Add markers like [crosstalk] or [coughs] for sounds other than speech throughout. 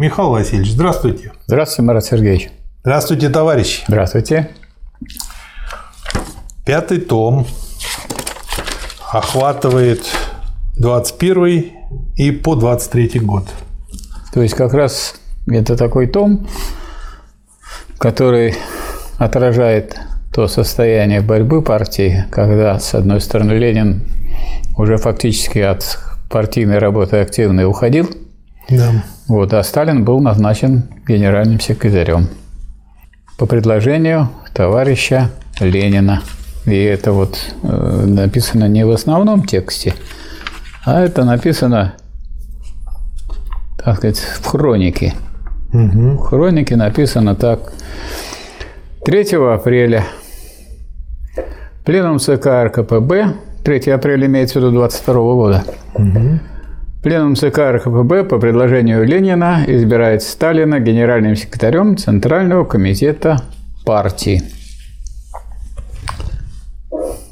Михаил Васильевич, здравствуйте. Здравствуйте, Марат Сергеевич. Здравствуйте, товарищи. Здравствуйте. Пятый том охватывает 21 и по 23 год. То есть как раз это такой том, который отражает то состояние борьбы партии, когда, с одной стороны, Ленин уже фактически от партийной работы активно уходил, Да. вот, а Сталин был назначен генеральным секретарем по предложению товарища Ленина. И это вот э, написано не в основном тексте, а это написано, так сказать, в хронике. В хронике написано так. 3 апреля Пленум ЦК РКПБ, 3 апреля имеется в виду 22 года, Пленум ЦК РКПБ по предложению Ленина избирает Сталина генеральным секретарем Центрального комитета партии.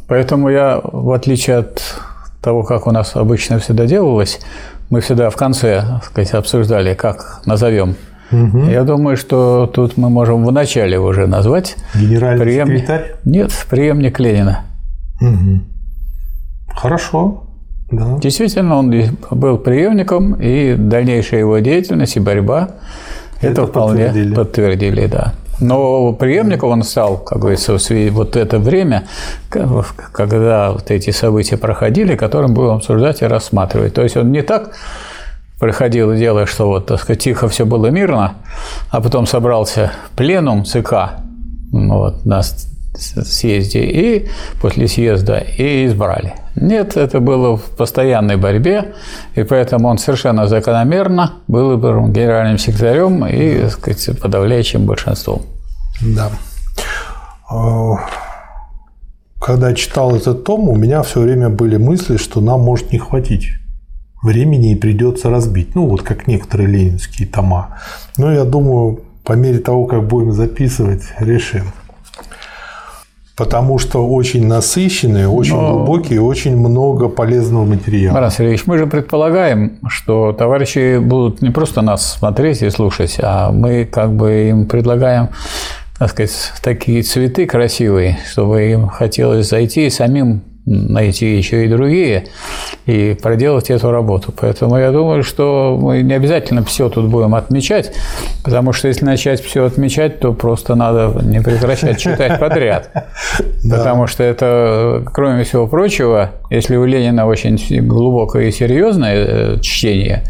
Поэтому я, в отличие от того, как у нас обычно всегда делалось, мы всегда в конце так сказать, обсуждали, как назовем. Я думаю, что тут мы можем в начале уже назвать Генеральный преемник- секретарь? Нет, преемник Ленина. Хорошо. Да. Действительно, он был преемником, и дальнейшая его деятельность и борьба это, Это вполне подтвердили. подтвердили. да. Но преемником он стал, как говорится, в связи- вот это время, когда вот эти события проходили, которые будем обсуждать и рассматривать. То есть он не так проходило дело, что вот, так сказать, тихо все было мирно, а потом собрался пленум ЦК вот, на с- съезде и после съезда и избрали. Нет, это было в постоянной борьбе, и поэтому он совершенно закономерно был выбран генеральным секретарем и, так сказать, подавляющим большинством. Да. А, Когда читал этот том, у меня все время были мысли, что нам может не хватить времени и придется разбить. Ну, вот как некоторые ленинские тома. Но я думаю, по мере того, как будем записывать, решим. Потому что очень насыщенные, очень Но- глубокие, очень много полезного материала. Марат Сергеевич, мы же предполагаем, что товарищи будут не просто нас смотреть и слушать, а мы как бы им предлагаем, так сказать, такие цветы красивые, чтобы им хотелось зайти и самим найти еще и другие и проделать эту работу. Поэтому я думаю, что мы не обязательно все тут будем отмечать, потому что если начать все отмечать, то просто надо не прекращать читать подряд. [laughs] Потому что это, кроме всего прочего, если у Ленина очень глубокое и серьезное э, чтение,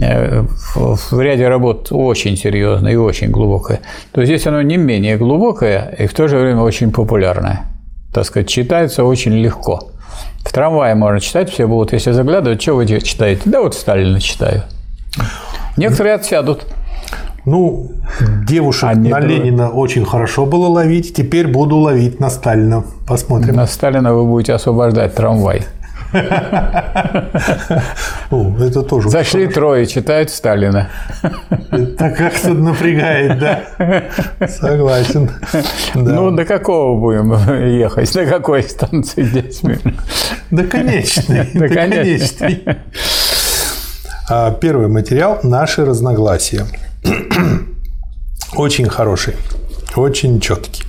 э, в в ряде работ очень серьезное и очень глубокое, то здесь оно не менее глубокое и в то же время очень популярное. Так сказать, читается очень легко. В трамвае можно читать, все будут, если заглядывать, что вы читаете? Да вот Сталина читаю. Некоторые отсядут. Ну, девушек А на Ленина очень хорошо было ловить, теперь буду ловить на Сталина. Посмотрим. На Сталина вы будете освобождать трамвай. Это тоже Зашли трое, читают Сталина. Это как-то напрягает, да? Согласен. Ну, до какого будем ехать? До какой станции здесь? До конечной. До До конечной. А, Первый материал – наши разногласия. Очень хороший, очень четкий.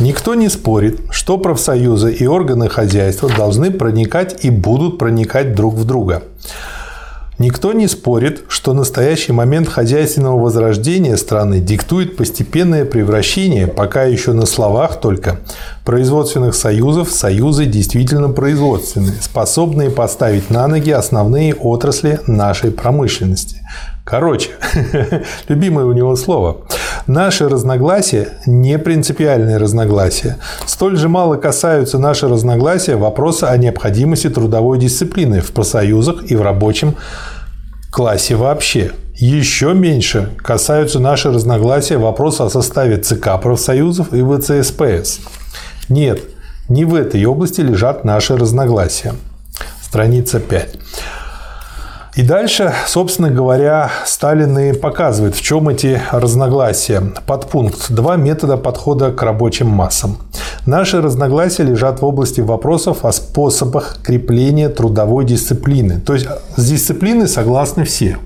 Никто не спорит, что профсоюзы и органы хозяйства должны проникать и будут проникать друг в друга. Никто не спорит, что настоящий момент хозяйственного возрождения страны диктует постепенное превращение, пока еще на словах только, производственных союзов в союзы действительно производственные, способные поставить на ноги основные отрасли нашей промышленности. Короче, [laughs] любимое у него слово. Наши разногласия – не принципиальные разногласия. Столь же мало касаются наши разногласия вопроса о необходимости трудовой дисциплины в профсоюзах и в рабочем классе вообще. Еще меньше касаются наши разногласия вопроса о составе ЦК профсоюзов и ВЦСПС. Нет, не в этой области лежат наши разногласия. Страница 5. И дальше, собственно говоря, Сталин и показывает, в чем эти разногласия. Подпункт 2. Метода подхода к рабочим массам. Наши разногласия лежат в области вопросов о способах крепления трудовой дисциплины. То есть с дисциплиной согласны все.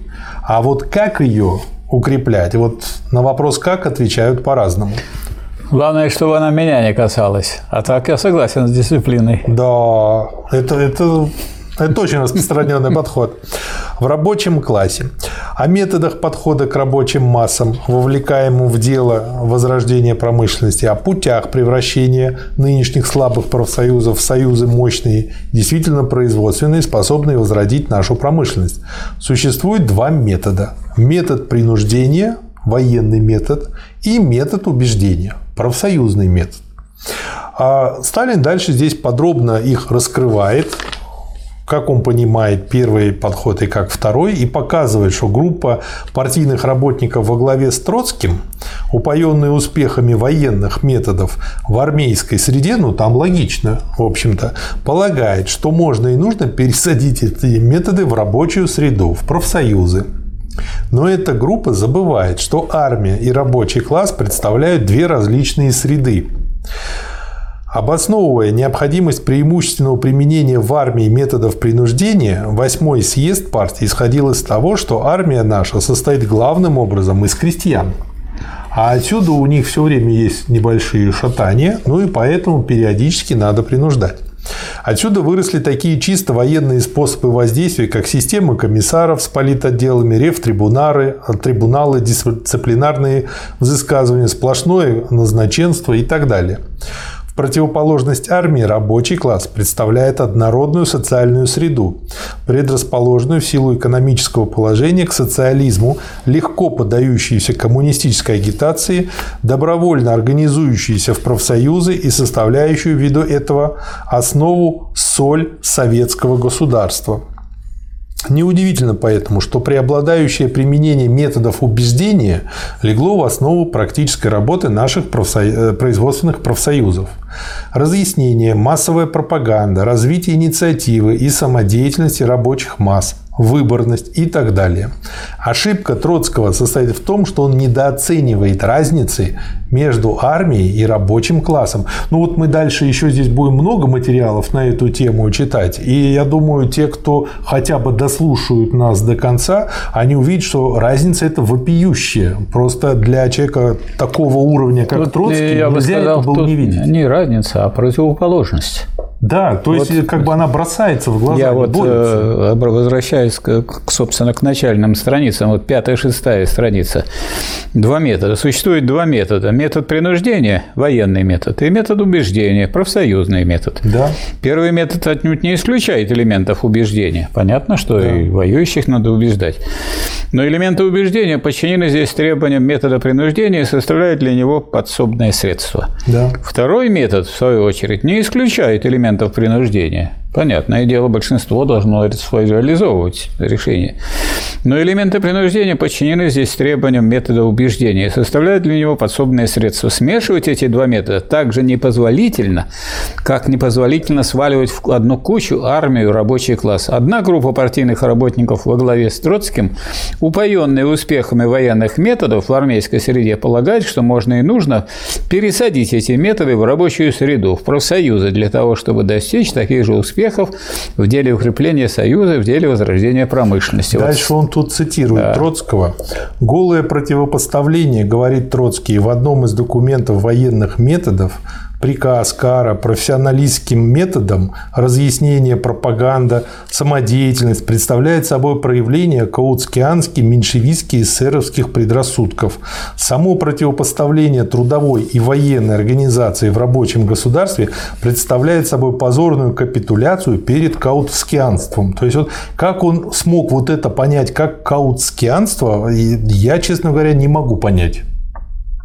А вот как ее укреплять? Вот на вопрос «как» отвечают по-разному. Главное, чтобы она меня не касалась. А так я согласен с дисциплиной. Да, это, это это очень распространенный подход. В рабочем классе. О методах подхода к рабочим массам, вовлекаемым в дело возрождения промышленности, о путях превращения нынешних слабых профсоюзов в союзы мощные, действительно производственные, способные возродить нашу промышленность. Существует два метода. Метод принуждения, военный метод, и метод убеждения, профсоюзный метод. А Сталин дальше здесь подробно их раскрывает, как он понимает первый подход и как второй, и показывает, что группа партийных работников во главе с Троцким, упоенные успехами военных методов в армейской среде, ну там логично, в общем-то, полагает, что можно и нужно пересадить эти методы в рабочую среду, в профсоюзы. Но эта группа забывает, что армия и рабочий класс представляют две различные среды. Обосновывая необходимость преимущественного применения в армии методов принуждения, восьмой съезд партии исходил из того, что армия наша состоит главным образом из крестьян. А отсюда у них все время есть небольшие шатания, ну и поэтому периодически надо принуждать. Отсюда выросли такие чисто военные способы воздействия, как система комиссаров с политотделами, рефтрибунары, трибуналы, дисциплинарные взыскания, сплошное назначенство и так далее. В противоположность армии рабочий класс представляет однородную социальную среду, предрасположенную в силу экономического положения к социализму, легко поддающуюся коммунистической агитации, добровольно организующуюся в профсоюзы и составляющую ввиду этого основу соль советского государства. Неудивительно поэтому, что преобладающее применение методов убеждения легло в основу практической работы наших профсо... производственных профсоюзов. Разъяснение, массовая пропаганда, развитие инициативы и самодеятельности рабочих масс, выборность и так далее. Ошибка Троцкого состоит в том, что он недооценивает разницы между армией и рабочим классом. Ну вот мы дальше еще здесь будем много материалов на эту тему читать. И я думаю, те, кто хотя бы дослушают нас до конца, они увидят, что разница это вопиющая. Просто для человека такого уровня, как тут Троцкий, я нельзя сказал, это было не видеть. Не разница, а противоположность. Да, то есть вот, как бы она бросается в глаза. Я вот борется. возвращаюсь, к, собственно, к начальным страницам. Вот пятая, шестая страница. Два метода. Существует два метода. Метод принуждения – военный метод, и метод убеждения – профсоюзный метод. Да. Первый метод отнюдь не исключает элементов убеждения. Понятно, что да. и воюющих надо убеждать. Но элементы убеждения подчинены здесь требованиям метода принуждения и составляют для него подсобное средство. Да. Второй метод, в свою очередь, не исключает элементов элементов принуждения. Понятное дело, большинство должно реализовывать решение. Но элементы принуждения подчинены здесь требованиям метода убеждения и составляют для него подсобные средства. Смешивать эти два метода также непозволительно, как непозволительно сваливать в одну кучу армию рабочий класс. Одна группа партийных работников во главе с Троцким, упоенные успехами военных методов в армейской среде, полагает, что можно и нужно пересадить эти методы в рабочую среду, в профсоюзы, для того, чтобы достичь таких же успехов успехов в деле укрепления Союза, в деле возрождения промышленности. Дальше вот. он тут цитирует да. Троцкого. «Голое противопоставление, — говорит Троцкий, — в одном из документов военных методов приказ Кара профессионалистским методом разъяснение, пропаганда, самодеятельность представляет собой проявление каутскианских, меньшевистских эсеровских предрассудков. Само противопоставление трудовой и военной организации в рабочем государстве представляет собой позорную капитуляцию перед каутскианством. То есть, вот как он смог вот это понять как каутскианство, я, честно говоря, не могу понять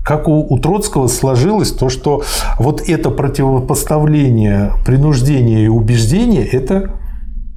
как у, у Троцкого сложилось то, что вот это противопоставление принуждения и убеждения – это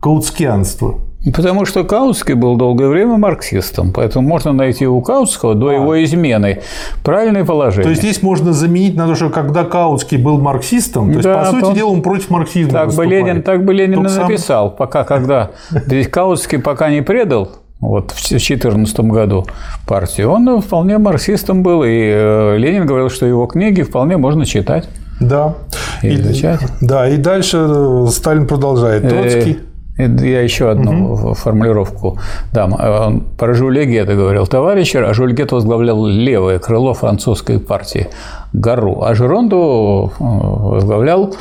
каутскианство. Потому что Каутский был долгое время марксистом, поэтому можно найти у Каутского до а. его измены правильное положение. То есть здесь можно заменить на то, что когда Каутский был марксистом, то есть, да, по сути дела он против марксизма так бы Ленин, так бы Ленин Только написал, сам... пока когда здесь Каутский пока не предал вот в 2014 году партию, он вполне марксистом был, и э, Ленин говорил, что его книги вполне можно читать. Да. И, изучать. Да, и дальше э, Сталин продолжает. Э, Троцкий. Я еще одну угу. формулировку дам. Он про Жюлье Гетта говорил товарищ, а Жюль возглавлял левое крыло французской партии Гару, а Жеронду возглавлял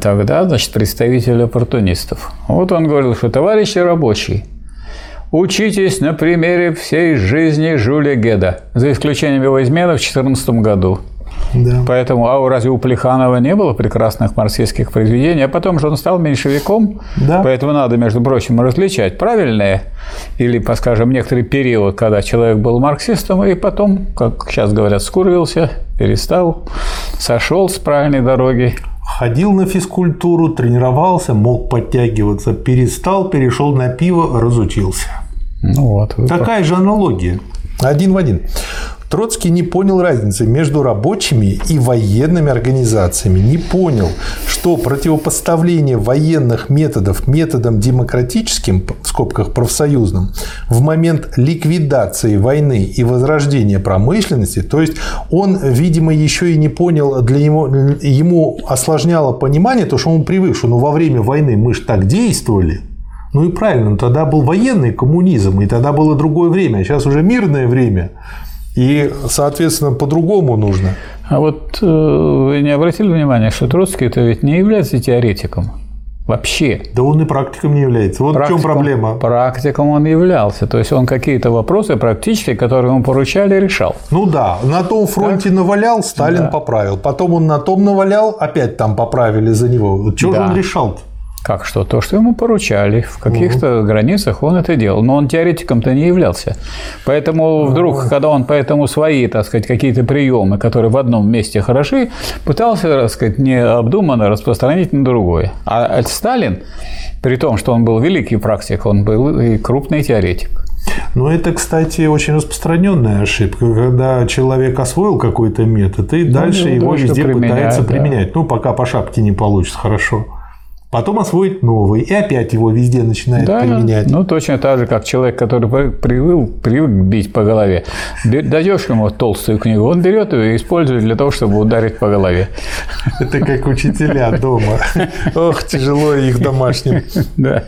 тогда значит, представитель оппортунистов. Вот он говорил, что товарищи рабочие, учитесь на примере всей жизни Жюля Геда, за исключением его измены в 2014 году. Да. Поэтому, а разве у Плеханова не было прекрасных марксистских произведений? А потом же он стал меньшевиком, да. поэтому надо, между прочим, различать правильное или, скажем, некоторый период, когда человек был марксистом, и потом, как сейчас говорят, скурвился, перестал, сошел с правильной дороги. Ходил на физкультуру, тренировался, мог подтягиваться, перестал, перешел на пиво, разучился. Ну вот. Такая же аналогия. Один в один. Троцкий не понял разницы между рабочими и военными организациями. Не понял, что противопоставление военных методов методам демократическим, в скобках профсоюзным, в момент ликвидации войны и возрождения промышленности, то есть он, видимо, еще и не понял, для него, ему осложняло понимание, то, что он привык, что ну, во время войны мы же так действовали, ну и правильно, тогда был военный коммунизм, и тогда было другое время, а сейчас уже мирное время. И, соответственно, по-другому нужно. А вот э, вы не обратили внимания, что Троцкий это ведь не является теоретиком? Вообще. Да он и практиком не является. Вот практиком, в чем проблема. Практиком он являлся. То есть он какие-то вопросы практически, которые ему поручали, решал. Ну да, на том фронте так? навалял, Сталин да. поправил. Потом он на том навалял, опять там поправили за него. Чего да. же он решал-то? Как что? То, что ему поручали. В каких-то угу. границах он это делал. Но он теоретиком-то не являлся. Поэтому вдруг, когда он поэтому свои, так сказать, какие-то приемы, которые в одном месте хороши, пытался, так сказать, необдуманно распространить на другое. А Сталин, при том, что он был великий практик, он был и крупный теоретик. Ну, это, кстати, очень распространенная ошибка, когда человек освоил какой-то метод и ну, дальше ну, его везде пытается да. применять. Ну, пока по шапке не получится хорошо потом освоить новый, и опять его везде начинает да, применять. Ну, точно так же, как человек, который привык, привык бить по голове. Даешь ему толстую книгу, он берет ее и использует для того, чтобы ударить по голове. Это как учителя дома. Ох, тяжело их домашним. Да.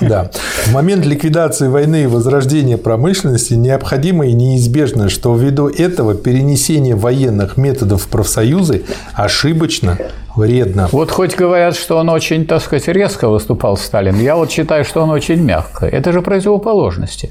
Да. В момент ликвидации войны и возрождения промышленности необходимо и неизбежно, что ввиду этого перенесение военных методов в профсоюзы ошибочно вредно. Вот хоть говорят, что он очень, так сказать, резко выступал Сталин, я вот считаю, что он очень мягко. Это же противоположности.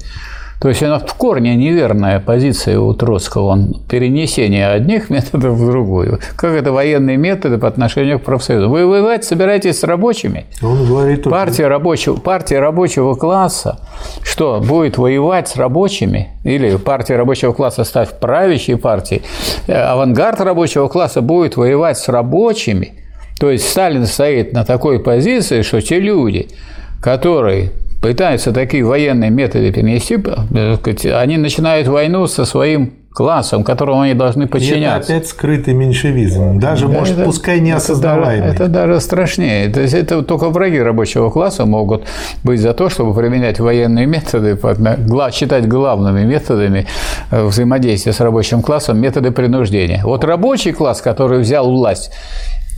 То есть она в корне неверная позиция у Троцкого, он перенесение одних методов в другую. Как это военные методы по отношению к профсоюзу. Вы воевать собираетесь с рабочими? Он говорит, партия, рабочего, партия рабочего класса, что, будет воевать с рабочими? Или партия рабочего класса стать правящей партией? Э, авангард рабочего класса будет воевать с рабочими? То есть Сталин стоит на такой позиции, что те люди, которые пытаются такие военные методы перенести, э, они начинают войну со своим классом, которому они должны подчиняться. И это опять скрытый меньшевизм, даже, да, может, это, пускай не осознаваемый. Это, это даже страшнее. То есть это только враги рабочего класса могут быть за то, чтобы применять военные методы, считать главными методами э, взаимодействия с рабочим классом методы принуждения. Вот рабочий класс, который взял власть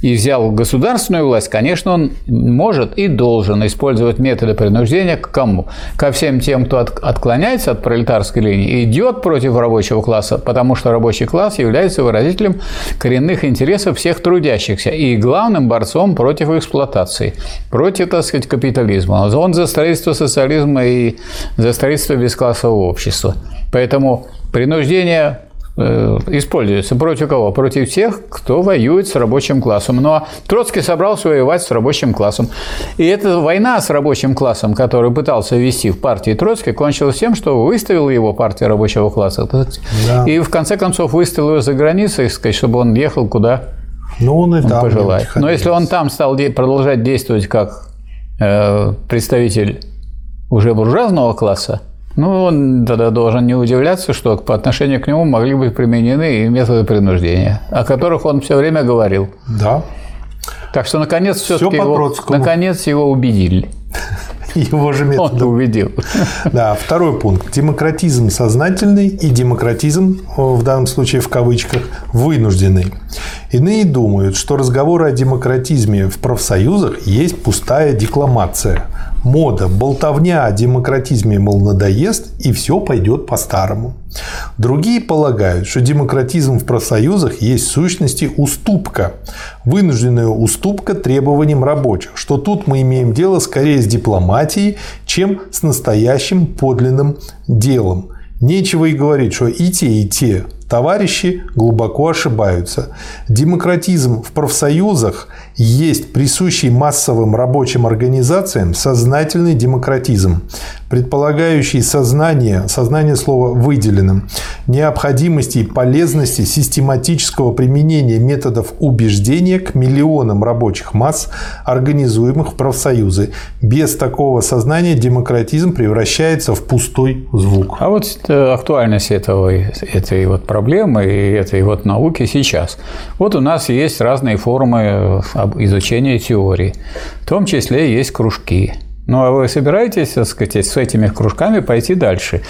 и взял государственную власть, конечно, он может и должен использовать методы принуждения к кому? Ко всем тем, кто отклоняется от пролетарской линии, идет против рабочего класса, потому что рабочий класс является выразителем коренных интересов всех трудящихся и главным борцом против эксплуатации, против, так сказать, капитализма. Он за строительство социализма и за строительство бесклассового общества. Поэтому принуждение используется. Против кого? Против тех, кто воюет с рабочим классом. Но ну, а Троцкий собрался воевать с рабочим классом. И эта война с рабочим классом, которую пытался вести в партии Троцкий, кончилась тем, что выставила его партия рабочего класса. Да. И в конце концов выставила его за границей, сказать, чтобы он ехал куда ну, он, и он там пожелает. Но если он там стал продолжать действовать как э, представитель уже буржуазного класса, ну, он тогда должен не удивляться, что по отношению к нему могли быть применены и методы принуждения, о которых он все время говорил. Да. Так что, наконец, все-таки его, наконец его убедили. [laughs] Его же методом. Он убедил. [laughs] Да, второй пункт. Демократизм сознательный и демократизм, в данном случае в кавычках, вынужденный. Иные думают, что разговоры о демократизме в профсоюзах есть пустая декламация – мода, болтовня о демократизме, мол, надоест, и все пойдет по-старому. Другие полагают, что демократизм в профсоюзах есть в сущности уступка, вынужденная уступка требованиям рабочих, что тут мы имеем дело скорее с дипломатией, чем с настоящим подлинным делом. Нечего и говорить, что и те, и те товарищи глубоко ошибаются. Демократизм в профсоюзах есть присущий массовым рабочим организациям сознательный демократизм, предполагающий сознание, сознание слова выделенным, необходимости и полезности систематического применения методов убеждения к миллионам рабочих масс, организуемых в профсоюзы. Без такого сознания демократизм превращается в пустой звук. А вот э, актуальность этого, этой вот проблемы и этой вот науки сейчас. Вот у нас есть разные формы э, изучения теории. В том числе есть кружки. Ну, а вы собираетесь, так сказать, с этими кружками пойти дальше?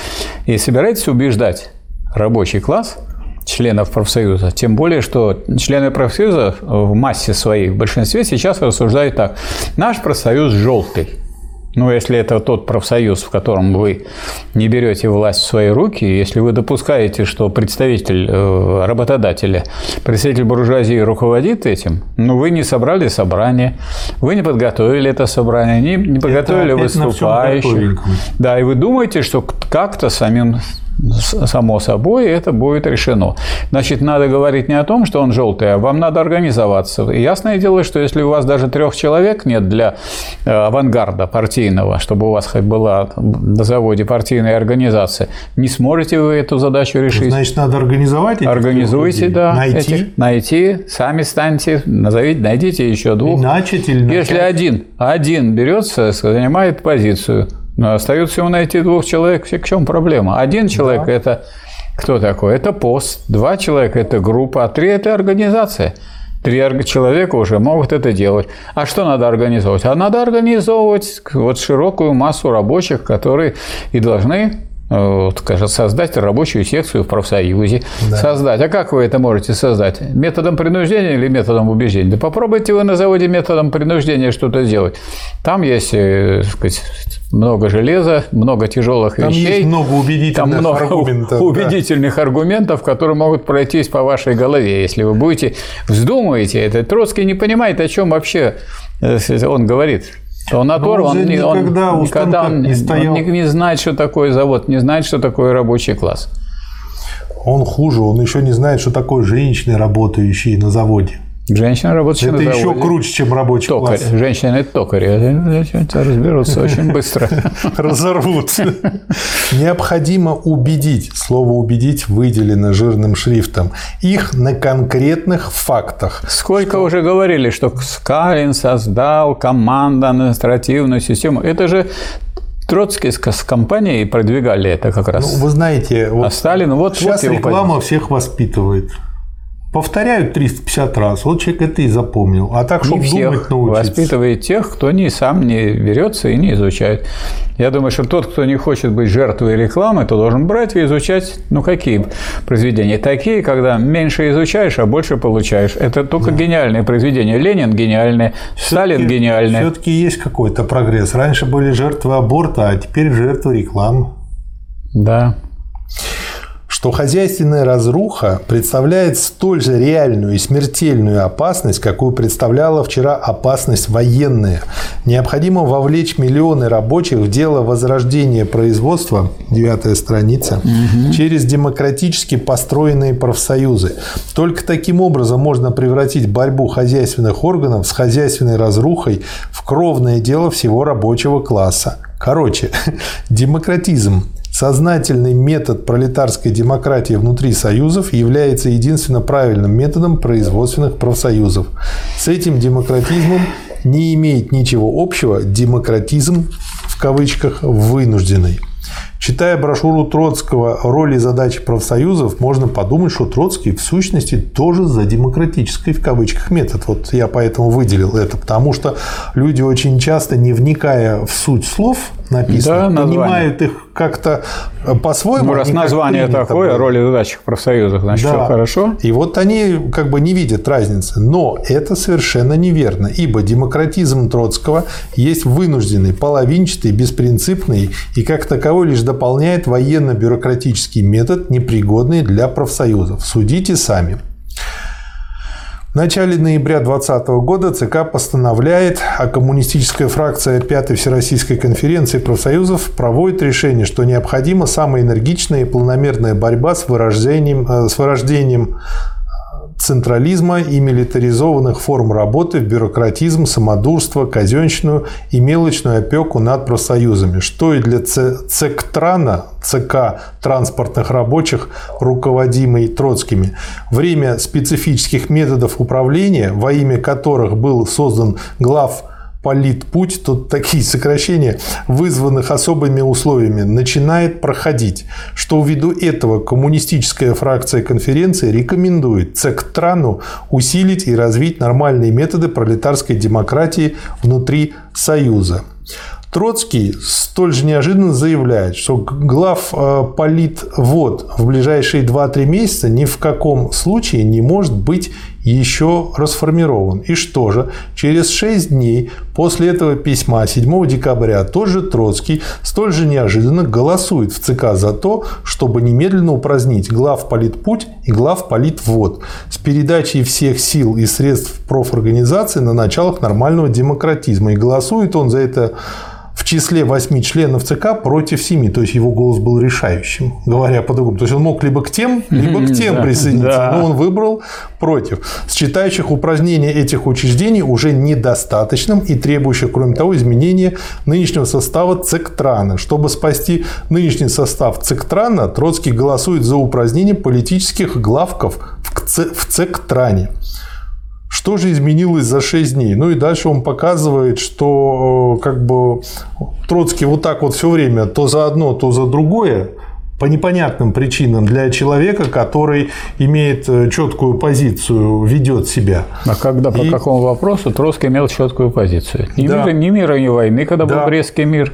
И собираетесь убеждать рабочий класс, членов профсоюза. Тем более, что члены профсоюза в массе своей, в большинстве сейчас рассуждают так. Наш профсоюз желтый. Ну, если это тот профсоюз, в котором вы не берете власть в свои руки, если вы допускаете, что представитель э, работодателя, представитель буржуазии руководит этим, ну, вы не собрали собрание, вы не подготовили это собрание, не, не подготовили это выступающих. Да, и вы думаете, что как-то самим само собой, это будет решено. Значит, надо говорить не о том, что он желтый, а вам надо организоваться. И ясное дело, что если у вас даже трех человек нет для э, авангарда партийного, чтобы у вас хоть была на заводе партийная организация, не сможете вы эту задачу решить. Значит, надо организовать Организуйте, да. Найти? Этих, найти, сами станьте, назовите, найдите еще двух. И начать или начать? Если один, один берется, занимает позицию – остается ему найти двух человек. В чем проблема? Один человек да. – это кто такой? Это пост. Два человека – это группа, а три – это организация. Три человека уже могут это делать. А что надо организовывать? А надо организовывать вот широкую массу рабочих, которые и должны вот, скажем, создать рабочую секцию в профсоюзе. Да. Создать. А как вы это можете создать? Методом принуждения или методом убеждения? Да попробуйте вы на заводе методом принуждения что-то сделать. Там есть, э, так сказать, много железа, много тяжелых Там вещей. Есть много убедительных Там много аргументов. убедительных да. аргументов, которые могут пройтись по вашей голове, если вы будете вздумаете это. Троцкий не понимает, о чем вообще э, он говорит. Он оторван, он, никогда, он, никогда он, не, стоял. он не, не знает, что такое завод, не знает, что такое рабочий класс. Он хуже, он еще не знает, что такое женщины, работающие на заводе. Женщина работает Это еще круче, чем рабочий токарь. класс. Женщины – это токари. Разберутся очень быстро. [laughs] Разорвут. Необходимо убедить, слово «убедить» выделено жирным шрифтом, их на конкретных фактах. Сколько что... уже говорили, что Скалин создал команду административную систему. Это же Троцкий с компанией продвигали это как раз. Ну, вы знаете, вот а Сталин вот сейчас вот реклама позиция. всех воспитывает повторяют 350 раз, вот человек это и запомнил. А так, чтобы думать научиться. воспитывает тех, кто не сам не берется и не изучает. Я думаю, что тот, кто не хочет быть жертвой рекламы, то должен брать и изучать, ну, какие произведения? Такие, когда меньше изучаешь, а больше получаешь. Это только да. гениальные произведения. Ленин гениальный, Сталин гениальный. Все-таки есть какой-то прогресс. Раньше были жертвы аборта, а теперь жертвы рекламы. Да что хозяйственная разруха представляет столь же реальную и смертельную опасность, какую представляла вчера опасность военная. Необходимо вовлечь миллионы рабочих в дело возрождения производства, девятая страница, угу. через демократически построенные профсоюзы. Только таким образом можно превратить борьбу хозяйственных органов с хозяйственной разрухой в кровное дело всего рабочего класса. Короче, [laughs] демократизм Сознательный метод пролетарской демократии внутри союзов является единственно правильным методом производственных профсоюзов. С этим демократизмом не имеет ничего общего демократизм в кавычках вынужденный. Читая брошюру Троцкого «Роли и задачи профсоюзов», можно подумать, что Троцкий в сущности тоже за демократический в кавычках метод. Вот я поэтому выделил это, потому что люди очень часто, не вникая в суть слов, написано, да, понимают их как-то по-своему. Ну, раз название такое, роли и задачи профсоюзов, значит, да. все хорошо. И вот они как бы не видят разницы. Но это совершенно неверно, ибо демократизм Троцкого есть вынужденный, половинчатый, беспринципный и как таковой лишь дополняет военно-бюрократический метод, непригодный для профсоюзов. Судите сами. В начале ноября 2020 года ЦК постановляет, а коммунистическая фракция Пятой Всероссийской конференции профсоюзов проводит решение, что необходима самая энергичная и планомерная борьба с вырождением, э, с вырождением централизма и милитаризованных форм работы в бюрократизм, самодурство, казенщину и мелочную опеку над профсоюзами, что и для ЦЕКТРАНа, ЦК транспортных рабочих, руководимый Троцкими, время специфических методов управления, во имя которых был создан глав политпуть, тут такие сокращения, вызванных особыми условиями, начинает проходить, что ввиду этого коммунистическая фракция конференции рекомендует ЦЕКТРАНу усилить и развить нормальные методы пролетарской демократии внутри Союза. Троцкий столь же неожиданно заявляет, что глав э, политвод в ближайшие 2-3 месяца ни в каком случае не может быть еще расформирован. И что же, через 6 дней после этого письма 7 декабря тот же Троцкий столь же неожиданно голосует в ЦК за то, чтобы немедленно упразднить глав политпуть и глав политвод с передачей всех сил и средств профорганизации на началах нормального демократизма. И голосует он за это в числе восьми членов ЦК против семи. То есть его голос был решающим, говоря по-другому. То есть он мог либо к тем, либо к тем присоединиться. Но он выбрал против. Считающих упразднение этих учреждений уже недостаточным и требующих, кроме того, изменения нынешнего состава ЦЕКТРАНа. Чтобы спасти нынешний состав ЦЕКТРАНа, Троцкий голосует за упразднение политических главков в ЦЕКТРАНе. Что же изменилось за 6 дней? Ну и дальше он показывает, что э, как бы Троцкий вот так вот все время то за одно, то за другое по непонятным причинам для человека, который имеет э, четкую позицию, ведет себя. А когда по и... какому вопросу Троцкий имел четкую позицию? Ни, да. мира, ни мира, ни войны, когда да. был Брестский мир.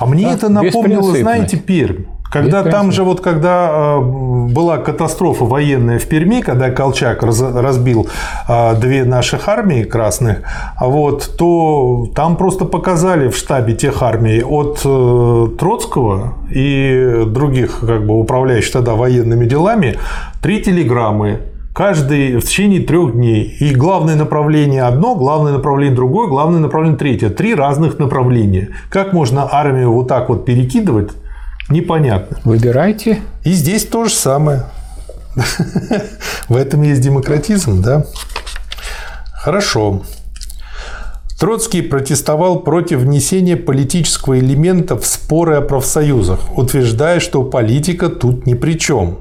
А мне да? это напомнило, знаете, Пермь. Когда там же вот, когда э, была катастрофа военная в Перми, когда Колчак разбил э, две наших армии красных, вот, то там просто показали в штабе тех армий от э, Троцкого и других как бы управляющих тогда военными делами три телеграммы каждый в течение трех дней. И главное направление одно, главное направление другое, главное направление третье. Три разных направления. Как можно армию вот так вот перекидывать непонятно. Выбирайте. И здесь то же самое. [laughs] В этом есть демократизм, да? Хорошо. Троцкий протестовал против внесения политического элемента в споры о профсоюзах, утверждая, что политика тут ни при чем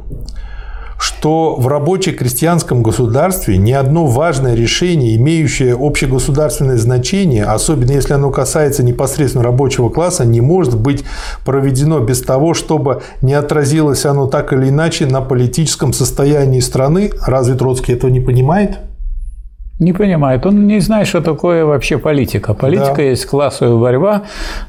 что в рабоче-крестьянском государстве ни одно важное решение, имеющее общегосударственное значение, особенно если оно касается непосредственно рабочего класса, не может быть проведено без того, чтобы не отразилось оно так или иначе на политическом состоянии страны. Разве Троцкий этого не понимает? Не понимает. Он не знает, что такое вообще политика. Политика да. есть классовая борьба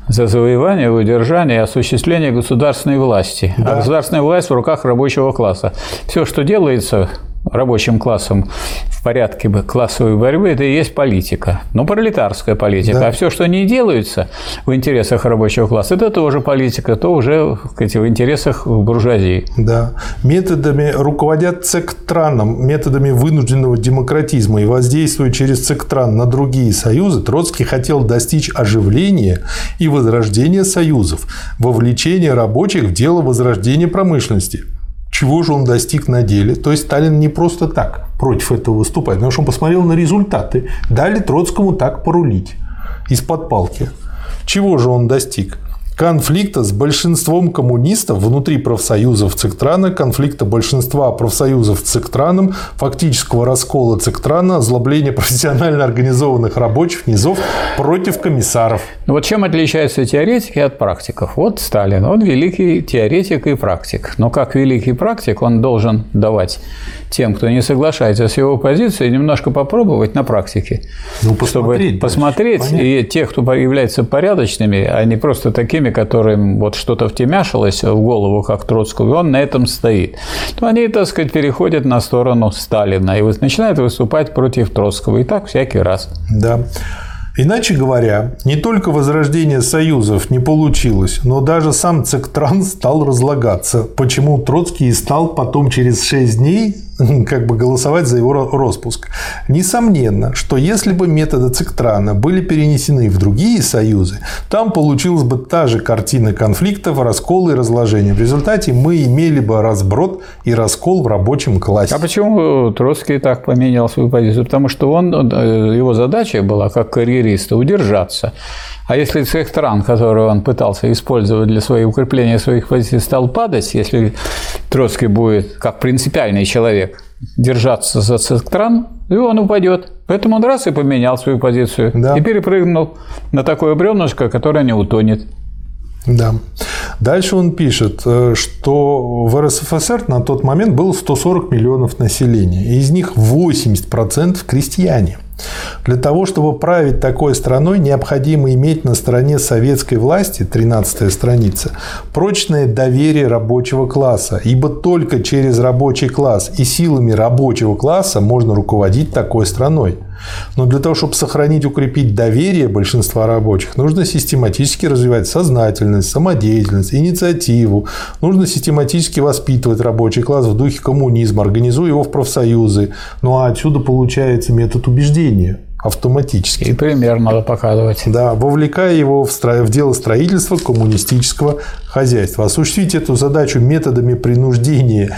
за завоевание, удержание осуществление государственной власти. А да. А государственная власть в руках рабочего класса. Все, что делается рабочим классом в порядке классовой борьбы, это и есть политика. Но пролетарская политика. Да. А все, что не делается в интересах рабочего класса, это тоже политика, то уже сказать, в интересах буржуазии. Да. Методами руководят цектраном, методами вынужденного демократизма и воздействуя через цектран на другие союзы, Троцкий хотел достичь оживления и возрождения союзов, вовлечения рабочих в дело возрождения промышленности – чего же он достиг на деле. То есть Сталин не просто так против этого выступает, потому что он посмотрел на результаты. Дали Троцкому так порулить из-под палки. Чего же он достиг? Конфликта с большинством коммунистов внутри профсоюзов Циктрана, конфликта большинства профсоюзов Циктраном, фактического раскола Циктрана, озлобления профессионально организованных рабочих низов против комиссаров. Вот чем отличаются теоретики от практиков? Вот Сталин, он великий теоретик и практик. Но как великий практик он должен давать тем, кто не соглашается с его позицией, немножко попробовать на практике. Ну, посмотреть. Чтобы посмотреть, Понятно. и тех, кто является порядочными, а не просто такими, которым вот что-то втемяшилось в голову, как Троцкого, и он на этом стоит, то они, так сказать, переходят на сторону Сталина и начинают выступать против Троцкого. И так всякий раз. Да. Иначе говоря, не только возрождение союзов не получилось, но даже сам Цектран стал разлагаться, почему Троцкий и стал потом через 6 дней [laughs] как бы голосовать за его распуск. Несомненно, что если бы методы Циктрана были перенесены в другие союзы, там получилась бы та же картина конфликтов, раскола и разложения. В результате мы имели бы разброд и раскол в рабочем классе. А почему Троцкий так поменял свою позицию? Потому что он, э, его задача была, как карьериста, удержаться. А если цехтран, который он пытался использовать для своего укрепления своих позиций, стал падать, если Троцкий будет, как принципиальный человек, держаться за цехтран, и он упадет. Поэтому он раз и поменял свою позицию да. и перепрыгнул на такое бревнышко, которое не утонет. Да. Дальше он пишет, э, что в РСФСР на тот момент было 140 миллионов населения, и из них 80% крестьяне. Для того, чтобы править такой страной, необходимо иметь на стороне советской власти, 13 страница, прочное доверие рабочего класса, ибо только через рабочий класс и силами рабочего класса можно руководить такой страной. Но для того, чтобы сохранить, укрепить доверие большинства рабочих, нужно систематически развивать сознательность, самодеятельность, инициативу. Нужно систематически воспитывать рабочий класс в духе коммунизма, организуя его в профсоюзы. Ну а отсюда получается метод убеждения автоматически. И пример надо показывать. Да, вовлекая его в, стро... в дело строительства коммунистического хозяйства. Осуществить эту задачу методами принуждения.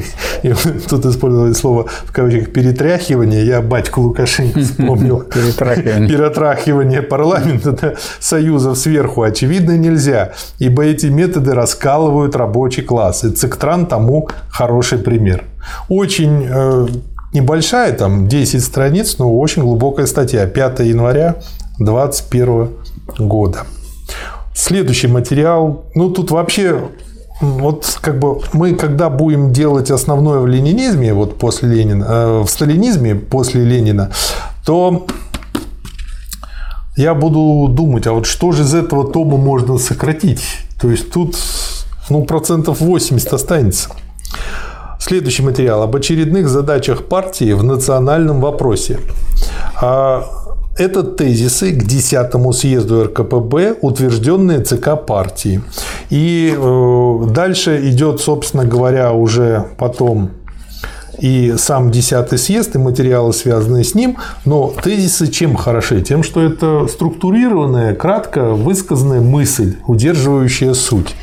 [laughs] И тут использовали слово в кавычках перетряхивание. Я батьку Лукашенко [laughs] вспомнил. Перетрахивание. Перетрахивание парламента союзов сверху очевидно нельзя, ибо эти методы раскалывают рабочий класс. И Циктран тому хороший пример. Очень э, небольшая, там 10 страниц, но очень глубокая статья. 5 января 2021 года. Следующий материал. Ну, тут вообще вот как бы мы, когда будем делать основное в ленинизме, вот после Ленина, э, в сталинизме после Ленина, то я буду думать, а вот что же из этого тома можно сократить? То есть тут ну, процентов 80 останется. Следующий материал об очередных задачах партии в национальном вопросе. А, это тезисы к 10 съезду РКПБ, утвержденные ЦК партии. И э, дальше идет, собственно говоря, уже потом и сам 10 съезд, и материалы, связанные с ним. Но тезисы чем хороши? Тем, что это структурированная, кратко высказанная мысль, удерживающая суть.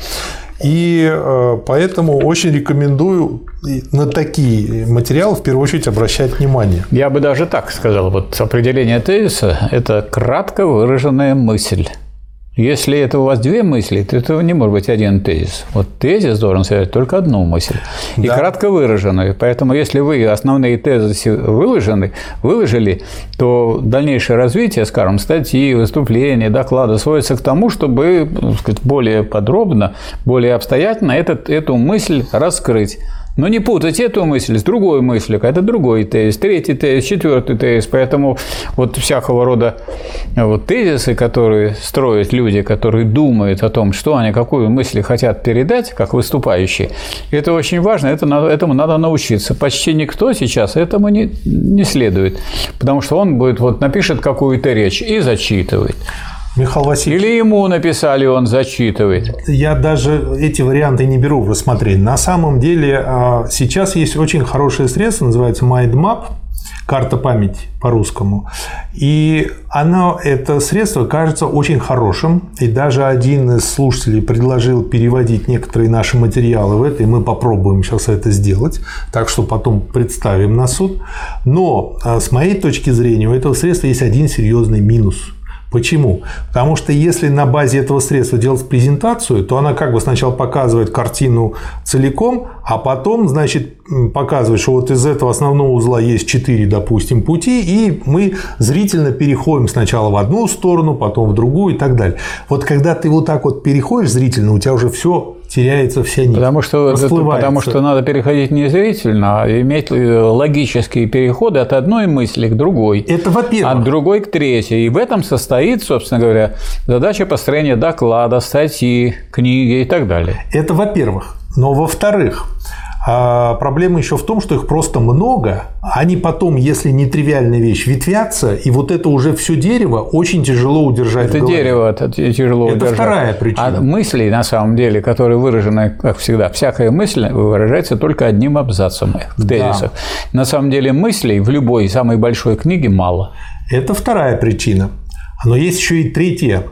И э, поэтому очень рекомендую на такие материалы в первую очередь обращать внимание. Я бы даже так сказал. Вот определение тезиса – это кратко выраженная мысль. Если это у вас две мысли, то это не может быть один тезис. Вот тезис должен содержать только одну мысль. И да. кратко выраженную. Поэтому, если вы основные тезисы выложены, выложили, то дальнейшее развитие, скажем, статьи, выступления, доклады сводится к тому, чтобы сказать, более подробно, более обстоятельно этот, эту мысль раскрыть. Но не путать эту мысль с другой мыслью, это другой тезис, третий тезис, четвертый тезис. Поэтому вот всякого рода вот тезисы, которые строят люди, которые думают о том, что они, какую мысль хотят передать, как выступающие, это очень важно, это, этому надо научиться. Почти никто сейчас этому не, не следует, потому что он будет, вот напишет какую-то речь и зачитывает. Михаил Васильевич. Или ему написали, он зачитывает. Я даже эти варианты не беру в рассмотрение. На самом деле а, сейчас есть очень хорошее средство, называется MindMap, карта памяти по-русскому. И оно, это средство кажется очень хорошим. И даже один из слушателей предложил переводить некоторые наши материалы в это, и мы попробуем сейчас это сделать, так что потом представим на суд. Но а, с моей точки зрения у этого средства есть один серьезный минус – Почему? Потому что если на базе этого средства делать презентацию, то она как бы сначала показывает картину целиком, а потом, значит, показывает, что вот из этого основного узла есть 4, допустим, пути, и мы зрительно переходим сначала в одну сторону, потом в другую и так далее. Вот когда ты вот так вот переходишь зрительно, у тебя уже все теряется вся нить. Потому что, потому что надо переходить не зрительно, а иметь э, логические переходы от одной мысли к другой. Это во-первых. От другой к третьей. И в этом состоит, собственно говоря, задача построения доклада, статьи, книги и так далее. Это во-первых. Но во-вторых, а проблема еще в том, что их просто много. Они потом, если не тривиальная вещь, ветвятся, и вот это уже все дерево очень тяжело удержать. Это дерево это тяжело это удержать. Это вторая причина. А мысли, на самом деле, которые выражены, как всегда, всякая мысль выражается только одним абзацем в тезисах. Да. На самом деле мыслей в любой самой большой книге мало. Это вторая причина. Но есть еще и третья.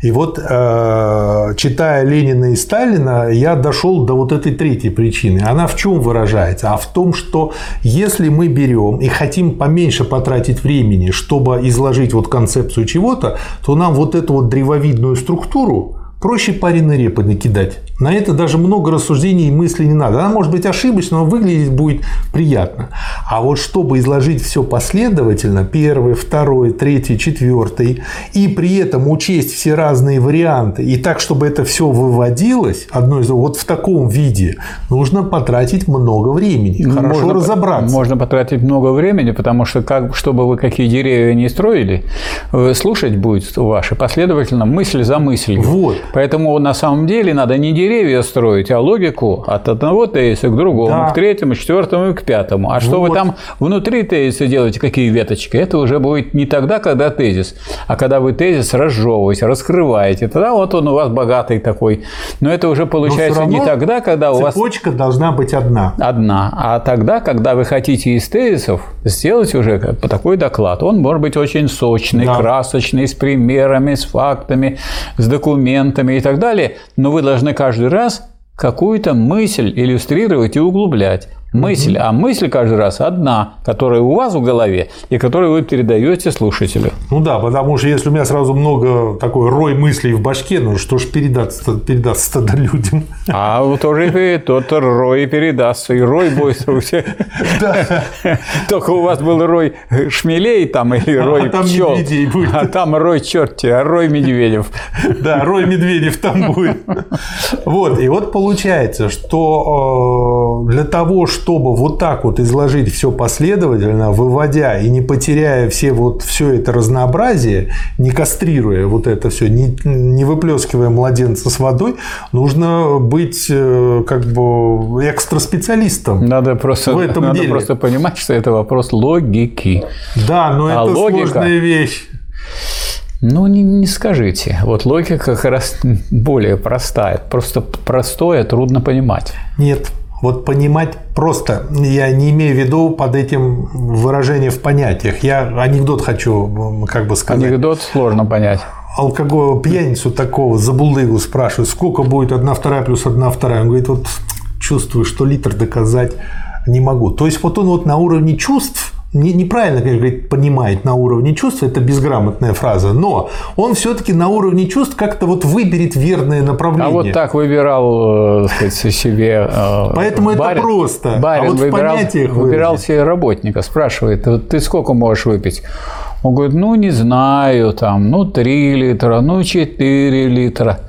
И вот, э, читая Ленина и Сталина, я дошел до вот этой третьей причины. Она в чем выражается? А в том, что если мы берем и хотим поменьше потратить времени, чтобы изложить вот концепцию чего-то, то нам вот эту вот древовидную структуру проще пареной репы накидать. На это даже много рассуждений и мыслей не надо. Она может быть ошибочна, но выглядеть будет приятно. А вот чтобы изложить все последовательно, первый, второй, третий, четвертый, и при этом учесть все разные варианты, и так, чтобы это все выводилось, одно из вот в таком виде, нужно потратить много времени, хорошо можно, разобраться. Можно потратить много времени, потому что, как, чтобы вы какие деревья не строили, э, слушать будет ваши последовательно мысль за мыслью. Вот. Поэтому на самом деле надо не деревья, деревья строить, а логику от одного тезиса к другому, да. к третьему, к четвертому и к пятому. А вот. что вы там внутри тезиса делаете, какие веточки, это уже будет не тогда, когда тезис, а когда вы тезис разжевываете, раскрываете. Тогда вот он у вас богатый такой. Но это уже получается не тогда, когда у вас... Цепочка должна быть одна. Одна. А тогда, когда вы хотите из тезисов сделать уже такой доклад, он может быть очень сочный, да. красочный, с примерами, с фактами, с документами и так далее, но вы должны каждый каждый раз какую-то мысль иллюстрировать и углублять мысль, а мысль каждый раз одна, которая у вас в голове и которую вы передаете слушателю. Ну да, потому что если у меня сразу много такой рой мыслей в башке, ну что ж передаться, передаться тогда [laughs] людям? А тоже тот рой передастся, и рой будет у всех. [laughs] Да. Только у вас был рой шмелей там или а рой а там пчел, медведей будет. А там рой черти, а рой медведев. Да, рой медведев там будет. Вот, и вот получается, что э, для того, чтобы чтобы вот так вот изложить все последовательно, выводя и не потеряя все вот все это разнообразие, не кастрируя вот это все, не, не выплескивая младенца с водой, нужно быть э, как бы экстра специалистом. Надо просто, в этом надо деле. просто понимать, что это вопрос логики. Да, но а это логика... сложная вещь. Ну, не, не скажите. Вот логика как раз [laughs] более простая. Просто простое трудно понимать. Нет, вот понимать просто, я не имею в виду под этим выражение в понятиях. Я анекдот хочу как бы сказать. Анекдот сложно понять. Алкоголь, пьяницу такого, забулдыгу спрашивают, сколько будет одна вторая плюс одна вторая. Он говорит, вот чувствую, что литр доказать не могу. То есть вот он вот на уровне чувств не, неправильно, конечно, говорит, понимает на уровне чувств, это безграмотная фраза, но он все-таки на уровне чувств как-то вот выберет верное направление. А вот так выбирал, э, так сказать, себе э, Поэтому барин, это просто. Барин а вот выбирал, выбирал себе работника, спрашивает, ты сколько можешь выпить? Он говорит, ну, не знаю, там, ну, 3 литра, ну, 4 литра.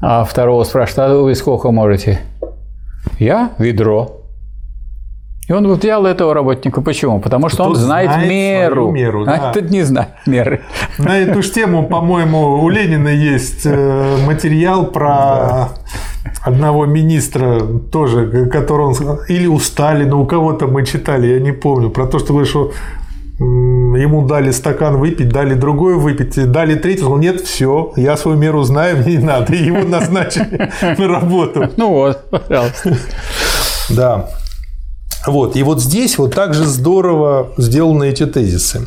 А второго спрашивает, а вы сколько можете? Я ведро. И он вот взял этого работника. Почему? Потому что Тот он знает, знает меру. меру а да. а этот не знает меры. На эту же тему, по-моему, у Ленина есть э, материал про одного министра тоже, который он... Или у Сталина, у кого-то мы читали, я не помню, про то, что что ему дали стакан выпить, дали другой выпить, дали третий, он сказал, нет, все, я свою меру знаю, мне не надо, и его назначили [laughs] на работу. Ну вот, пожалуйста. Да. Вот. И вот здесь вот также здорово сделаны эти тезисы.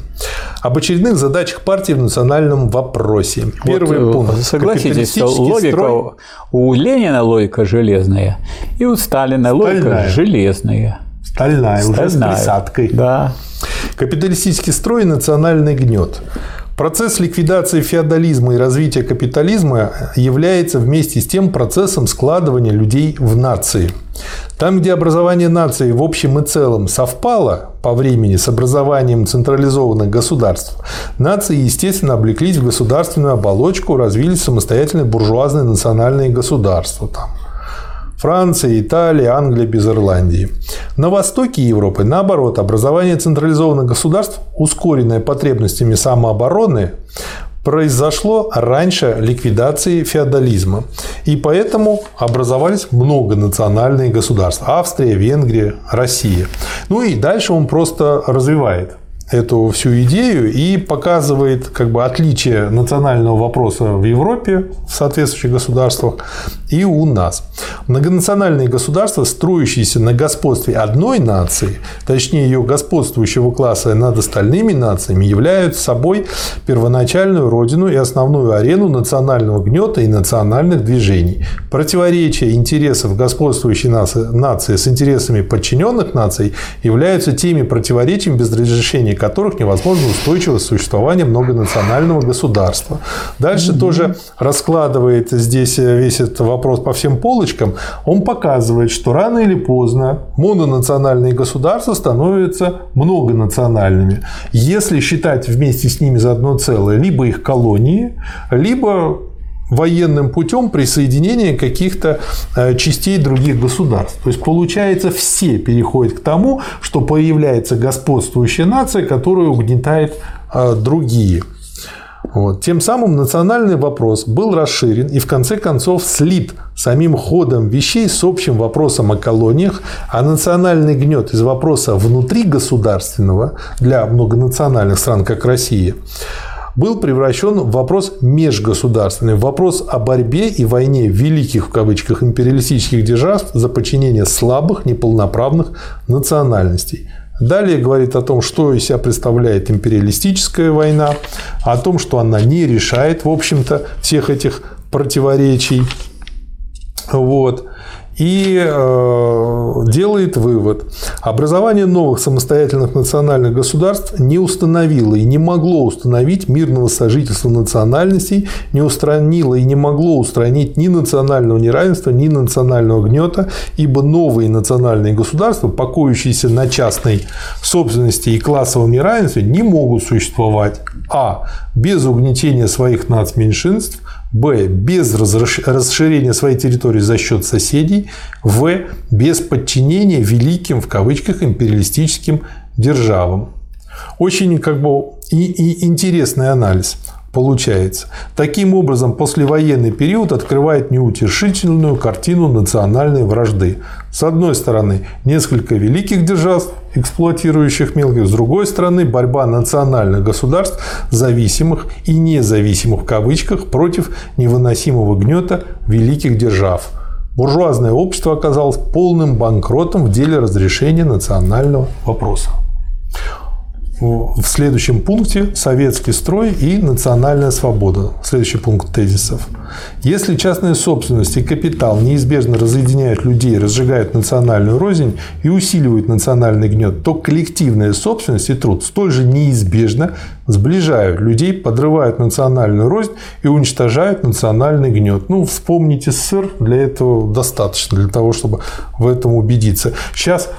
Об очередных задачах партии в национальном вопросе. Первый вот, э, пункт. Согласитесь, логика строй... у Ленина логика железная, и у Сталина Стальная. логика железная. Стальная, Стальная, уже с присадкой. Да. Капиталистический строй и национальный гнет. Процесс ликвидации феодализма и развития капитализма является вместе с тем процессом складывания людей в нации. Там, где образование нации в общем и целом совпало по времени с образованием централизованных государств, нации, естественно, облеклись в государственную оболочку, развились самостоятельные буржуазные национальные государства. Там, Франция, Италия, Англия без Ирландии. На востоке Европы, наоборот, образование централизованных государств, ускоренное потребностями самообороны, произошло раньше ликвидации феодализма. И поэтому образовались многонациональные государства. Австрия, Венгрия, Россия. Ну и дальше он просто развивает эту всю идею и показывает как бы отличие национального вопроса в Европе, в соответствующих государствах, и у нас. Многонациональные государства, строящиеся на господстве одной нации, точнее ее господствующего класса над остальными нациями, являются собой первоначальную родину и основную арену национального гнета и национальных движений. Противоречия интересов господствующей нации с интересами подчиненных наций являются теми противоречиями, без разрешения которых невозможно устойчивое существование многонационального государства. Дальше mm-hmm. тоже раскладывает здесь весь этот вопрос по всем полочкам. Он показывает, что рано или поздно мононациональные государства становятся многонациональными. Если считать вместе с ними за одно целое либо их колонии, либо военным путем присоединения каких-то э, частей других государств. То есть, получается, все переходят к тому, что появляется господствующая нация, которая угнетает э, другие. Вот. Тем самым национальный вопрос был расширен и в конце концов слит самим ходом вещей с общим вопросом о колониях, а национальный гнет из вопроса внутри государственного для многонациональных стран, как Россия, был превращен в вопрос межгосударственный, в вопрос о борьбе и войне великих в кавычках империалистических держав за подчинение слабых, неполноправных национальностей. Далее говорит о том, что из себя представляет империалистическая война, о том, что она не решает, в общем-то, всех этих противоречий. Вот и э, делает вывод. Образование новых самостоятельных национальных государств не установило и не могло установить мирного сожительства национальностей, не устранило и не могло устранить ни национального неравенства, ни национального гнета, ибо новые национальные государства, покоящиеся на частной собственности и классовом неравенстве, не могут существовать а. без угнетения своих нацменьшинств, Б. Без расширения своей территории за счет соседей. В. Без подчинения великим, в кавычках, империалистическим державам. Очень как бы и, и интересный анализ получается. Таким образом, послевоенный период открывает неутешительную картину национальной вражды. С одной стороны, несколько великих держав, эксплуатирующих мелких, с другой стороны, борьба национальных государств, зависимых и независимых в кавычках, против невыносимого гнета великих держав. Буржуазное общество оказалось полным банкротом в деле разрешения национального вопроса в следующем пункте советский строй и национальная свобода. Следующий пункт тезисов. Если частная собственность и капитал неизбежно разъединяют людей, разжигают национальную рознь и усиливают национальный гнет, то коллективная собственность и труд столь же неизбежно сближают людей, подрывают национальную рознь и уничтожают национальный гнет. Ну, вспомните СССР, для этого достаточно, для того, чтобы в этом убедиться. Сейчас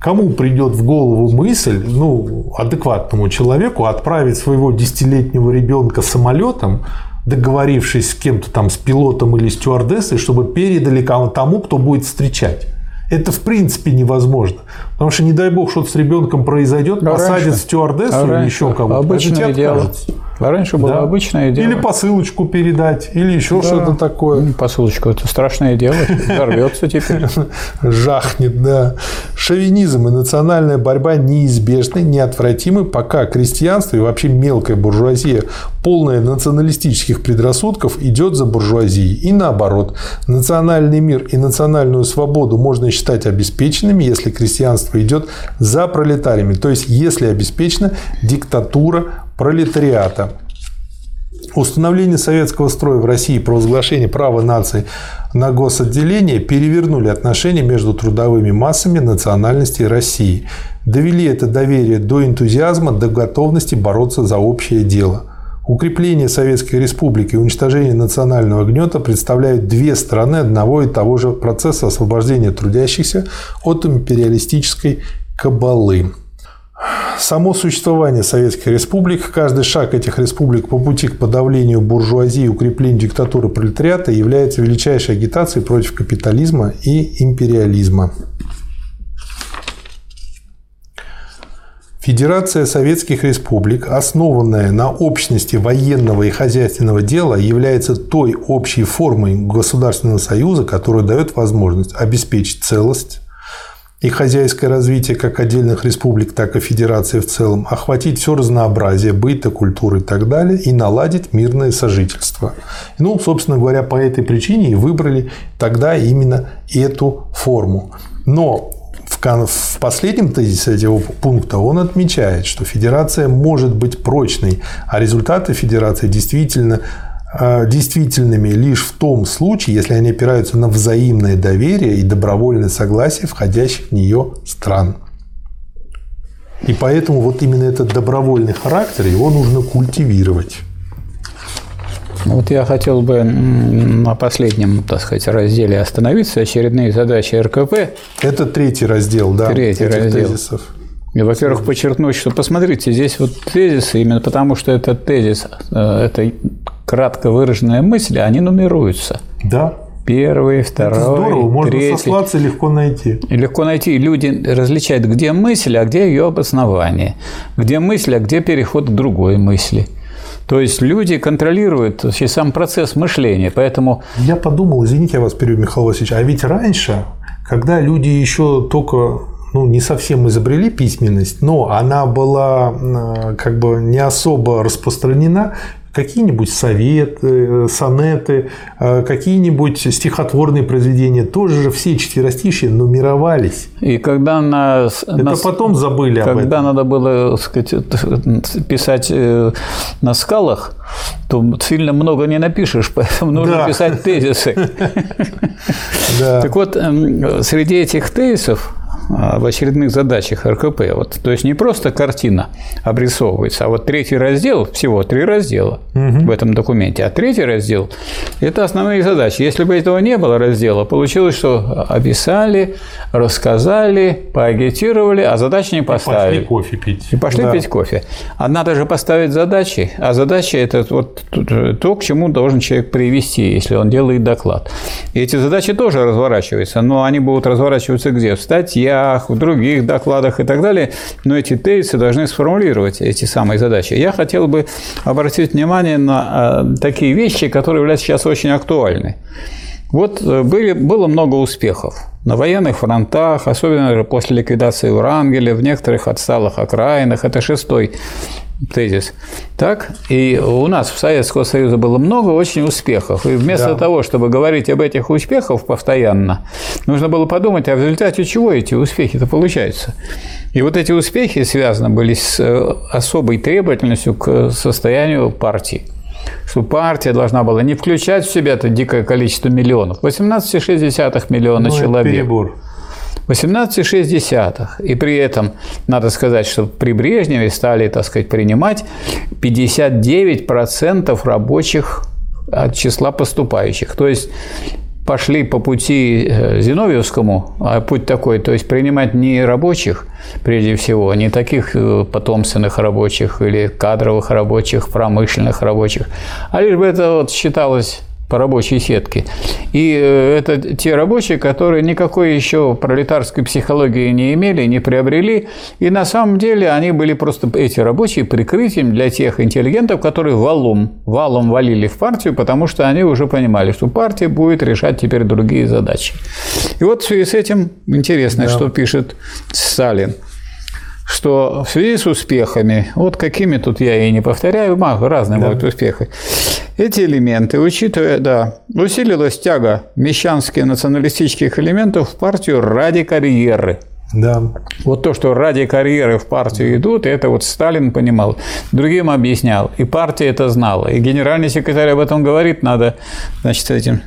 Кому придет в голову мысль, ну, адекватному человеку, отправить своего десятилетнего ребенка самолетом, договорившись с кем-то там, с пилотом или стюардессой, чтобы передали тому, кто будет встречать. Это в принципе невозможно. Потому что, не дай бог, что-то с ребенком произойдет, а посадят раньше, стюардессу а или еще кого-то. Обычное дело. Откажутся. А раньше было да. обычное дело. Или посылочку передать, или еще да. что-то такое. Посылочку – это страшное дело. Взорвется теперь. [laughs] Жахнет, да. Шовинизм и национальная борьба неизбежны, неотвратимы, пока крестьянство и вообще мелкая буржуазия, полная националистических предрассудков, идет за буржуазией. И наоборот, национальный мир и национальную свободу можно считать обеспеченными, если крестьянство идет за пролетариями. То есть, если обеспечена диктатура пролетариата. Установление советского строя в России и провозглашение права нации на госотделение перевернули отношения между трудовыми массами национальностей России, довели это доверие до энтузиазма, до готовности бороться за общее дело. Укрепление Советской Республики и уничтожение национального гнета представляют две стороны одного и того же процесса освобождения трудящихся от империалистической кабалы. Само существование советских республик, каждый шаг этих республик по пути к подавлению буржуазии укреплению диктатуры пролетариата является величайшей агитацией против капитализма и империализма. Федерация Советских Республик, основанная на общности военного и хозяйственного дела, является той общей формой государственного союза, которая дает возможность обеспечить целость и хозяйское развитие как отдельных республик, так и федерации в целом, охватить все разнообразие быта, культуры и так далее, и наладить мирное сожительство. Ну, собственно говоря, по этой причине и выбрали тогда именно эту форму. Но в последнем тезисе этого пункта он отмечает, что федерация может быть прочной, а результаты федерации действительно действительными лишь в том случае, если они опираются на взаимное доверие и добровольное согласие входящих в нее стран. И поэтому вот именно этот добровольный характер его нужно культивировать. Вот я хотел бы на последнем, так сказать, разделе остановиться. Очередные задачи РКП. Это третий раздел, да. Третий раздел. Тезисов. Во-первых, подчеркнуть, что посмотрите, здесь вот тезисы, именно потому что это тезис, э, это кратко выраженная мысль, они нумеруются. Да. Первый, второй, это здорово, можно третий. сослаться легко найти. И легко найти. Люди различают, где мысль, а где ее обоснование. Где мысль, а где переход к другой мысли. То есть люди контролируют вообще сам процесс мышления, поэтому… Я подумал, извините, я вас перебью, Михаил Васильевич, а ведь раньше, когда люди еще только ну, не совсем изобрели письменность, но она была э, как бы не особо распространена, какие-нибудь советы, э, сонеты, э, какие-нибудь стихотворные произведения, тоже же все четверостишие нумеровались. И когда на, Это на, потом забыли об этом. Когда надо было сказать, писать на скалах, то сильно много не напишешь, [laughs] поэтому нужно да. писать тезисы. [laughs] Так вот, эм, среди этих тезисов в очередных задачах РКП. Вот, то есть не просто картина обрисовывается, а вот третий раздел, всего три раздела угу. в этом документе, а третий раздел – это основные задачи. Если бы этого не было раздела, получилось, что описали, рассказали, поагитировали, а задачи не поставили. И пошли кофе пить. И пошли да. пить кофе. А надо же поставить задачи, а задача – это вот то, к чему должен человек привести, если он делает доклад. И эти задачи тоже разворачиваются, но они будут разворачиваться где? В статье статьях, в других докладах и так далее, но эти тезисы должны сформулировать эти самые задачи. Я хотел бы обратить внимание на э, такие вещи, которые являются сейчас очень актуальны. Вот э, были, было много успехов на военных фронтах, особенно после ликвидации Врангеля, в некоторых отсталых окраинах. Это шестой тезис. Так, и у нас в Советского Союза было много очень успехов. И вместо да. того, чтобы говорить об этих успехах постоянно, нужно было подумать, а в результате чего эти успехи-то получаются. И вот эти успехи связаны были с э, особой требовательностью к состоянию партии что партия должна была не включать в себя это дикое количество миллионов. 18,6 миллиона ну, человек. Это перебор. 18,6. И при этом надо сказать, что при Брежневе стали, так сказать, принимать 59% рабочих от числа поступающих. То есть пошли по пути э, Зиновьевскому, а путь такой, то есть принимать не рабочих, прежде всего, не таких э, потомственных рабочих или кадровых рабочих, промышленных рабочих, а лишь бы это вот считалось по рабочей сетке. И э, это те рабочие, которые никакой еще пролетарской психологии не имели, не приобрели. И на самом деле они были просто, эти рабочие, прикрытием для тех интеллигентов, которые валом, валом валили в партию, потому что они уже понимали, что партия будет решать теперь другие задачи. И вот в связи с этим интересно, да. что пишет Сталин что в связи с успехами, вот какими тут я и не повторяю, разные да. будут успехи, эти элементы, учитывая, да, усилилась тяга мещанских националистических элементов в партию ради карьеры. Да. Вот то, что ради карьеры в партию идут, это вот Сталин понимал, другим объяснял, и партия это знала, и генеральный секретарь об этом говорит, надо, значит, этим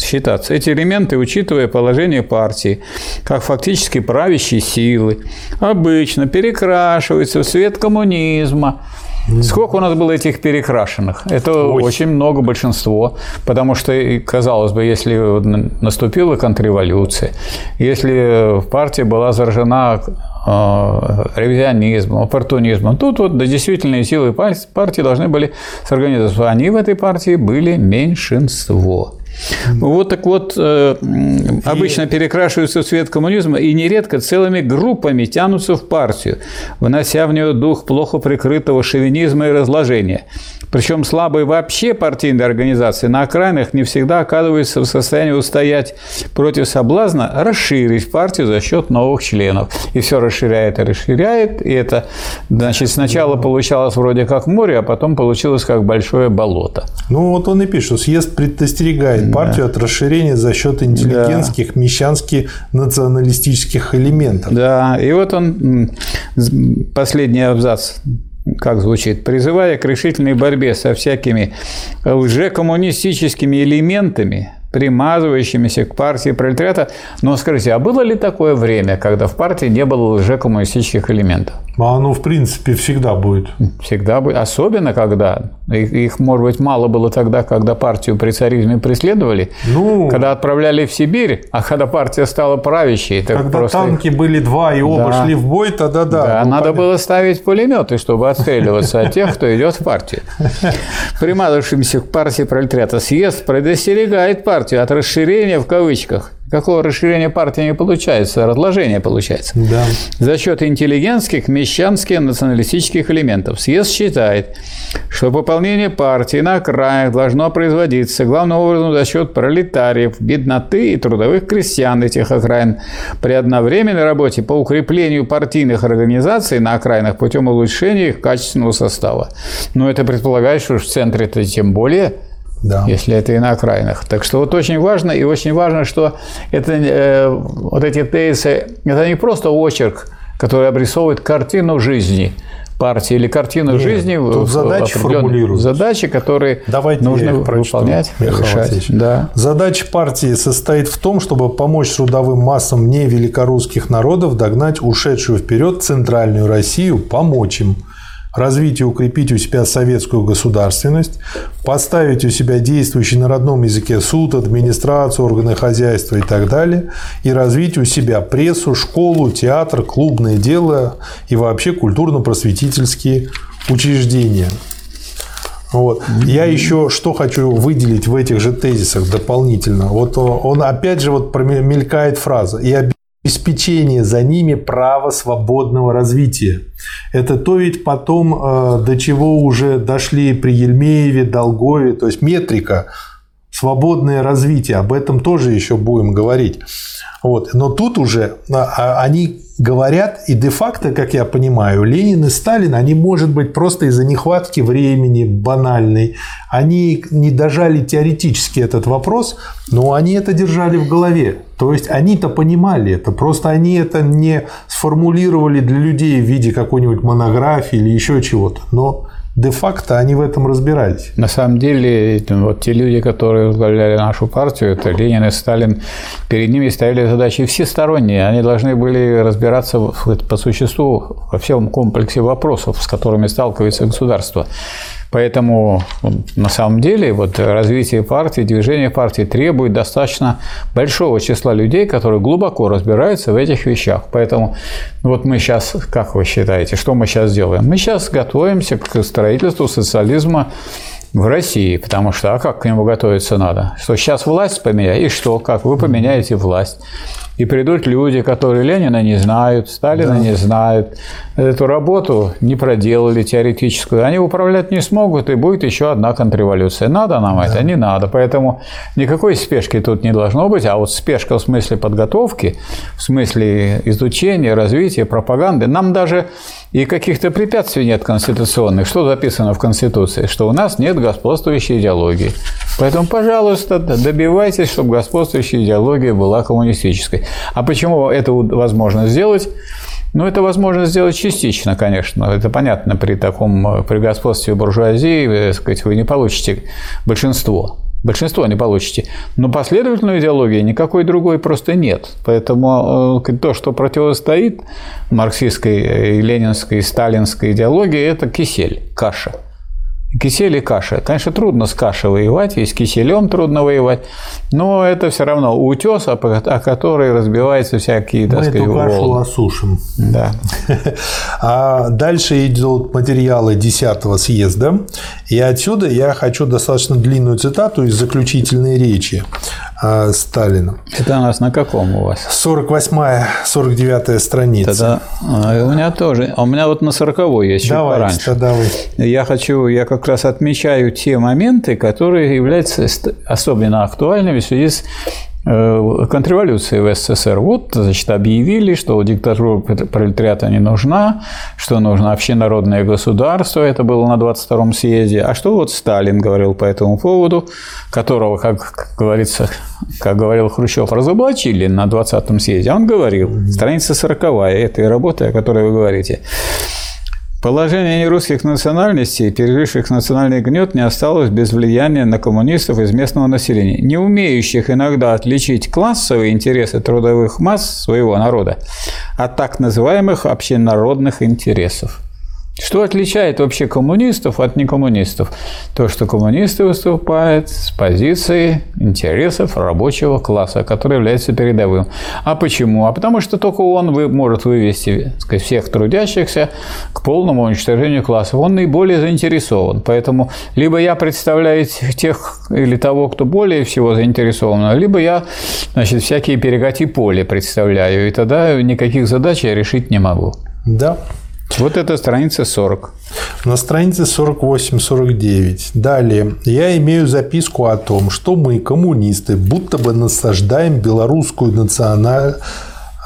считаться. Эти элементы, учитывая положение партии как фактически правящей силы, обычно перекрашиваются в цвет коммунизма, Сколько у нас было этих перекрашенных? Это очень, очень много, большинство. Потому что, казалось бы, если наступила контрреволюция, если партия была заражена э, ревизионизмом, оппортунизмом. Тут вот до действительные силы партии должны были сорганизоваться. Они в этой партии были меньшинство. Вот так вот, э, обычно перекрашиваются в цвет коммунизма и нередко целыми группами тянутся в партию, вынося в нее дух плохо прикрытого шовинизма и разложения. Причем слабые вообще партийные организации на окраинах не всегда оказываются в состоянии устоять против соблазна расширить партию за счет новых членов. И все расширяет и расширяет. И это, значит, сначала получалось вроде как море, а потом получилось как большое болото. Ну, вот он и пишет, съезд предостерегает партию да. от расширения за счет интеллигентских, да. мещанских, националистических элементов. Да, и вот он, последний абзац как звучит, призывая к решительной борьбе со всякими лжекоммунистическими элементами, примазывающимися к партии пролетариата. Но скажите, а было ли такое время, когда в партии не было лжекоммунистических элементов? А оно, в принципе, всегда будет. Всегда будет. Особенно, когда их, их, может быть, мало было тогда, когда партию при царизме преследовали, ну, когда отправляли в Сибирь, а когда партия стала правящей. Когда просто... танки были два, и оба да. шли в бой, тогда да. Да, ну, надо понятно. было ставить пулеметы, чтобы отстреливаться от тех, кто идет в партию. [laughs] Примазавшимся к партии пролетариата съезд предостерегает партию от расширения в кавычках Какого расширения партии не получается, разложение получается. Да. За счет интеллигентских, мещанских, националистических элементов. Съезд считает, что пополнение партии на окраинах должно производиться главным образом за счет пролетариев, бедноты и трудовых крестьян этих окраин при одновременной работе по укреплению партийных организаций на окраинах путем улучшения их качественного состава. Но это предполагает, что в центре это тем более – да. если это и на окраинах. Так что вот очень важно, и очень важно, что это, э, вот эти тезисы, это не просто очерк, который обрисовывает картину жизни партии или картину Нет, жизни тут задачи формулируют. Задачи, которые Давайте нужно выполнять, решать. Да. Задача партии состоит в том, чтобы помочь трудовым массам невеликорусских народов догнать ушедшую вперед центральную Россию, помочь им – развить и укрепить у себя советскую государственность, поставить у себя действующий на родном языке суд, администрацию, органы хозяйства и так далее, и развить у себя прессу, школу, театр, клубное дело и вообще культурно-просветительские учреждения. Вот. Я еще что хочу выделить в этих же тезисах дополнительно. Вот он опять же вот мелькает фраза и обеспечение за ними права свободного развития. Это то ведь потом э, до чего уже дошли при Ельмееве, Долгове, то есть метрика свободное развитие. Об этом тоже еще будем говорить. Вот. Но тут уже а, а, они говорят, и де-факто, как я понимаю, Ленин и Сталин, они, может быть, просто из-за нехватки времени банальной, они не дожали теоретически этот вопрос, но они это держали в голове. То есть они-то понимали это, просто они это не сформулировали для людей в виде какой-нибудь монографии или еще чего-то. Но де-факто они в этом разбирались. На самом деле, вот те люди, которые возглавляли нашу партию, это Ленин и Сталин, перед ними ставили задачи всесторонние. Они должны были разбираться по существу во всем комплексе вопросов, с которыми сталкивается государство. Поэтому на самом деле вот развитие партии, движение партии требует достаточно большого числа людей, которые глубоко разбираются в этих вещах. Поэтому вот мы сейчас, как вы считаете, что мы сейчас делаем? Мы сейчас готовимся к строительству социализма в России, потому что а как к нему готовиться надо? Что сейчас власть поменяет, и что, как вы поменяете власть? И придут люди, которые Ленина не знают, Сталина да. не знают, эту работу не проделали теоретическую, они управлять не смогут, и будет еще одна контрреволюция. Надо нам да. это? Не надо. Поэтому никакой спешки тут не должно быть, а вот спешка в смысле подготовки, в смысле изучения, развития, пропаганды, нам даже и каких-то препятствий нет конституционных. Что записано в Конституции? Что у нас нет господствующей идеологии. Поэтому, пожалуйста, добивайтесь, чтобы господствующая идеология была коммунистической. А почему это возможно сделать? Ну, это возможно сделать частично, конечно. Это понятно, при таком при господстве буржуазии, так сказать, вы не получите большинство. Большинство не получите. Но последовательной идеологии никакой другой просто нет. Поэтому э, то, что противостоит марксистской, э, ленинской, сталинской идеологии, это кисель, каша. Кисель и каша. Конечно, трудно с кашей воевать, и с киселем трудно воевать, но это все равно утес, о который разбиваются всякие, так Мы сказать, эту кашу волны. осушим. Да. [laughs] А дальше идут материалы 10 съезда, и отсюда я хочу достаточно длинную цитату из заключительной речи Сталина. Это у нас на каком у вас? 48-я, 49-я страница. Тогда а, у меня тоже. А у меня вот на 40-й есть Давайте, пораньше. Тогда вы. Я хочу, я как раз отмечаю те моменты, которые являются особенно актуальными в связи с Э, контрреволюции в СССР. Вот, значит, объявили, что диктатура пролетариата не нужна, что нужно общенародное государство, это было на 22-м съезде. А что вот Сталин говорил по этому поводу, которого, как говорится, как говорил Хрущев, разоблачили на 20-м съезде. Он говорил, страница 40 этой работы, о которой вы говорите. Положение нерусских национальностей, переживших национальный гнет, не осталось без влияния на коммунистов из местного населения, не умеющих иногда отличить классовые интересы трудовых масс своего народа от так называемых общенародных интересов. Что отличает вообще коммунистов от некоммунистов? То, что коммунисты выступают с позиции интересов рабочего класса, который является передовым. А почему? А потому что только он может вывести сказать, всех трудящихся к полному уничтожению классов. Он наиболее заинтересован. Поэтому либо я представляю тех или того, кто более всего заинтересован, либо я значит, всякие перегати поле представляю, и тогда никаких задач я решить не могу. Да, вот это страница 40. На странице 48-49. Далее. Я имею записку о том, что мы, коммунисты, будто бы насаждаем белорусскую национальность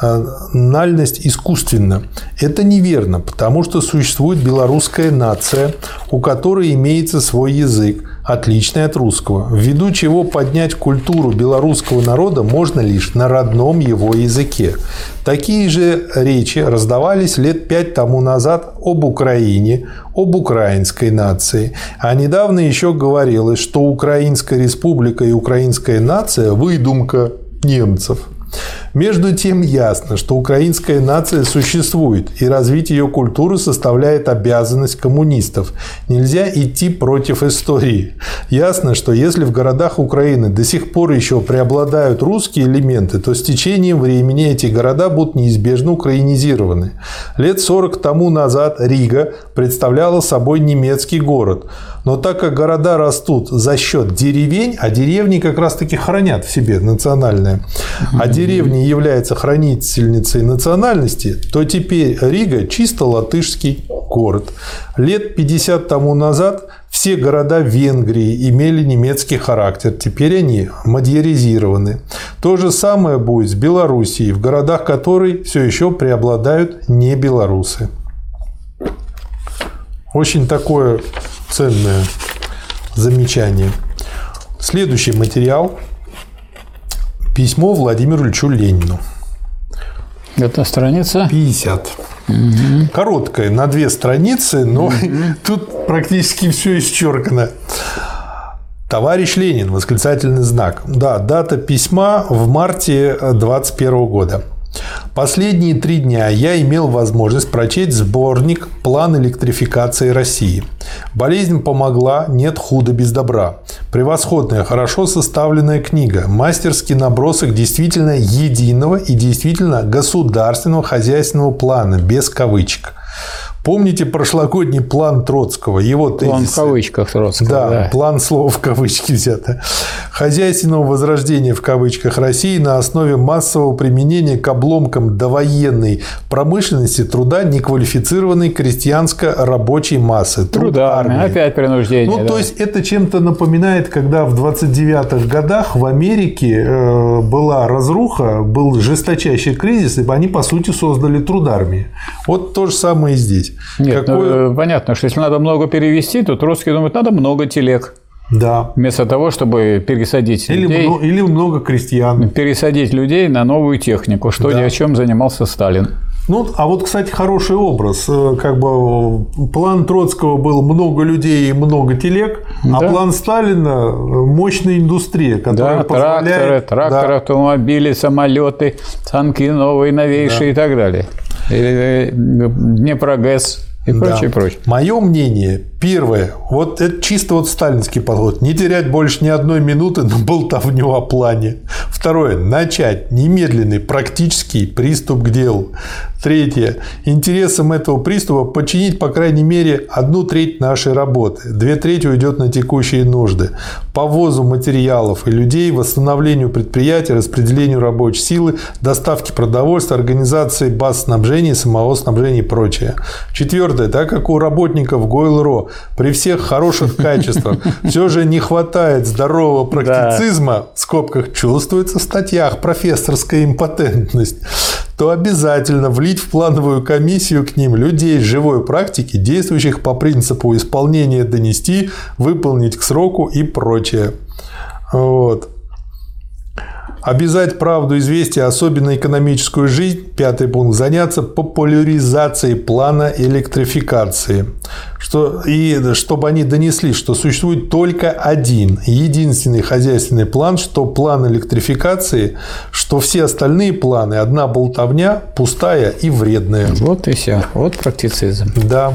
национальность искусственно. Это неверно, потому что существует белорусская нация, у которой имеется свой язык, отличный от русского, ввиду чего поднять культуру белорусского народа можно лишь на родном его языке. Такие же речи раздавались лет пять тому назад об Украине, об украинской нации. А недавно еще говорилось, что Украинская республика и украинская нация – выдумка немцев. Между тем ясно, что украинская нация существует, и развить ее культуру составляет обязанность коммунистов. Нельзя идти против истории. Ясно, что если в городах Украины до сих пор еще преобладают русские элементы, то с течением времени эти города будут неизбежно украинизированы. Лет 40 тому назад Рига представляла собой немецкий город. Но так как города растут за счет деревень, а деревни как раз-таки хранят в себе национальное, а деревня является хранительницей национальности, то теперь Рига чисто латышский город. Лет 50 тому назад все города Венгрии имели немецкий характер, теперь они мадьяризированы. То же самое будет с Белоруссией, в городах которой все еще преобладают не белорусы. Очень такое ценное замечание. Следующий материал. Письмо Владимиру Ильичу Ленину. Это страница? 50. Угу. Короткая, на две страницы, но угу. [laughs] тут практически все исчеркано. Товарищ Ленин, восклицательный знак. Да, дата письма в марте 2021 года. Последние три дня я имел возможность прочесть сборник «План электрификации России». Болезнь помогла, нет худа без добра. Превосходная, хорошо составленная книга, мастерский набросок действительно единого и действительно государственного хозяйственного плана, без кавычек. Помните прошлогодний план Троцкого, его тезисы? План в кавычках Троцкого. Да, да, план слова в кавычки взято. Хозяйственного возрождения в кавычках России на основе массового применения к обломкам довоенной промышленности труда неквалифицированной крестьянско-рабочей массы. Труда, армии. опять принуждение. Ну, да. то есть, это чем-то напоминает, когда в 29-х годах в Америке э, была разруха, был жесточайший кризис, и они, по сути, создали трудармию. Вот то же самое и здесь. Нет, Какое... ну, понятно, что если надо много перевести, то Троцкий думает, надо много телег. Да. Вместо того, чтобы пересадить или людей. Или много крестьян. Пересадить людей на новую технику, что да. ни о чем занимался Сталин. Ну, а вот, кстати, хороший образ. Э, как бы план Троцкого был много людей и много телег, а да. а план Сталина мощная индустрия, которая да, позволяет... тракторы, тракторы, да. автомобили, самолеты, танки новые, новейшие да. и так далее. Э, Днепрогэс и да. прочее, прочее. Мое мнение, первое, вот это чисто вот сталинский подход, не терять больше ни одной минуты на болтовню о плане. Второе, начать немедленный практический приступ к делу. Третье, интересом этого приступа подчинить, по крайней мере, одну треть нашей работы. Две трети уйдет на текущие нужды. Повозу материалов и людей, восстановлению предприятия, распределению рабочей силы, доставке продовольствия, организации баз снабжения, самого снабжения и прочее. Четвертое, так как у работников Гойл.ро при всех хороших качествах все же не хватает здорового практицизма, в скобках чувствуется в статьях профессорская импотентность, то обязательно влить в плановую комиссию к ним людей живой практики, действующих по принципу исполнения донести, выполнить к сроку и прочее. Вот. Обязать правду, известия, особенно экономическую жизнь. Пятый пункт. Заняться популяризацией плана электрификации. Что, и чтобы они донесли, что существует только один, единственный хозяйственный план, что план электрификации, что все остальные планы – одна болтовня, пустая и вредная. Вот и все. Вот практицизм. Да.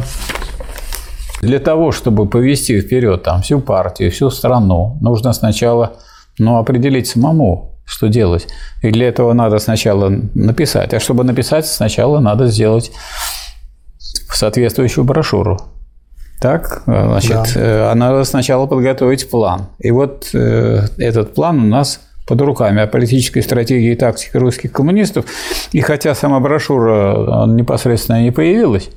Для того, чтобы повести вперед там, всю партию, всю страну, нужно сначала ну, определить самому, что делать. И для этого надо сначала написать. А чтобы написать, сначала надо сделать соответствующую брошюру. Так, значит, да. Э, надо сначала подготовить план. И вот э, этот план у нас под руками о политической стратегии и тактике русских коммунистов. И хотя сама брошюра непосредственно не появилась,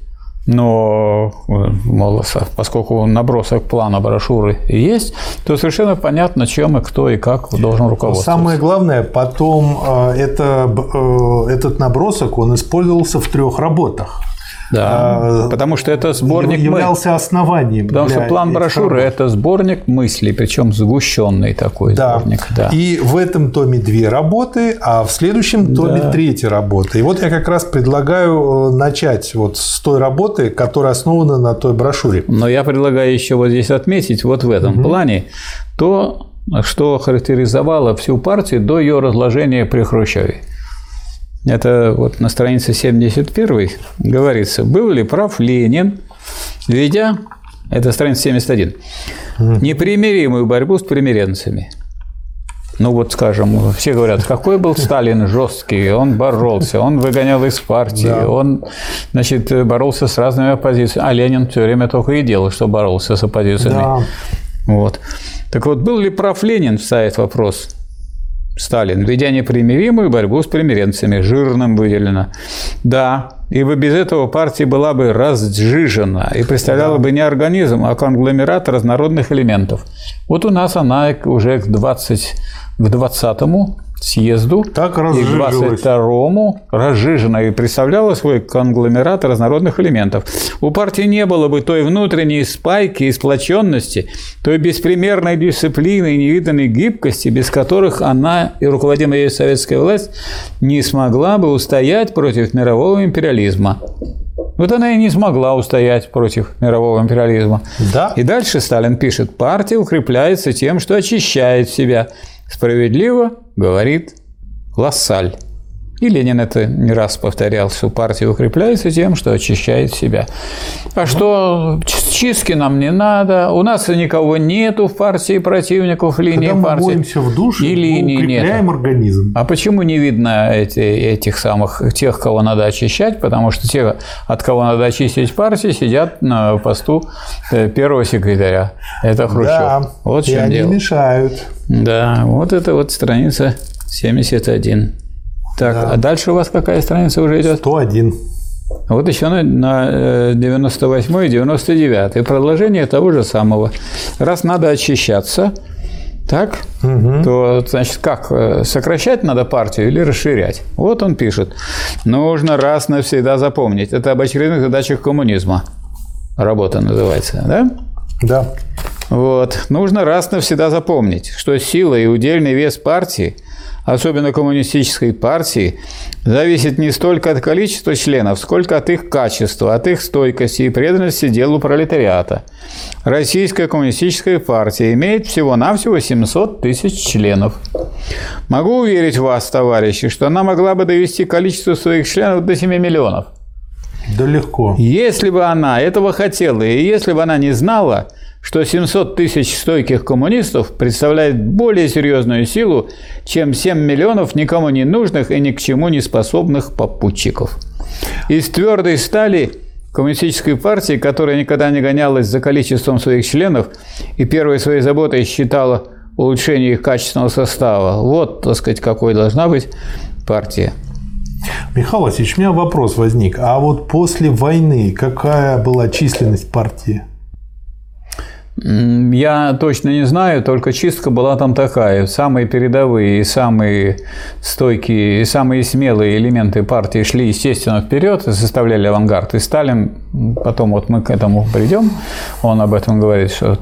но мол, поскольку набросок плана брошюры есть, то совершенно понятно, чем и кто и как должен руководствоваться. Самое главное, потом э, это, э, этот набросок он использовался в трех работах. Да, а, потому что это сборник являлся основанием. Потому что план брошюры – это сборник мыслей, причем сгущенный такой да. сборник. Да. И в этом томе две работы, а в следующем томе да. третья работа. И вот я как раз предлагаю э, начать вот с той работы, которая основана на той брошюре. Но я предлагаю еще вот здесь отметить вот в этом угу. плане то, что характеризовало всю партию до ее разложения при Хрущеве. Это вот на странице 71 говорится, был ли прав Ленин, ведя, это страница 71, непримиримую борьбу с примиренцами. Ну вот, скажем, все говорят, какой был Сталин жесткий, он боролся, он выгонял из партии, да. он, значит, боролся с разными оппозициями, а Ленин все время только и делал, что боролся с оппозициями. Да. Вот. Так вот, был ли прав Ленин, ставит вопрос. Сталин, ведя непримиримую борьбу с примиренцами, жирным выделено. Да, ибо без этого партия была бы разжижена и представляла да. бы не организм, а конгломерат разнородных элементов. Вот у нас она уже к 20 к 20-му съезду так и к 22-му разжижена и представляла свой конгломерат разнородных элементов. У партии не было бы той внутренней спайки и сплоченности, той беспримерной дисциплины и невиданной гибкости, без которых она и руководимая ею советская власть не смогла бы устоять против мирового империализма. Вот она и не смогла устоять против мирового империализма. Да. И дальше Сталин пишет, партия укрепляется тем, что очищает себя – Справедливо говорит Лассаль. И Ленин это не раз повторял, что партия укрепляется тем, что очищает себя. А что чистки нам не надо, у нас никого нету в партии противников линии Когда партии. мы боимся в душе, и линии мы укрепляем нету. организм. А почему не видно эти, этих самых, тех, кого надо очищать? Потому что те, от кого надо очистить партии, сидят на посту э, первого секретаря. Это Хрущев. Да, вот и они дело. мешают. Да, вот это вот страница 71. Так, да. а дальше у вас какая страница уже идет? 101. Вот еще на, на 98 э, и 99. Продолжение того же самого. Раз надо очищаться, так, угу. то, значит, как, э, сокращать надо партию или расширять? Вот он пишет. Нужно раз навсегда запомнить. Это об очередных задачах коммунизма. Работа называется, да? Да. Вот. Нужно раз навсегда запомнить, что сила и удельный вес партии, особенно коммунистической партии, зависит не столько от количества членов, сколько от их качества, от их стойкости и преданности делу пролетариата. Российская коммунистическая партия имеет всего-навсего 700 тысяч членов. Могу уверить вас, товарищи, что она могла бы довести количество своих членов до 7 миллионов. Да легко. Если бы она этого хотела, и если бы она не знала, что 700 тысяч стойких коммунистов представляет более серьезную силу, чем 7 миллионов никому не нужных и ни к чему не способных попутчиков. Из твердой стали коммунистической партии, которая никогда не гонялась за количеством своих членов и первой своей заботой считала улучшение их качественного состава. Вот, так сказать, какой должна быть партия. Михаил Васильевич, у меня вопрос возник. А вот после войны какая была численность партии? Я точно не знаю, только чистка была там такая. Самые передовые и самые стойкие и самые смелые элементы партии шли, естественно, вперед и составляли авангард. И Сталин, потом вот мы к этому придем, он об этом говорит, что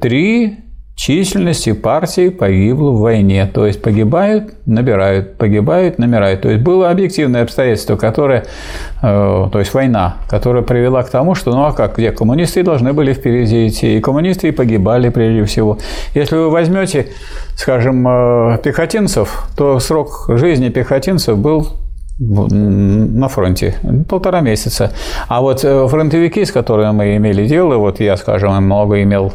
три численности партии погибло в войне. То есть погибают, набирают, погибают, набирают. То есть было объективное обстоятельство, которое, э, то есть война, которая привела к тому, что ну а как, где коммунисты должны были впереди идти, и коммунисты и погибали прежде всего. Если вы возьмете, скажем, э, пехотинцев, то срок жизни пехотинцев был на фронте полтора месяца. А вот э, фронтовики, с которыми мы имели дело, вот я, скажем, много имел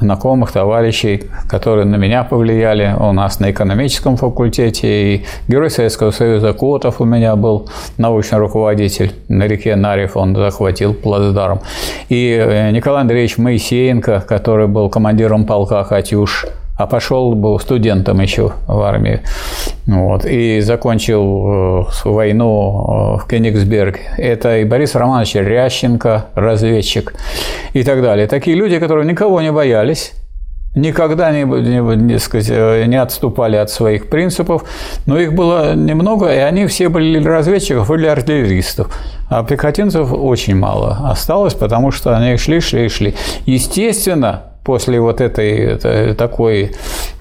знакомых, товарищей, которые на меня повлияли. У нас на экономическом факультете и Герой Советского Союза Котов у меня был научный руководитель на реке Нарев, он захватил плацдарм. И э, Николай Андреевич Моисеенко, который был командиром полка «Катюш», а пошел был студентом еще в армии. Вот, и закончил э, войну э, в Кенигсберге. Это и Борис Романович Рященко, разведчик и так далее. Такие люди, которые никого не боялись, никогда не, не, не, сказать, э, не отступали от своих принципов, но их было немного, и они все были разведчиков или артиллеристов. А пехотинцев очень мало осталось, потому что они шли, шли, шли. Естественно, после вот этой такой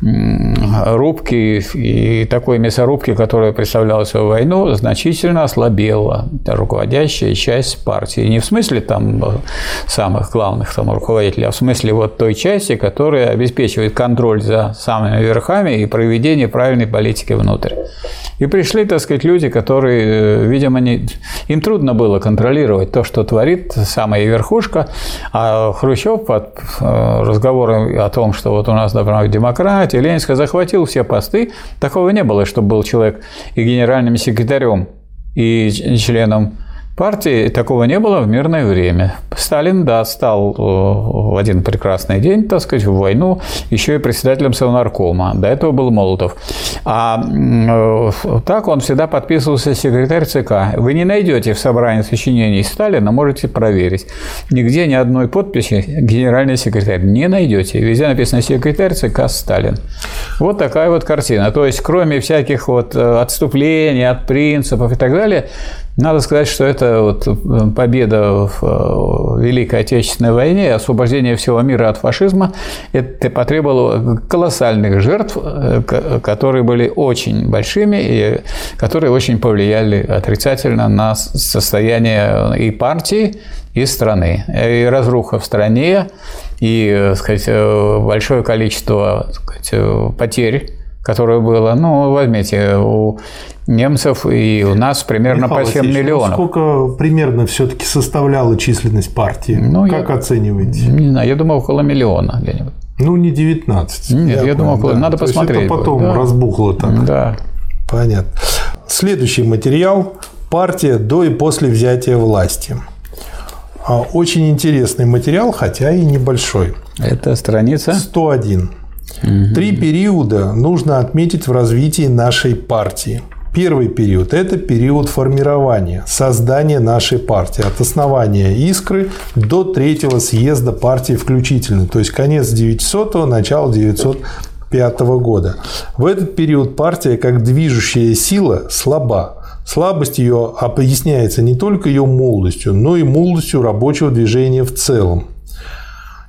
рубки и такой мясорубки, которая представляла свою войну, значительно ослабела руководящая часть партии. Не в смысле там самых главных там руководителей, а в смысле вот той части, которая обеспечивает контроль за самыми верхами и проведение правильной политики внутрь. И пришли, так сказать, люди, которые, э, видимо, не... им трудно было контролировать то, что творит самая верхушка, а Хрущев под разговором о том, что вот у нас должна быть демократия, Ленинская захватил все посты. Такого не было, чтобы был человек и генеральным секретарем, и членом партии такого не было в мирное время. Сталин, да, стал э, в один прекрасный день, так сказать, в войну, еще и председателем Совнаркома. До этого был Молотов. А э, так он всегда подписывался секретарь ЦК. Вы не найдете в собрании сочинений Сталина, можете проверить. Нигде ни одной подписи генеральный секретарь не найдете. Везде написано секретарь ЦК Сталин. Вот такая вот картина. То есть, кроме всяких вот э, отступлений от принципов и так далее, надо сказать, что это вот э, победа в э, Великой Отечественной войне, освобождение всего мира от фашизма, это потребовало колоссальных жертв, э, которые были очень большими и которые очень повлияли отрицательно на состояние и партии, и страны. И разруха в стране, и сказать, большое количество сказать, потерь которое было, ну, возьмите, у немцев и у нас примерно Михаил по 7 Васильевич, ну, миллионов. Ну, сколько примерно все-таки составляла численность партии? Ну, как я, оцениваете? Не знаю, я думаю, около миллиона где-нибудь. Ну, не 19. Нет, я, я думаю, около... Да. надо То посмотреть. это потом да. разбухло так. Да. Понятно. Следующий материал – партия до и после взятия власти. А, очень интересный материал, хотя и небольшой. Это страница? 101. Три периода нужно отметить в развитии нашей партии. Первый период – это период формирования, создания нашей партии. От основания «Искры» до третьего съезда партии включительно. То есть, конец 900-го, начало 905 года. В этот период партия, как движущая сила, слаба. Слабость ее объясняется не только ее молодостью, но и молодостью рабочего движения в целом.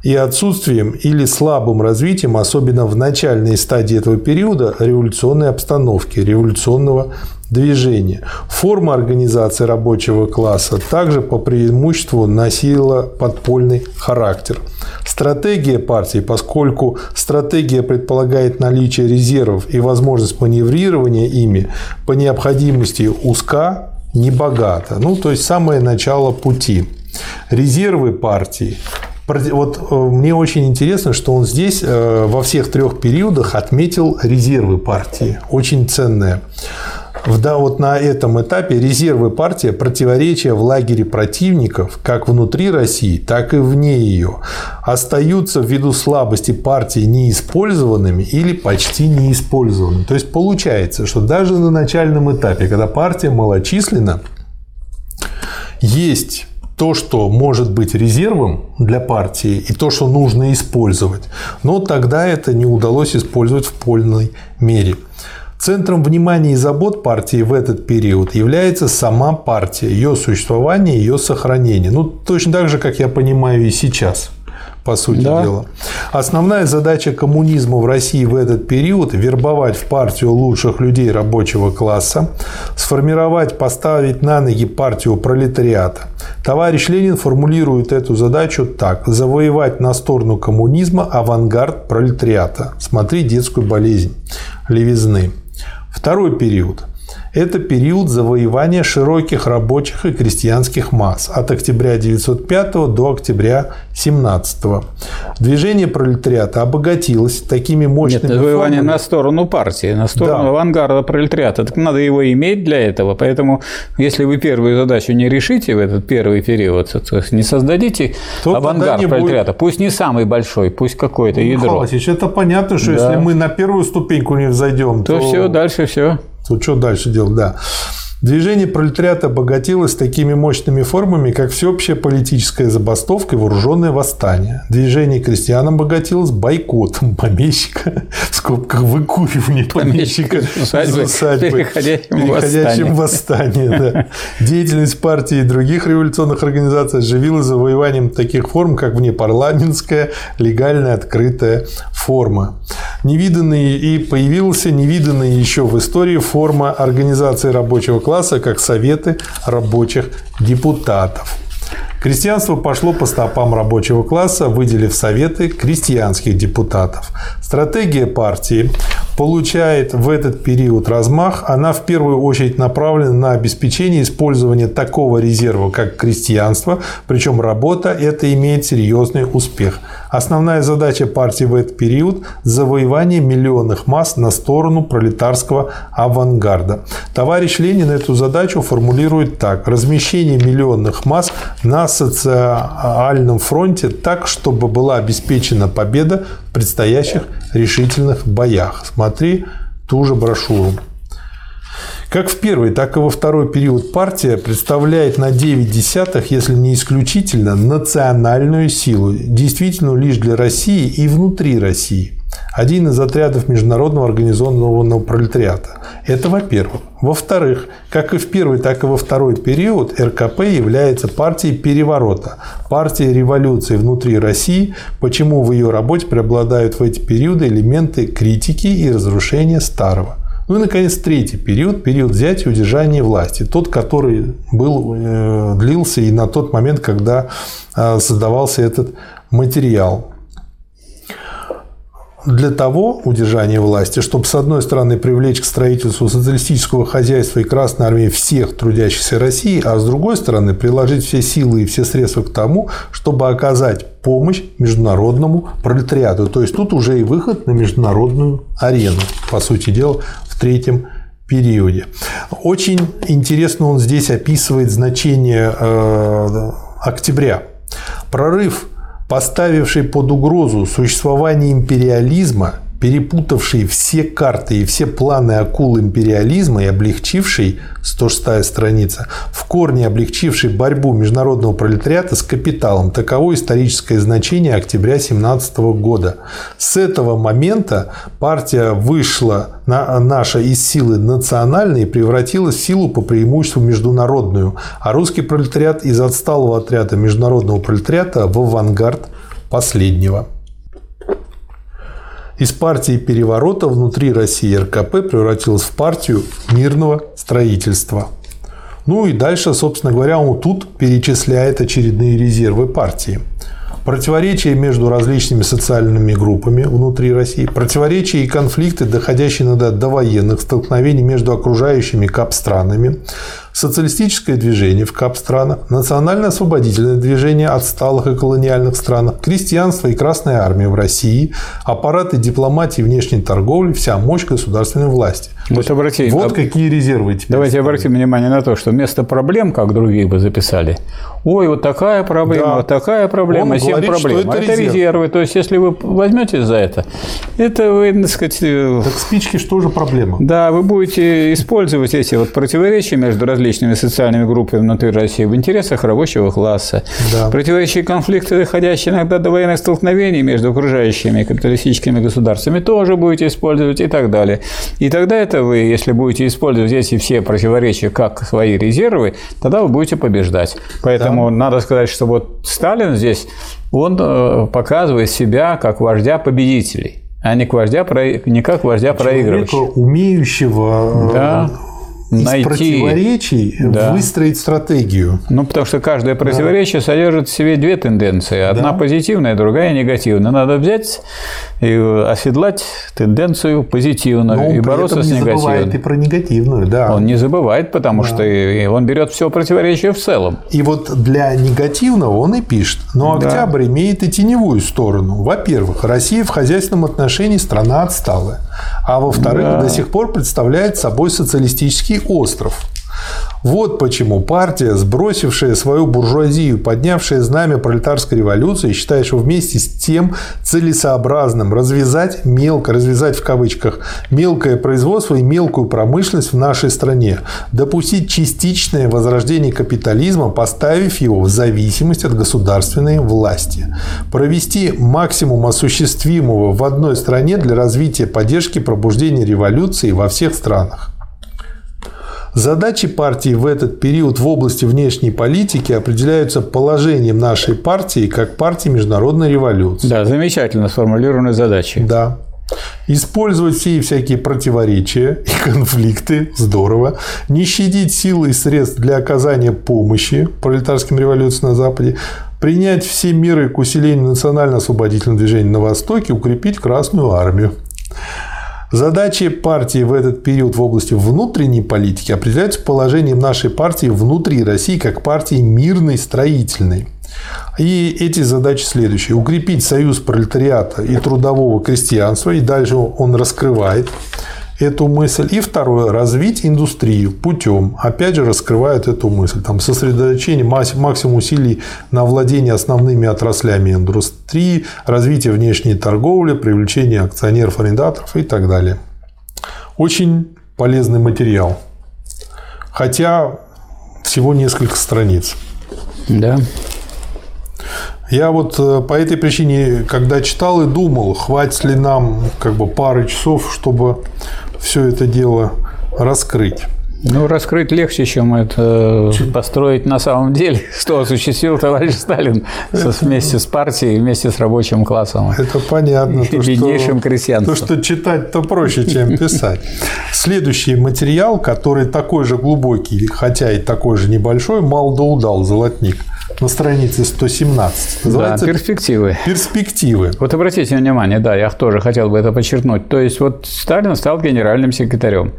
И отсутствием или слабым развитием, особенно в начальной стадии этого периода, революционной обстановки, революционного движения. Форма организации рабочего класса также по преимуществу носила подпольный характер. Стратегия партии, поскольку стратегия предполагает наличие резервов и возможность маневрирования ими, по необходимости узка, не богата. Ну, то есть самое начало пути. Резервы партии вот э, мне очень интересно, что он здесь э, во всех трех периодах отметил резервы партии. Очень ценное да, вот на этом этапе резервы партии противоречия в лагере противников как внутри России, так и вне ее остаются ввиду слабости партии неиспользованными или почти неиспользованными. То есть получается, что даже на начальном этапе, когда партия малочисленна, есть то, что может быть резервом для партии, и то, что нужно использовать. Но тогда это не удалось использовать в полной мере. Центром внимания и забот партии в этот период является сама партия, ее существование, ее сохранение. Ну, точно так же, как я понимаю и сейчас по сути да. дела. Основная задача коммунизма в России в этот период – вербовать в партию лучших людей рабочего класса, сформировать, поставить на ноги партию пролетариата. Товарищ Ленин формулирует эту задачу так – завоевать на сторону коммунизма авангард пролетариата. Смотри детскую болезнь левизны. Второй период – это период завоевания широких рабочих и крестьянских масс от октября 1905 до октября 1917. Движение пролетариата обогатилось такими мощными Нет, завоевание формами. на сторону партии, на сторону да. авангарда пролетариата. Так надо его иметь для этого. Поэтому, если вы первую задачу не решите в этот первый период, то есть не создадите то авангард пролетариата, будет... пусть не самый большой, пусть какое-то ядро. Михайлович, это понятно, что да. если мы на первую ступеньку не взойдем, то, то все, дальше все. Тут что дальше делать? Да. Движение пролетариата обогатилось такими мощными формами, как всеобщая политическая забастовка и вооруженное восстание. Движение крестьян обогатилось бойкотом помещика, в скобках выкуривание помещика усадьбы, усадьбы переходящим в восстание. Деятельность партии и других революционных организаций оживила завоеванием таких форм, как внепарламентская, легальная, открытая форма. Невиданные и появился невиданная еще в истории форма организации рабочего класса класса как советы рабочих депутатов. Крестьянство пошло по стопам рабочего класса, выделив советы крестьянских депутатов. Стратегия партии получает в этот период размах. Она в первую очередь направлена на обеспечение использования такого резерва, как крестьянство, причем работа это имеет серьезный успех. Основная задача партии в этот период – завоевание миллионных масс на сторону пролетарского авангарда. Товарищ Ленин эту задачу формулирует так. Размещение миллионных масс на социальном фронте так, чтобы была обеспечена победа в предстоящих решительных боях. Смотри ту же брошюру. Как в первый, так и во второй период партия представляет на 9 десятых, если не исключительно, национальную силу, действительно лишь для России и внутри России один из отрядов международного организованного пролетариата. Это во-первых. Во-вторых, как и в первый, так и во второй период РКП является партией переворота, партией революции внутри России, почему в ее работе преобладают в эти периоды элементы критики и разрушения старого. Ну и, наконец, третий период, период взятия и удержания власти. Тот, который был, э, длился и на тот момент, когда э, создавался этот материал для того удержания власти, чтобы, с одной стороны, привлечь к строительству социалистического хозяйства и Красной Армии всех трудящихся России, а с другой стороны, приложить все силы и все средства к тому, чтобы оказать помощь международному пролетариату. То есть тут уже и выход на международную арену, по сути дела, третьем периоде. Очень интересно он здесь описывает значение э, октября. Прорыв поставивший под угрозу существование империализма перепутавший все карты и все планы акул империализма и облегчивший, 106 страница, в корне облегчивший борьбу международного пролетариата с капиталом. Таково историческое значение октября 17 года. С этого момента партия вышла на, наша из силы национальной и превратилась силу по преимуществу международную, а русский пролетариат из отсталого отряда международного пролетариата в авангард последнего. Из партии переворота внутри России РКП превратилась в партию мирного строительства. Ну и дальше, собственно говоря, он тут перечисляет очередные резервы партии – противоречия между различными социальными группами внутри России, противоречия и конфликты, доходящие иногда до военных столкновений между окружающими КАП-странами, социалистическое движение в КАП-странах, национально-освободительное движение отсталых и колониальных странах, крестьянство и Красная армия в России, аппараты дипломатии внешней торговли, вся мощь государственной власти. Вот, обрати, вот какие резервы теперь. Давайте ставят. обратим внимание на то, что вместо проблем, как другие бы записали, ой, вот такая проблема, да. вот такая проблема, семь говорит, проблем. это, это резерв. резервы. То есть, если вы возьмете за это, это вы, так сказать... Так спички что же проблема? Да, вы будете использовать эти вот противоречия между различными социальными группами внутри России в интересах рабочего класса. Да. Противоречия конфликты, доходящие иногда до военных столкновений между окружающими капиталистическими государствами, тоже будете использовать и так далее. И тогда это вы, если будете использовать эти все противоречия как свои резервы, тогда вы будете побеждать. Поэтому да. надо сказать, что вот Сталин здесь, он э, показывает себя как вождя победителей а не, вождя, не как вождя проигрывающего. умеющего да найти... противоречий да. выстроить стратегию. Ну, потому что каждое противоречие да. содержит в себе две тенденции. Одна да. позитивная, другая негативная. Надо взять и оседлать тенденцию позитивную Но и бороться с негативной. Он забывает и про негативную, да. Он не забывает, потому да. что он берет все противоречие в целом. И вот для негативного он и пишет. Но Октябрь да. имеет и теневую сторону. Во-первых, Россия в хозяйственном отношении страна отсталая. А во-вторых, да. до сих пор представляет собой социалистический остров. Вот почему партия, сбросившая свою буржуазию, поднявшая знамя пролетарской революции, считает, что вместе с тем целесообразным развязать мелко, развязать в кавычках, мелкое производство и мелкую промышленность в нашей стране, допустить частичное возрождение капитализма, поставив его в зависимость от государственной власти, провести максимум осуществимого в одной стране для развития поддержки пробуждения революции во всех странах. Задачи партии в этот период в области внешней политики определяются положением нашей партии как партии международной революции. Да, замечательно сформулированные задачи. Да. Использовать все всякие противоречия и конфликты, здорово. Не щадить силы и средств для оказания помощи пролетарским революциям на Западе. Принять все меры к усилению национально-освободительного движения на Востоке, укрепить Красную Армию. Задачи партии в этот период в области внутренней политики определяются положением нашей партии внутри России как партии мирной, строительной. И эти задачи следующие. Укрепить союз пролетариата и трудового крестьянства. И дальше он раскрывает эту мысль. И второе, развить индустрию путем, опять же, раскрывают эту мысль. Там сосредоточение, максимум усилий на владение основными отраслями индустрии, развитие внешней торговли, привлечение акционеров, арендаторов и так далее. Очень полезный материал. Хотя всего несколько страниц. Да. Я вот э, по этой причине, когда читал и думал, хватит ли нам как бы пары часов, чтобы все это дело раскрыть. Ну, раскрыть легче, чем это построить на самом деле, [laughs] что осуществил товарищ Сталин это, вместе с партией, вместе с рабочим классом. Это понятно. И беднейшим крестьянством. То, что читать-то проще, чем писать. Следующий материал, который такой же глубокий, хотя и такой же небольшой, мал да удал, золотник на странице 117. Называется да, перспективы. Перспективы. Вот обратите внимание, да, я тоже хотел бы это подчеркнуть. То есть, вот Сталин стал генеральным секретарем.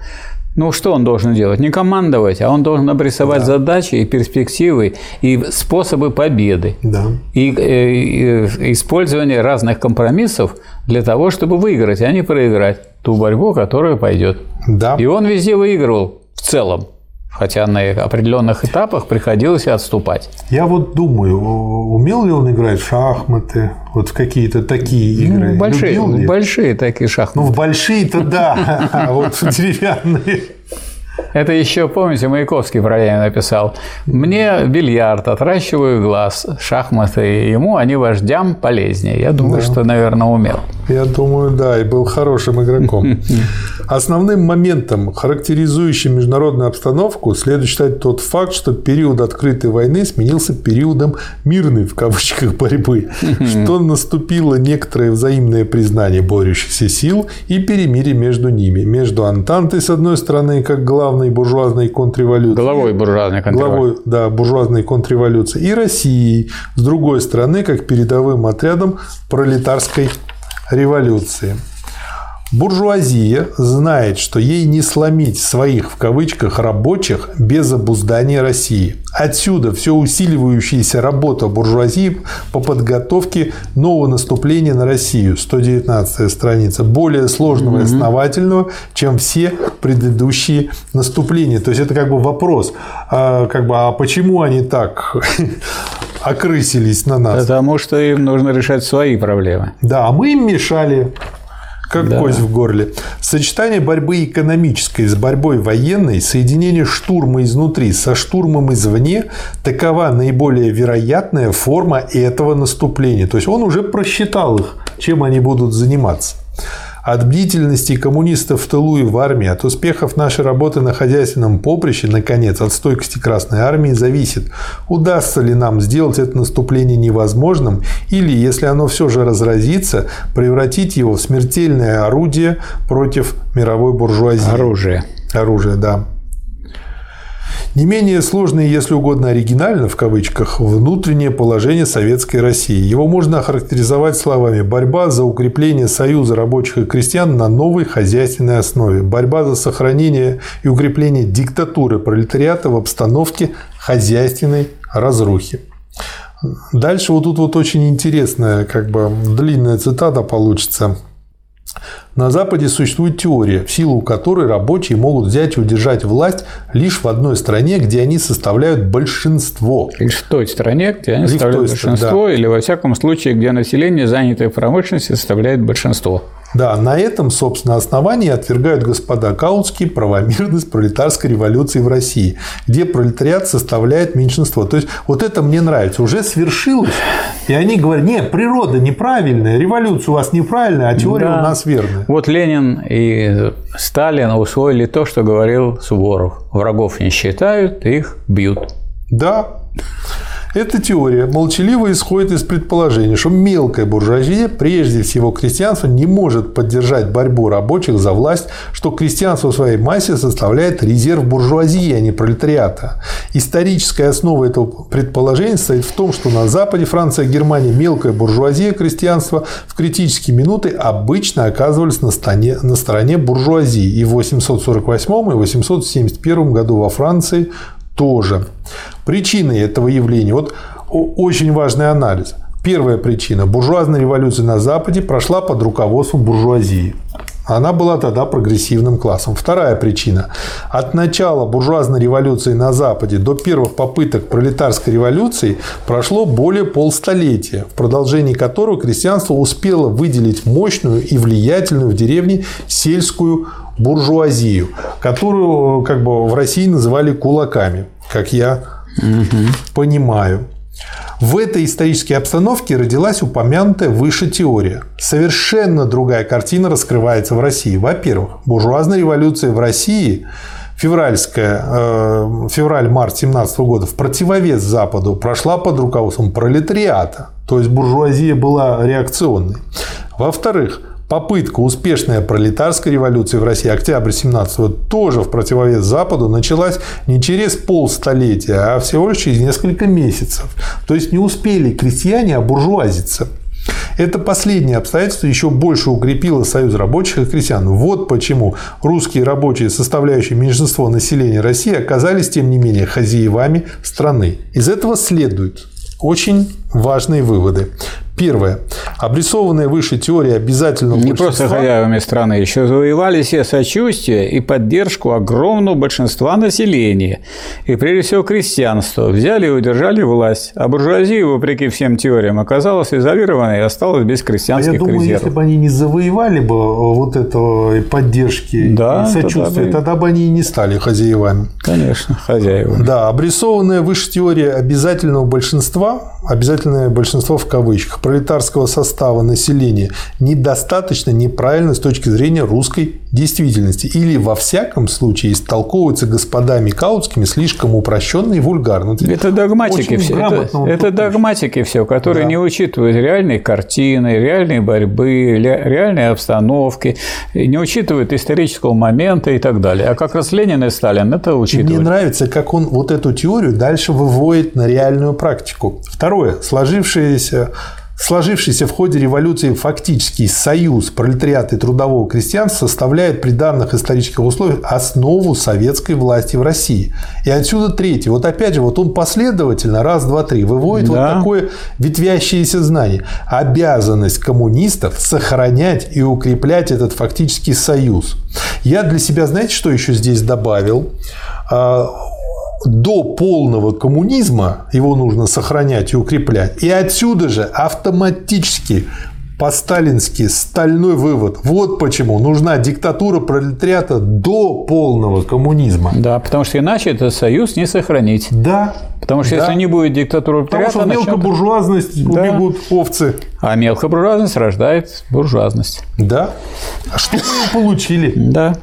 Ну, что он должен делать? Не командовать, а он должен обрисовать да. задачи и перспективы, и способы победы. Да. И, и, э, и использование разных компромиссов для того, чтобы выиграть, а не проиграть ту борьбу, которая пойдет. Да. И он везде выигрывал в целом хотя на определенных этапах приходилось отступать. Я вот думаю, умел ли он играть в шахматы, вот в какие-то такие ну, игры? Ну, большие, большие такие шахматы. Ну, в большие-то да, [laughs] а вот в деревянные. Это еще, помните, Маяковский про Ленина написал. «Мне бильярд, отращиваю глаз, шахматы ему, они вождям полезнее». Я думаю, да. что, наверное, умел. Я думаю, да, и был хорошим игроком. [laughs] Основным моментом, характеризующим международную обстановку, следует считать тот факт, что период открытой войны сменился периодом «мирной» в кавычках борьбы, [laughs] что наступило некоторое взаимное признание борющихся сил и перемирие между ними, между Антантой, с одной стороны, как главной буржуазной контрреволюции, Главой буржуазной контрреволюции. главой да, буржуазной контрреволюции, и Россией, с другой стороны, как передовым отрядом пролетарской революции. Буржуазия знает, что ей не сломить своих в кавычках рабочих без обуздания России. Отсюда все усиливающаяся работа буржуазии по подготовке нового наступления на Россию. 119 страница. Более сложного и основательного, чем все предыдущие наступления. То есть это как бы вопрос, а, как бы, а почему они так [laughs] окрысились на нас? Потому что им нужно решать свои проблемы. Да, а мы им мешали как Да. кость в горле. Сочетание борьбы экономической с борьбой военной, соединение штурма изнутри со штурмом извне – такова наиболее вероятная форма этого наступления. То есть он уже просчитал их, чем они будут заниматься. От бдительности коммунистов в тылу и в армии, от успехов нашей работы на хозяйственном поприще, наконец, от стойкости Красной Армии зависит, удастся ли нам сделать это наступление невозможным или, если оно все же разразится, превратить его в смертельное орудие против мировой буржуазии. Оружие. Оружие, да. Не менее сложное, если угодно оригинально, в кавычках, внутреннее положение Советской России. Его можно охарактеризовать словами «борьба за укрепление союза рабочих и крестьян на новой хозяйственной основе», «борьба за сохранение и укрепление диктатуры пролетариата в обстановке хозяйственной разрухи». Дальше вот тут вот очень интересная, как бы длинная цитата получится. На Западе существует теория, в силу которой рабочие могут взять и удержать власть лишь в одной стране, где они составляют большинство. Лишь в той стране, где они Лишь составляют той большинство, или во всяком случае, где население, занятое в промышленности, составляет большинство. Да, на этом, собственно, основании отвергают господа Каутские правомерность пролетарской революции в России, где пролетариат составляет меньшинство. То есть, вот это мне нравится. Уже свершилось, и они говорят, нет, природа неправильная, революция у вас неправильная, а теория Да. у нас верная. Вот Ленин и Сталин усвоили то, что говорил Суворов. Врагов не считают, их бьют. Да, эта теория молчаливо исходит из предположения, что мелкая буржуазия, прежде всего крестьянство, не может поддержать борьбу рабочих за власть, что крестьянство в своей массе составляет резерв буржуазии, а не пролетариата. Историческая основа этого предположения состоит в том, что на Западе, Франция, Германия, мелкая буржуазия, крестьянство в критические минуты обычно оказывались на стороне, на стороне буржуазии. И в 848 и 871 году во Франции тоже. Причины этого явления. Вот очень важный анализ. Первая причина. Буржуазная революция на Западе прошла под руководством буржуазии. Она была тогда прогрессивным классом. Вторая причина. От начала буржуазной революции на Западе до первых попыток пролетарской революции прошло более полстолетия, в продолжении которого крестьянство успело выделить мощную и влиятельную в деревне сельскую буржуазию, которую как бы в России называли кулаками, как я понимаю. В этой исторической обстановке родилась упомянутая выше теория. Совершенно другая картина раскрывается в России. Во-первых, буржуазная революция в России февральская, э, февраль-март 17 года в противовес Западу прошла под руководством пролетариата. То есть буржуазия была реакционной. Во-вторых, попытка успешная пролетарской революции в России октябрь 17 тоже в противовес Западу началась не через полстолетия, а всего лишь через несколько месяцев. То есть не успели крестьяне обуржуазиться. Это последнее обстоятельство еще больше укрепило союз рабочих и крестьян. Вот почему русские рабочие, составляющие меньшинство населения России, оказались, тем не менее, хозяевами страны. Из этого следует очень важные выводы. Первое. Обрисованная выше теория обязательного Не просто большинства- хозяевами страны, еще завоевали себе сочувствие и поддержку огромного большинства населения, и прежде всего крестьянства, взяли и удержали власть, а буржуазия, вопреки всем теориям, оказалась изолированной и осталась без А крестьянских я думаю, резервов. если бы они не завоевали бы вот этого поддержки Да, и сочувствия, тогда тогда бы- бы они и не стали хозяевами. Конечно, хозяева. Да, обрисованная выше теория обязательного большинства обязательное большинство в кавычках, пролетарского состава населения недостаточно неправильно с точки зрения русской действительности. Или, во всяком случае, истолковывается господами Каутскими слишком упрощенно и вульгарно. Это догматики все. Это, это догматики все, которые да. не учитывают реальные картины, реальные борьбы, реальные обстановки, не учитывают исторического момента и так далее. А как раз Ленин и Сталин это учитывают. Мне нравится, как он вот эту теорию дальше выводит на реальную практику. Второе. Сложившееся Сложившийся в ходе революции фактический союз пролетариата и трудового крестьянства составляет при данных исторических условиях основу советской власти в России. И отсюда третий. Вот опять же, вот он последовательно, раз, два, три, выводит да. вот такое ветвящееся знание. Обязанность коммунистов сохранять и укреплять этот фактический союз. Я для себя, знаете, что еще здесь добавил? До полного коммунизма его нужно сохранять и укреплять. И отсюда же автоматически по-сталински стальной вывод. Вот почему нужна диктатура пролетариата до полного коммунизма. Да, потому что иначе этот союз не сохранить. Да. Потому что да. если не будет диктатуры пролетариата... Потому что мелкобуржуазность да. убегут овцы. А мелкобуржуазность рождает буржуазность. Да. А что мы получили? Да.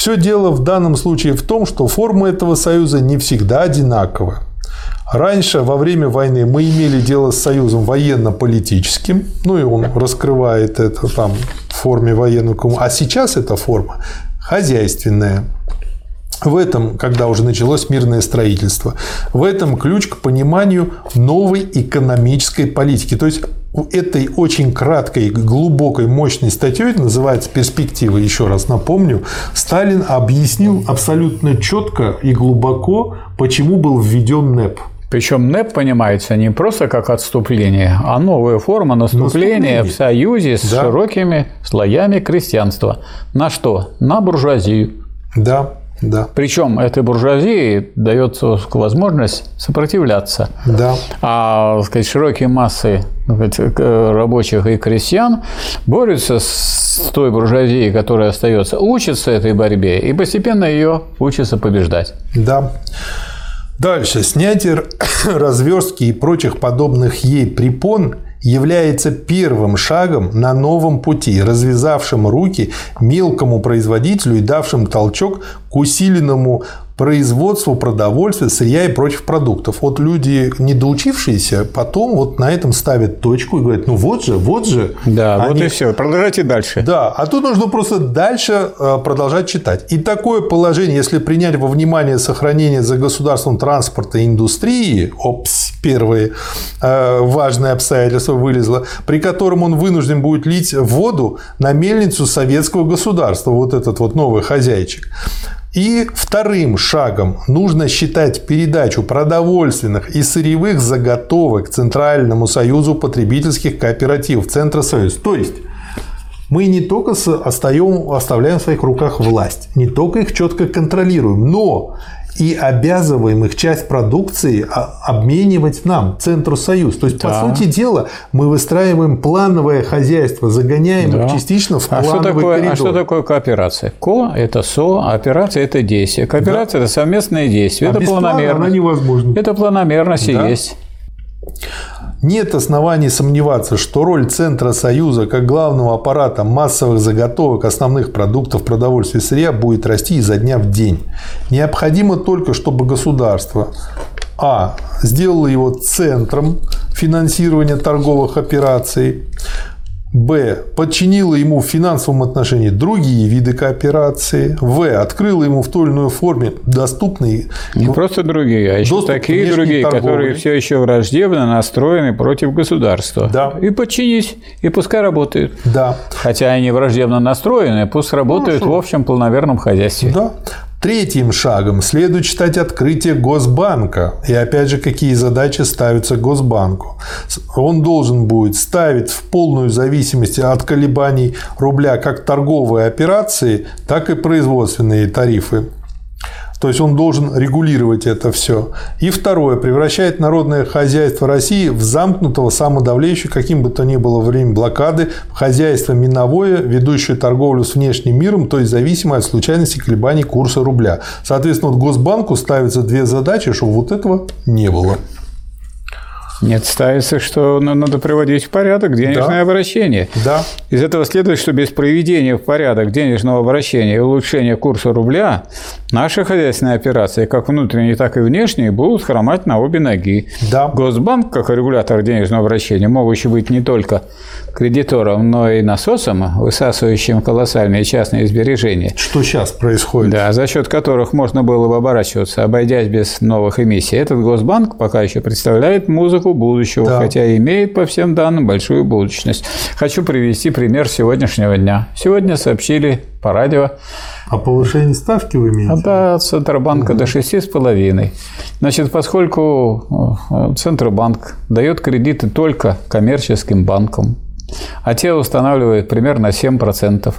Все дело в данном случае в том, что форма этого союза не всегда одинакова. Раньше, во время войны, мы имели дело с союзом военно-политическим, ну и он раскрывает это там в форме военного, а сейчас эта форма хозяйственная. В этом, когда уже началось мирное строительство, в этом ключ к пониманию новой экономической политики. То есть этой очень краткой, глубокой, мощной статьей, называется «Перспективы», еще раз напомню, Сталин объяснил абсолютно четко и глубоко, почему был введен НЭП. Причем НЭП понимается не просто как отступление, а новая форма наступления, наступление. в союзе с да. широкими слоями крестьянства. На что? На буржуазию. Да. Да. Причем этой буржуазии дается возможность сопротивляться. Да. А сказать, широкие массы сказать, рабочих и крестьян борются с той буржуазией, которая остается, учатся этой борьбе и постепенно ее учатся побеждать. Да. Дальше. Снятие [coughs] разверстки и прочих подобных ей препон – является первым шагом на новом пути, развязавшим руки мелкому производителю и давшим толчок к усиленному производству продовольствия, сырья и прочих продуктов. Вот люди, недоучившиеся, потом вот на этом ставят точку и говорят, ну вот же, вот же. Да, Они... вот и все. Продолжайте дальше. Да, а тут нужно просто дальше э, продолжать читать. И такое положение, если принять во внимание сохранение за государством транспорта и индустрии, опс, первые э, важные обстоятельства вылезло, при котором он вынужден будет лить воду на мельницу советского государства, вот этот вот новый хозяйчик, и вторым шагом нужно считать передачу продовольственных и сырьевых заготовок Центральному союзу потребительских кооперативов, Центросоюз. То есть мы не только остаем, оставляем в своих руках власть, не только их четко контролируем, но и обязываем их часть продукции обменивать нам, Центру Союз. То есть, да. по сути дела, мы выстраиваем плановое хозяйство, загоняем да. их частично в плановый а что такое, коридор. А что такое кооперация? Ко – это со, а операция – это действие. Кооперация да. – это совместное действие. А это планомерно. она невозможна. Это планомерность да. и есть. Нет оснований сомневаться, что роль Центра Союза как главного аппарата массовых заготовок основных продуктов продовольствия и сырья будет расти изо дня в день. Необходимо только, чтобы государство а. сделало его центром финансирования торговых операций, Б. Подчинила ему в финансовом отношении другие виды кооперации. В. Открыла ему в той или иной форме доступные... Не просто другие, а еще такие другие, торговли. которые все еще враждебно настроены против государства. Да. И подчинись, и пускай работают. Да. Хотя они враждебно настроены, пусть работают ну, в общем полноверном хозяйстве. Да. Третьим шагом следует считать открытие Госбанка. И опять же, какие задачи ставятся Госбанку. Он должен будет ставить в полную зависимость от колебаний рубля как торговые операции, так и производственные тарифы. То есть он должен регулировать это все. И второе, превращает народное хозяйство России в замкнутого, самодавлеющего, каким бы то ни было время блокады, хозяйство миновое, ведущее торговлю с внешним миром, то есть зависимое от случайности колебаний курса рубля. Соответственно, вот Госбанку ставятся две задачи, чтобы вот этого не было. Нет, ставится, что надо приводить в порядок денежное да. обращение. Да. Из этого следует, что без приведения в порядок денежного обращения и улучшения курса рубля наши хозяйственные операции, как внутренние, так и внешние, будут хромать на обе ноги. Да. Госбанк, как регулятор денежного обращения, могущий быть не только кредитором, но и насосом, высасывающим колоссальные частные сбережения. Что сейчас происходит? Да, за счет которых можно было бы оборачиваться, обойдясь без новых эмиссий. Этот Госбанк пока еще представляет музыку будущего, да. хотя имеет по всем данным большую будущность. Хочу привести пример сегодняшнего дня. Сегодня сообщили по радио. О повышении ставки вы имеете? Да, Центробанка угу. до 6,5. Значит, поскольку э, Центробанк дает кредиты только коммерческим банкам, а те устанавливают примерно 7%.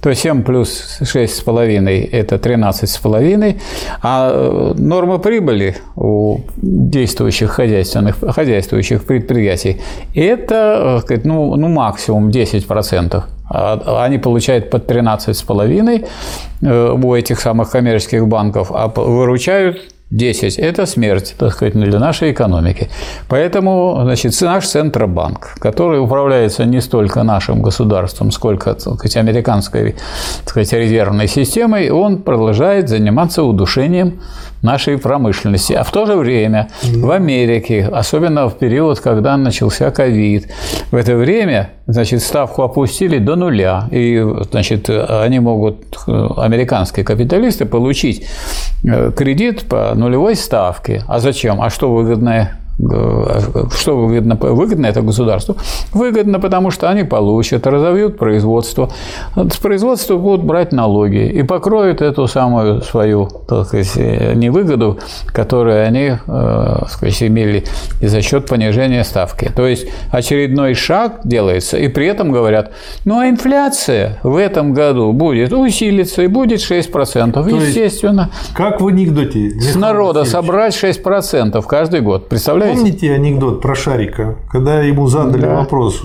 То 7 плюс 6,5 – это 13,5, а э, норма прибыли у действующих хозяйственных, хозяйствующих предприятий – это э, ну, ну, максимум 10%. А, они получают под 13,5 э, у этих самых коммерческих банков, а выручают 10 – это смерть, так сказать, для нашей экономики. Поэтому значит, наш Центробанк, который управляется не столько нашим государством, сколько так сказать, американской так сказать, резервной системой, он продолжает заниматься удушением нашей промышленности. А в то же время в Америке, особенно в период, когда начался ковид, в это время значит, ставку опустили до нуля. И значит, они могут, американские капиталисты, получить э, кредит по нулевой ставке. А зачем? А что выгодное что выгодно? Выгодно это государству? Выгодно, потому что они получат, разовьют производство. С производства будут брать налоги и покроют эту самую свою так сказать, невыгоду, которую они э, так сказать, имели и за счет понижения ставки. То есть очередной шаг делается, и при этом говорят, ну а инфляция в этом году будет усилиться и будет 6%. То Естественно. Есть, как в анекдоте. С народа собрать 6% каждый год. Представляете? Помните анекдот про Шарика, когда ему задали да. вопрос,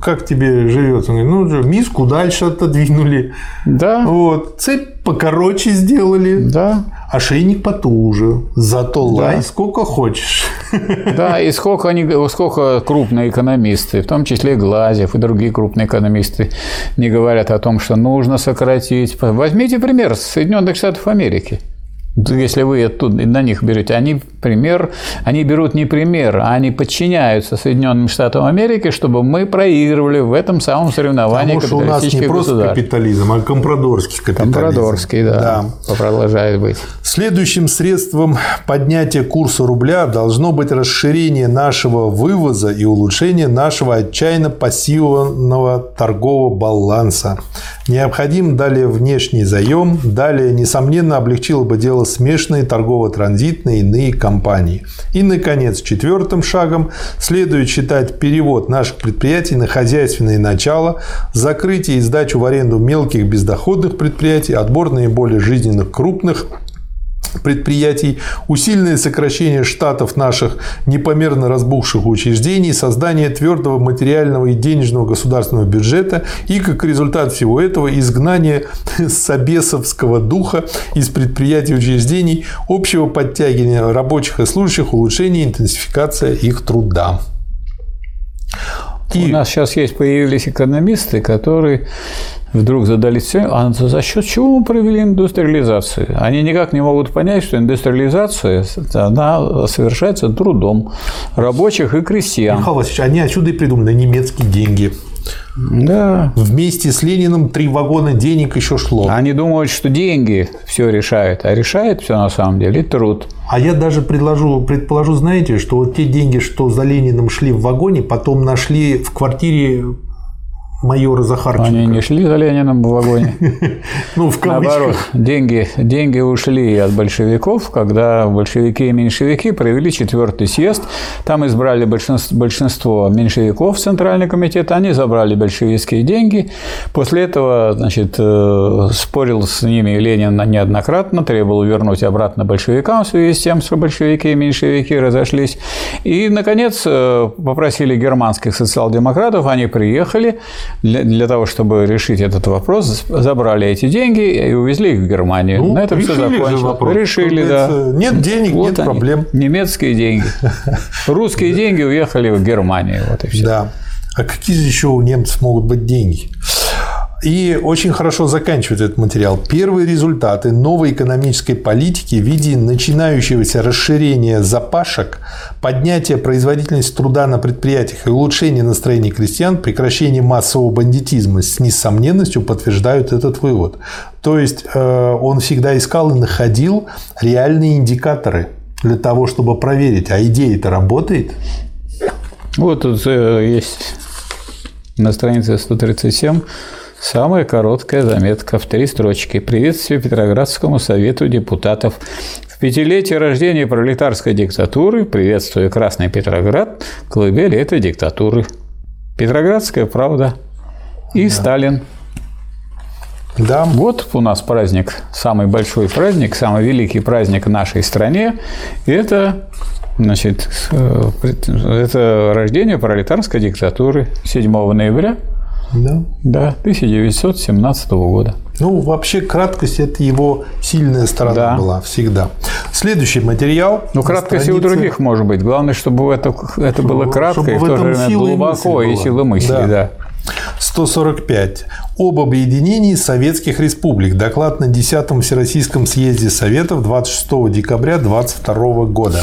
как тебе живется? Он говорит, ну, миску дальше отодвинули. Да. Вот. Цепь покороче сделали. Да. Ошейник потуже. Зато да. лай сколько хочешь. [laughs] Да, и сколько, они, сколько крупные экономисты, в том числе Глазев и другие крупные экономисты, не говорят о том, что нужно сократить. Возьмите пример Соединенных Штатов Америки если вы на них берете, они пример, они берут не пример, а они подчиняются Соединенным Штатам Америки, чтобы мы проигрывали в этом самом соревновании Потому что у нас не просто капитализм, а компрадорский капитализм. Компрадорский, да, да. продолжает быть. Следующим средством поднятия курса рубля должно быть расширение нашего вывоза и улучшение нашего отчаянно пассивного торгового баланса. Необходим далее внешний заем, далее, несомненно, облегчило бы дело смешанные торгово-транзитные иные компании. И, наконец, четвертым шагом следует считать перевод наших предприятий на хозяйственное начало, закрытие и сдачу в аренду мелких бездоходных предприятий, отбор наиболее жизненных крупных предприятий, усиленное сокращение штатов наших непомерно разбухших учреждений, создание твердого материального и денежного государственного бюджета и, как результат всего этого, изгнание [laughs] собесовского духа из предприятий и учреждений, общего подтягивания рабочих и служащих, улучшение интенсификация их труда. И... У нас сейчас есть появились экономисты, которые вдруг задались целью, а за счет чего мы провели индустриализацию? Они никак не могут понять, что индустриализация она совершается трудом рабочих и крестьян. Михаил Васильевич, они отсюда и придумали немецкие деньги. Да. Вместе с Лениным три вагона денег еще шло. Они думают, что деньги все решают, а решает все на самом деле труд. А я даже предложу, предположу, знаете, что вот те деньги, что за Лениным шли в вагоне, потом нашли в квартире майора Захарченко. Они не шли за Лениным в вагоне. [laughs] Ну, в Наоборот, деньги, деньги ушли от большевиков, когда большевики и меньшевики провели четвертый съезд. Там избрали большинство, большинство меньшевиков в Центральный комитет, они забрали большевистские деньги. После этого, значит, э, спорил с ними Ленин неоднократно, требовал вернуть обратно большевикам в связи с тем, что большевики и меньшевики разошлись. И, наконец, э, попросили германских социал-демократов, они приехали, для, для того, чтобы решить этот вопрос, забрали эти деньги и увезли их в Германию. Ну, На этом все закончилось. вопрос. Решили, да. нет денег, нет они, проблем. Немецкие деньги. [laughs] Русские деньги уехали в Германию. Вот и все. Да. А какие еще у немцев могут быть деньги? И очень хорошо заканчивает этот материал. Первые результаты новой экономической политики в виде начинающегося расширения запашек, поднятия производительности труда на предприятиях и улучшения настроения крестьян, прекращения массового бандитизма с несомненностью подтверждают этот вывод. То есть э, он всегда искал и находил реальные индикаторы для того, чтобы проверить, а идея-то работает. Вот тут э, есть на странице 137 самая короткая заметка в три строчки. Приветствие Петроградскому совету депутатов. В пятилетие рождения пролетарской диктатуры приветствую Красный Петроград, колыбель этой диктатуры. Петроградская правда и Сталин. Да, Вот у нас праздник, самый большой праздник, самый великий праздник в нашей стране. Это, значит, э, это рождение пролетарской диктатуры 7 ноября да. да, 1917 года. Ну, вообще, краткость – это его сильная сторона Да. была всегда. Следующий материал. Ну, краткость и у странице- других может быть. Главное, чтобы это, это было кратко чтобы и в то же время и глубоко и была. сила мысли. Да. Да. 145. Об объединении советских республик. Доклад на 10-м Всероссийском съезде Советов 26 декабря 22 года.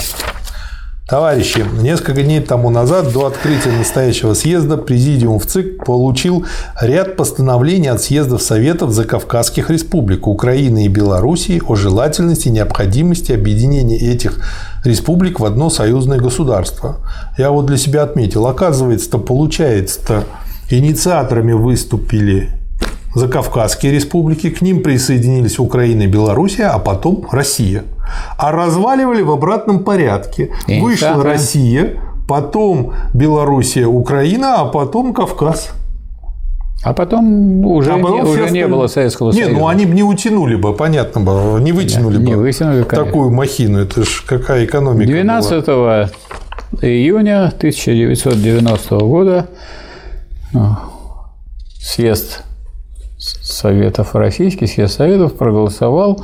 Товарищи, несколько дней тому назад, до открытия настоящего съезда, Президиум в ЦИК получил ряд постановлений от съездов Советов Закавказских республик Украины и Белоруссии о желательности и необходимости объединения этих республик в одно союзное государство. Я вот для себя отметил, оказывается-то, получается-то, инициаторами выступили Закавказские республики, к ним присоединились Украина и Белоруссия, а потом Россия. А разваливали в обратном порядке. И Вышла да. Россия, потом Белоруссия, Украина, а потом Кавказ. А потом уже, А потом не, уже не остальные- было Советского Нет, Союза. ну они бы не утянули бы, понятно бы, не вытянули Не бы вытянули, конечно. такую махину. Это ж какая экономика 12 была. июня 1990 года ну, съезд Советов Российский, съезд Советов проголосовал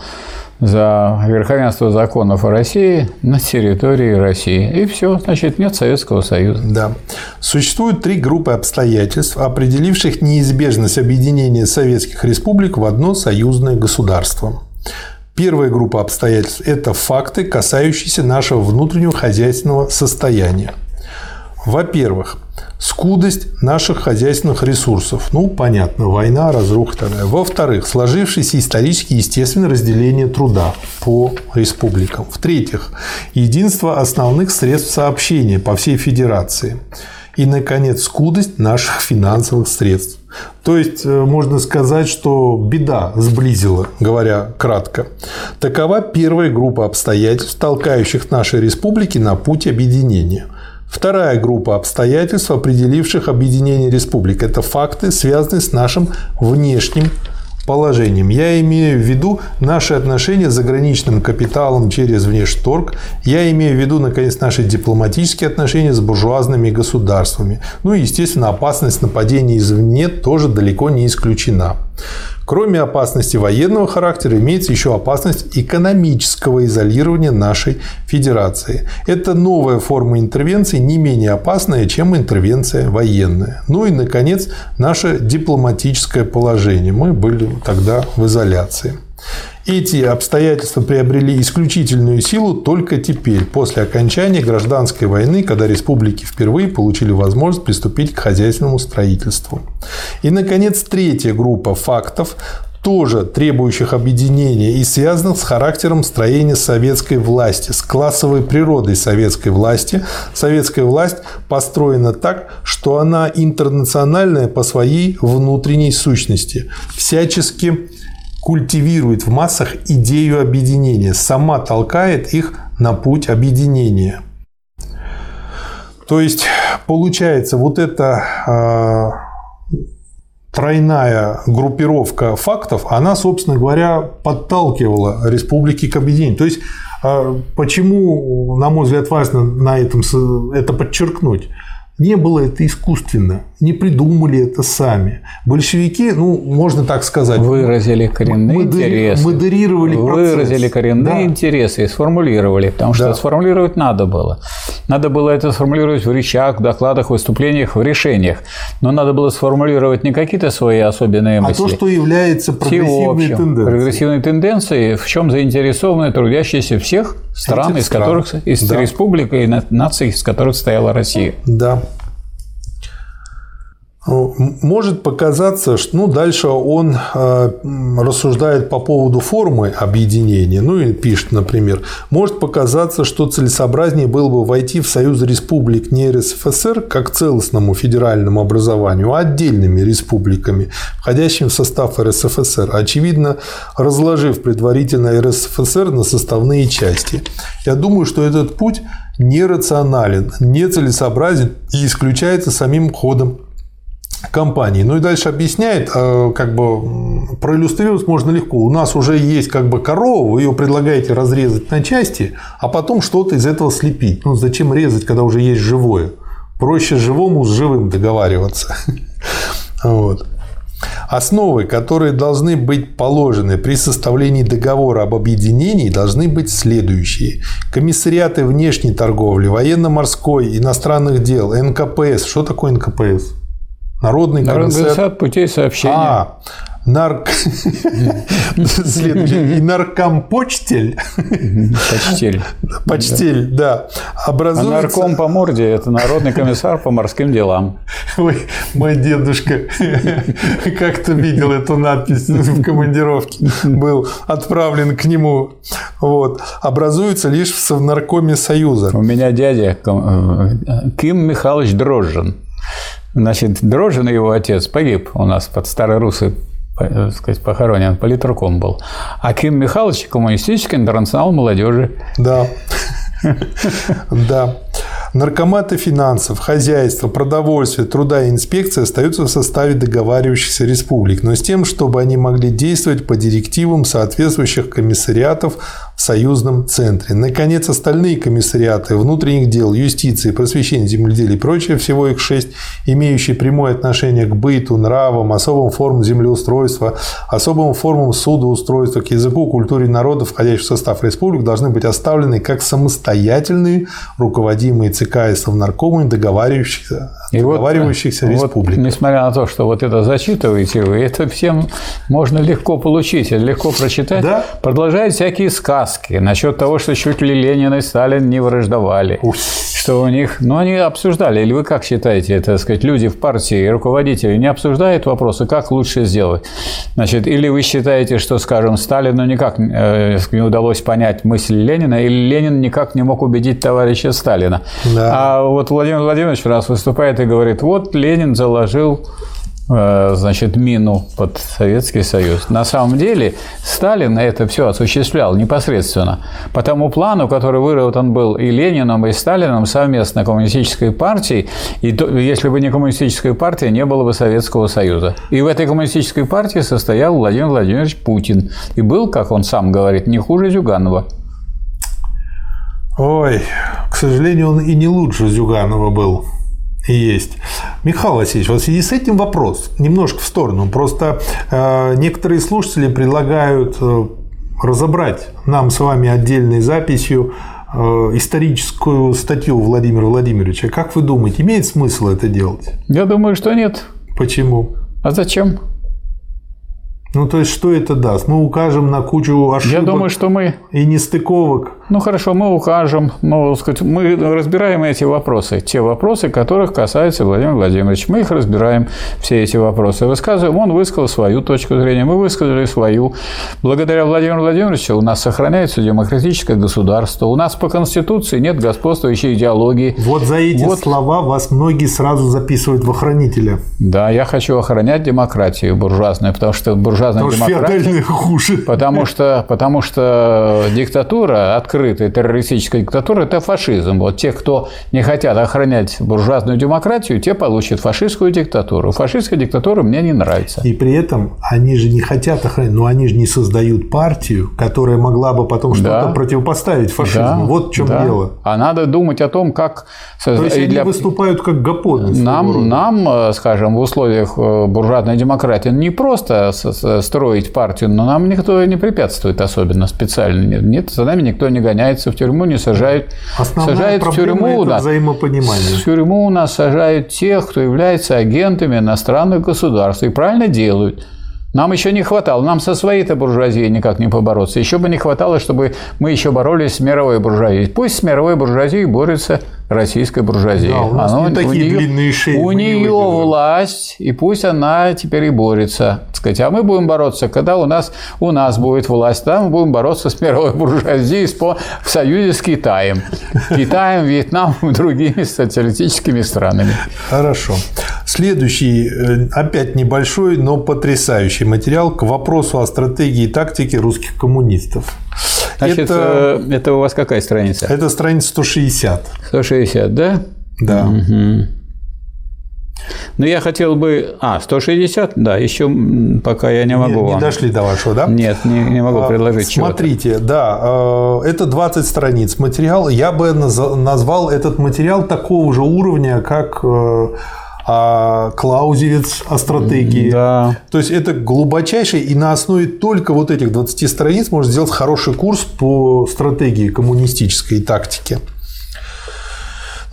за верховенство законов о России на территории России. И все, значит, нет Советского Союза. Да. Существует три группы обстоятельств, определивших неизбежность объединения советских республик в одно союзное государство. Первая группа обстоятельств – это факты, касающиеся нашего внутреннего хозяйственного состояния. Во-первых, скудость наших хозяйственных ресурсов. Ну, понятно, война, разруха и. Во-вторых, сложившееся исторически естественное разделение труда по республикам. В-третьих, единство основных средств сообщения по всей Федерации. И, наконец, скудость наших финансовых средств. То есть, э, можно сказать, что беда сблизила, говоря кратко. Такова первая группа обстоятельств, толкающих наши республики на путь объединения. Вторая группа обстоятельств, определивших объединение республик, это факты, связанные с нашим внешним положением. Я имею в виду наши отношения с заграничным капиталом через внешторг. Я имею в виду, наконец, наши дипломатические отношения с буржуазными государствами. Ну и, естественно, опасность нападения извне тоже далеко не исключена. Кроме опасности военного характера, имеется еще опасность экономического изолирования нашей федерации. Это новая форма интервенции, не менее опасная, чем интервенция военная. Ну и, наконец, наше дипломатическое положение. Мы были тогда в изоляции. Эти обстоятельства приобрели исключительную силу только теперь, после окончания гражданской войны, когда республики впервые получили возможность приступить к хозяйственному строительству. И, наконец, третья группа фактов, тоже требующих объединения и связанных с характером строения советской власти, с классовой природой советской власти. Советская власть построена так, что она интернациональная по своей внутренней сущности, всячески культивирует в массах идею объединения, сама толкает их на путь объединения. То есть, получается, вот эта э, тройная группировка фактов, она, собственно говоря, подталкивала республики к объединению. То есть, э, почему, на мой взгляд, важно на этом это подчеркнуть? Не было это искусственно, не придумали это сами. Большевики, ну, можно так сказать, выразили коренные модери... интересы. Модерировали процесс. Выразили коренные да. интересы и сформулировали, потому что да. сформулировать надо было. Надо было это сформулировать в речах, в докладах, выступлениях, в решениях. Но надо было сформулировать не какие-то свои особенные мысли. А то, что является прогрессивной тенденцией. Прогрессивной тенденцией, в чем заинтересованы трудящиеся всех стран, из стран. которых, из да. республик и наций, из которых стояла Россия. Да. Может показаться, что ну, дальше он э, рассуждает по поводу формы объединения, ну и пишет, например, может показаться, что целесообразнее было бы войти в Союз республик не РСФСР как целостному федеральному образованию, а отдельными республиками, входящими в состав РСФСР, очевидно, разложив предварительно РСФСР на составные части. Я думаю, что этот путь нерационален, нецелесообразен и исключается самим ходом компании. Ну и дальше объясняет, э, как бы проиллюстрировать можно легко. У нас уже есть как бы корова, вы ее предлагаете разрезать на части, а потом что-то из этого слепить. Ну зачем резать, когда уже есть живое? Проще живому с живым договариваться. [laughs] Вот. Основы, которые должны быть положены при составлении договора об объединении, должны быть следующие. Комиссариаты внешней торговли, военно-морской, иностранных дел, НКПС. Что такое НКПС? Народный, Народный комиссар путей сообщения. А, нарк... И наркомпочтель. Почтель. Почтель, да. Образуется... А нарком по морде – это народный комиссар по морским делам. Ой, мой дедушка [laughs] как-то видел эту надпись в командировке. Был отправлен к нему. Вот. Образуется лишь в Совнаркоме Союза. У меня дядя э, Ким Михайлович Дрожжин Значит, Дрожжин и его отец погиб у нас под Старой Русы так сказать, похоронен, политруком был. А Ким Михайлович – коммунистический интернационал молодежи. Да. [laughs] Да. Наркоматы финансов, хозяйство, продовольствие, труда и инспекции остаются в составе договаривающихся республик, но с тем, чтобы они могли действовать по директивам соответствующих комиссариатов в союзном центре. Наконец, остальные комиссариаты внутренних дел, юстиции, просвещения, земледелия и прочее, всего их шесть, имеющие прямое отношение к быту, нравам, особым формам землеустройства, особым формам судоустройства, к языку, культуре народов, входящих в состав республик, должны быть оставлены как самостоятельные руководимые ЦК и Совнаркомами договаривающихся, и договаривающихся вот, республик. Вот, несмотря на то, что вот это зачитываете вы, это всем можно легко получить, легко прочитать. Да? Продолжает всякие сказки насчет того, что чуть ли Ленин и Сталин не враждовали. Ух. Что у них... Ну, они обсуждали. Или вы как считаете, так сказать, люди в партии, руководители не обсуждают вопросы, как лучше сделать? Значит, или вы считаете, что, скажем, Сталину никак э, не удалось понять мысль Ленина, или Ленин никак не мог убедить товарища Сталина? Да. А вот Владимир Владимирович раз выступает и говорит, вот Ленин заложил значит, мину под Советский Союз. На самом деле Сталин это все осуществлял непосредственно. По тому плану, который выработан был и Лениным, и Сталином совместно коммунистической партией, и то, если бы не коммунистическая партия, не было бы Советского Союза. И в этой коммунистической партии состоял Владимир Владимирович Путин. И был, как он сам говорит, не хуже Зюганова. Ой, к сожалению, он и не лучше Зюганова был. Есть. Михаил Васильевич, вот в связи с этим вопрос немножко в сторону. Просто э, некоторые слушатели предлагают э, разобрать нам с вами отдельной записью э, историческую статью Владимира Владимировича. Как вы думаете, имеет смысл это делать? Я думаю, что нет. Почему? А зачем? Ну, то есть, что это даст? Мы укажем на кучу ошибок Я думаю, что мы... и нестыковок. Ну, хорошо, мы укажем. Ну, сказать, мы разбираем эти вопросы. Те вопросы, которых касается Владимир Владимирович. Мы их разбираем, все эти вопросы. Высказываем. Он высказал свою точку зрения, мы высказали свою. Благодаря Владимиру Владимировичу у нас сохраняется демократическое государство. У нас по Конституции нет господствующей идеологии. Вот за эти вот. слова вас многие сразу записывают в охранителя. Да, я хочу охранять демократию буржуазную, потому что буржуазная потому демократия... хуже. Потому что, потому что диктатура, открытая открытая террористическая диктатура – это фашизм. Вот те, кто не хотят охранять буржуазную демократию, те получат фашистскую диктатуру. Фашистская диктатура мне не нравится. И при этом они же не хотят охранять, но они же не создают партию, которая могла бы потом что-то да. противопоставить фашизму. Да. Вот в чем да. дело. А надо думать о том, как... То есть они для... выступают как гоподы. Нам, нам, э, скажем, в условиях э, буржуазной демократии не просто строить партию, но нам никто не препятствует особенно специально. Нет, за нами никто не гоняется в тюрьму, не сажает. Основная сажает в тюрьму, это взаимопонимание. В тюрьму у нас сажают тех, кто является агентами иностранных государств. И правильно делают. Нам еще не хватало, нам со своей-то буржуазией никак не побороться. Еще бы не хватало, чтобы мы еще боролись с мировой буржуазией. Пусть с мировой буржуазией борется российской буржуазии. Да, у нас Оно, не такие нее, длинные шеи. У нее власть, и пусть она теперь и борется. Так сказать. А мы будем бороться, когда у нас, у нас будет власть. Там мы будем бороться с мировой буржуазией в союзе с Китаем. Китаем, Вьетнамом и другими социалистическими странами. Хорошо. Следующий, э, опять небольшой, но потрясающий материал к вопросу о стратегии и тактике русских коммунистов. Значит, это, э, это у вас какая страница? Это страница 160. 160, да? Да. Угу. Ну, я хотел бы... А, 160? Да, еще пока я не могу Не, не дошли до вашего, да? Нет, не, не могу а, предложить Смотрите, да, э, это 20 страниц материала. Я бы назвал этот материал такого же уровня, как э, а Клаузевиц о стратегии. Да. То есть это глубочайший, и на основе только вот этих 20 страниц можно сделать хороший курс по стратегии коммунистической тактики.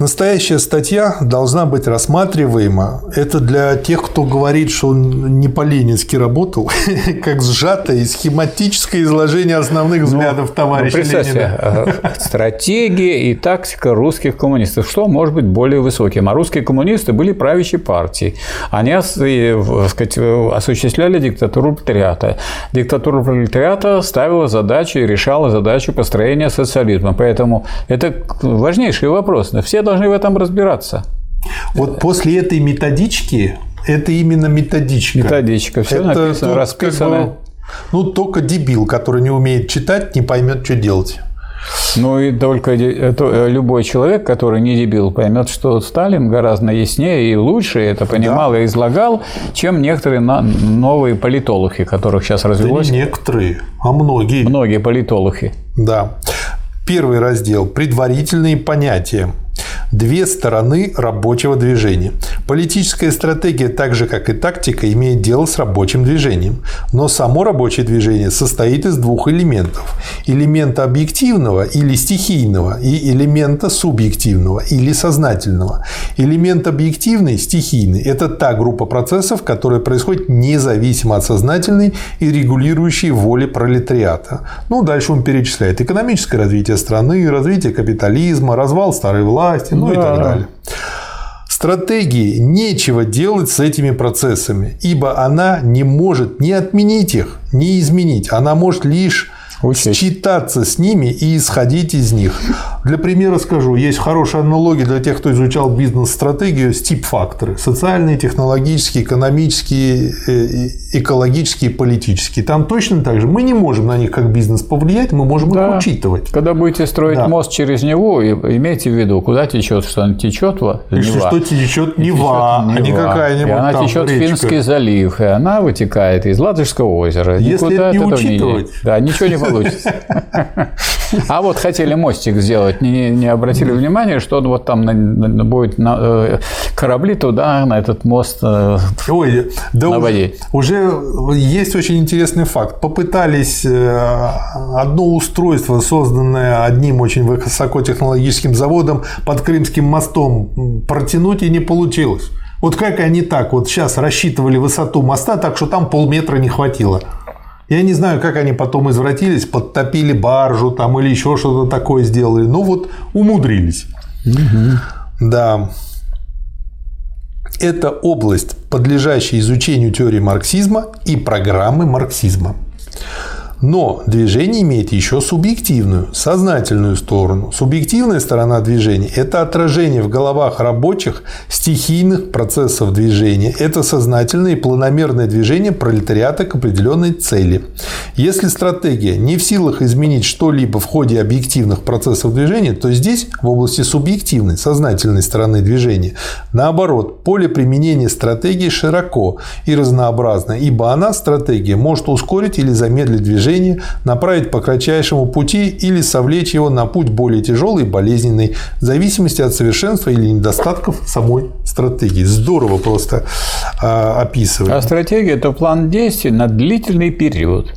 Настоящая статья должна быть рассматриваема. Это для тех, кто говорит, что он не по-ленински работал, [laughs] как сжатое и схематическое изложение основных ну, взглядов ну, товарища ну, Ленина. Э, стратегия и тактика русских коммунистов. Что может быть более высоким? А русские коммунисты были правящей партией. Они сказать, осуществляли диктатуру пролетариата. Диктатура пролетариата ставила задачи и решала задачу построения социализма. Поэтому это важнейший вопрос. Все должны в этом разбираться. Вот после этой методички, это именно методичка. Методичка, все это написано, расписано. Как бы, ну, только дебил, который не умеет читать, не поймет, что делать. Ну и только это, любой человек, который не дебил, поймет, что Сталин гораздо яснее и лучше это понимал да. и излагал, чем некоторые новые политологи, которых сейчас развелось. Да не некоторые, а многие. Многие политологи. Да. Первый раздел – предварительные понятия две стороны рабочего движения. Политическая стратегия, так же как и тактика, имеет дело с рабочим движением. Но само рабочее движение состоит из двух элементов. Элемента объективного или стихийного и элемента субъективного или сознательного. Элемент объективный, стихийный – это та группа процессов, которая происходит независимо от сознательной и регулирующей воли пролетариата. Ну, дальше он перечисляет экономическое развитие страны, развитие капитализма, развал старой власти, ну да. и так далее. Стратегии нечего делать с этими процессами, ибо она не может ни отменить их, ни изменить. Она может лишь Учесть. считаться с ними и исходить из них. Для примера скажу, есть хорошая аналогия для тех, кто изучал бизнес-стратегию, стип-факторы. Социальные, технологические, экономические, экологические, политические. Там точно так же. Мы не можем на них как бизнес повлиять, мы можем да. их учитывать. Когда будете строить да. мост через него, имейте в виду, куда течет, что он течет, Нева. что течет Нева, а не какая-нибудь И она там течет речка. Финский залив, и она вытекает из Ладожского озера. Если Никуда это не учитывать. Не... Да, ничего не получится. А вот хотели мостик сделать, не, не обратили внимания, что вот там будет на, э, корабли туда, на этот мост э, Ой, да наводить. Уже, уже есть очень интересный факт. Попытались э, одно устройство, созданное одним очень высокотехнологическим заводом под Крымским мостом, протянуть и не получилось. Вот как они так вот сейчас рассчитывали высоту моста, так что там полметра не хватило. Я не знаю, как они потом извратились, подтопили баржу там или еще что-то такое сделали. Ну вот умудрились. Угу. Да. Это область, подлежащая изучению теории марксизма и программы марксизма. Но движение имеет еще субъективную, сознательную сторону. Субъективная сторона движения – это отражение в головах рабочих стихийных процессов движения. Это сознательное и планомерное движение пролетариата к определенной цели. Если стратегия не в силах изменить что-либо в ходе объективных процессов движения, то здесь, в области субъективной, сознательной стороны движения, наоборот, поле применения стратегии широко и разнообразно, ибо она, стратегия, может ускорить или замедлить движение, направить по кратчайшему пути или совлечь его на путь более тяжелый и болезненный, в зависимости от совершенства или недостатков самой стратегии. Здорово просто э, описывает. А стратегия – это план действий на длительный период.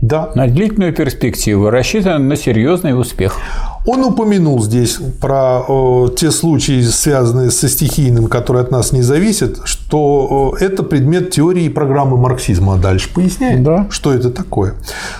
Да. На длительную перспективу, рассчитан на серьезный успех. Он упомянул здесь про э, те случаи, связанные со стихийным, которые от нас не зависят, что э, это предмет теории и программы марксизма. А дальше поясняет, Да. что это такое.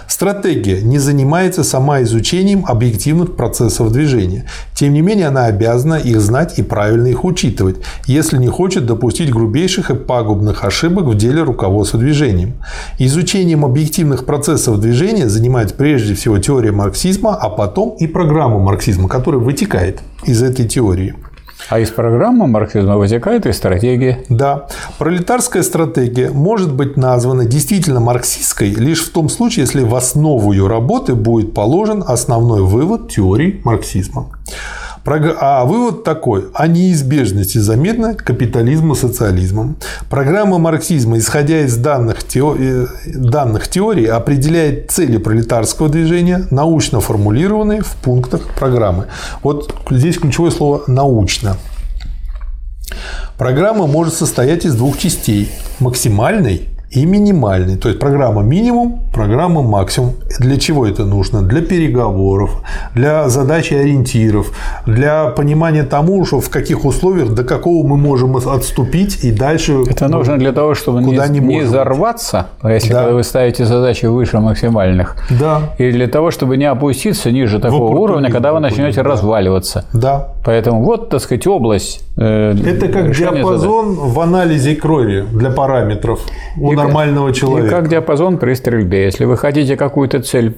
Стратегия не занимается сама изучением объективных процессов движения. Тем не менее, она обязана их знать и правильно их учитывать, если не хочет допустить грубейших и пагубных ошибок в деле руководства движением. Изучением объективных процессов движения занимается прежде всего теория марксизма, а потом и программа марксизма, которая вытекает из этой теории. А из программы марксизма вытекает и стратегия. Да, пролетарская стратегия может быть названа действительно марксистской лишь в том случае, если в основу ее работы будет положен основной вывод теории марксизма. А вывод такой – о неизбежности замена капитализма социализмом. Программа марксизма, исходя из данных, тео- э, данных теорий, определяет цели пролетарского движения, научно формулированные в пунктах программы. Вот здесь ключевое слово «научно». Программа может состоять из двух частей – максимальной и минимальной. То есть программа минимум, программа максимум. Для чего это нужно? Для переговоров, для задачи ориентиров, для понимания тому, что в каких условиях, до какого мы можем отступить и дальше. Это нужно для того, чтобы Куда не не взорваться, если Да. вы ставите задачи выше максимальных, Да, и для того, чтобы не опуститься ниже такого уровня, когда вы начнете да. разваливаться. да. Поэтому вот, так сказать, область. э, Это как диапазон в анализе крови для параметров у И как- нормального задач. И человека. как диапазон при стрельбе. Если вы хотите какую-то цель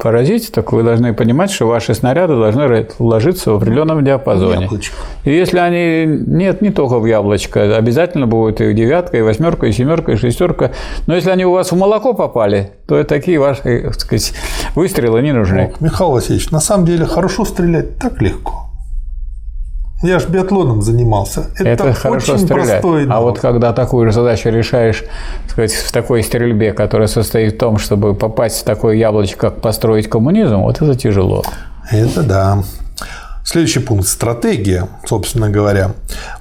поразить, так вы должны понимать, что ваши снаряды должны ложиться в определенном диапазоне. Яблочко. И если они нет не только в яблочко, обязательно будет и девятка, и восьмерка, и семерка, и шестерка. Но если они у вас в молоко попали, то такие ваши так сказать, выстрелы не нужны. Михаил Васильевич, на самом деле хорошо стрелять так легко. Я же биатлоном занимался. Это, Это, хорошо очень стрелять. простой А навык. вот когда такую же задачу решаешь так сказать, в такой стрельбе, которая состоит в том, чтобы попасть в такое яблочко, как построить коммунизм, вот это тяжело. Это да. Следующий пункт – стратегия, собственно говоря.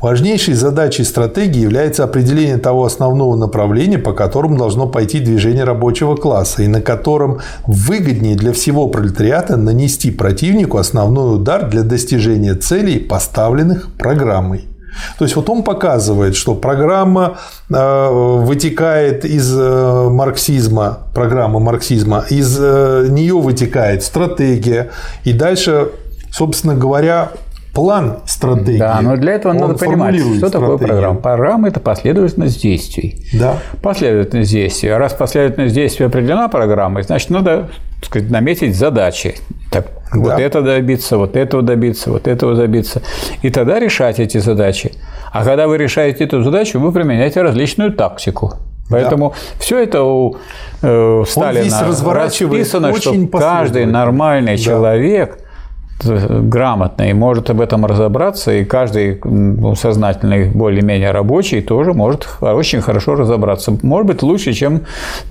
Важнейшей задачей стратегии является определение того основного направления, по которому должно пойти движение рабочего класса, и на котором выгоднее для всего пролетариата нанести противнику основной удар для достижения целей, поставленных программой. То есть вот он показывает, что программа э, вытекает из э, марксизма, программа марксизма, из э, нее вытекает стратегия, и дальше, собственно говоря, план стратегии. Да, но для этого Он надо понимать, что формулирует такое стратегию. программа. Программа – это последовательность действий. Да. Последовательность действий. А раз последовательность действий определена программой, значит, надо так сказать, наметить задачи. Так, вот Да. это добиться, вот этого добиться, вот этого добиться. И тогда решать эти задачи. А когда вы решаете эту задачу, вы применяете различную тактику. Поэтому все это у э, Сталина здесь разворачивает расписано, что очень каждый последовательно. нормальный Да. человек грамотный может об этом разобраться, и каждый ну, сознательный, более-менее рабочий тоже может очень хорошо разобраться. Может быть, лучше, чем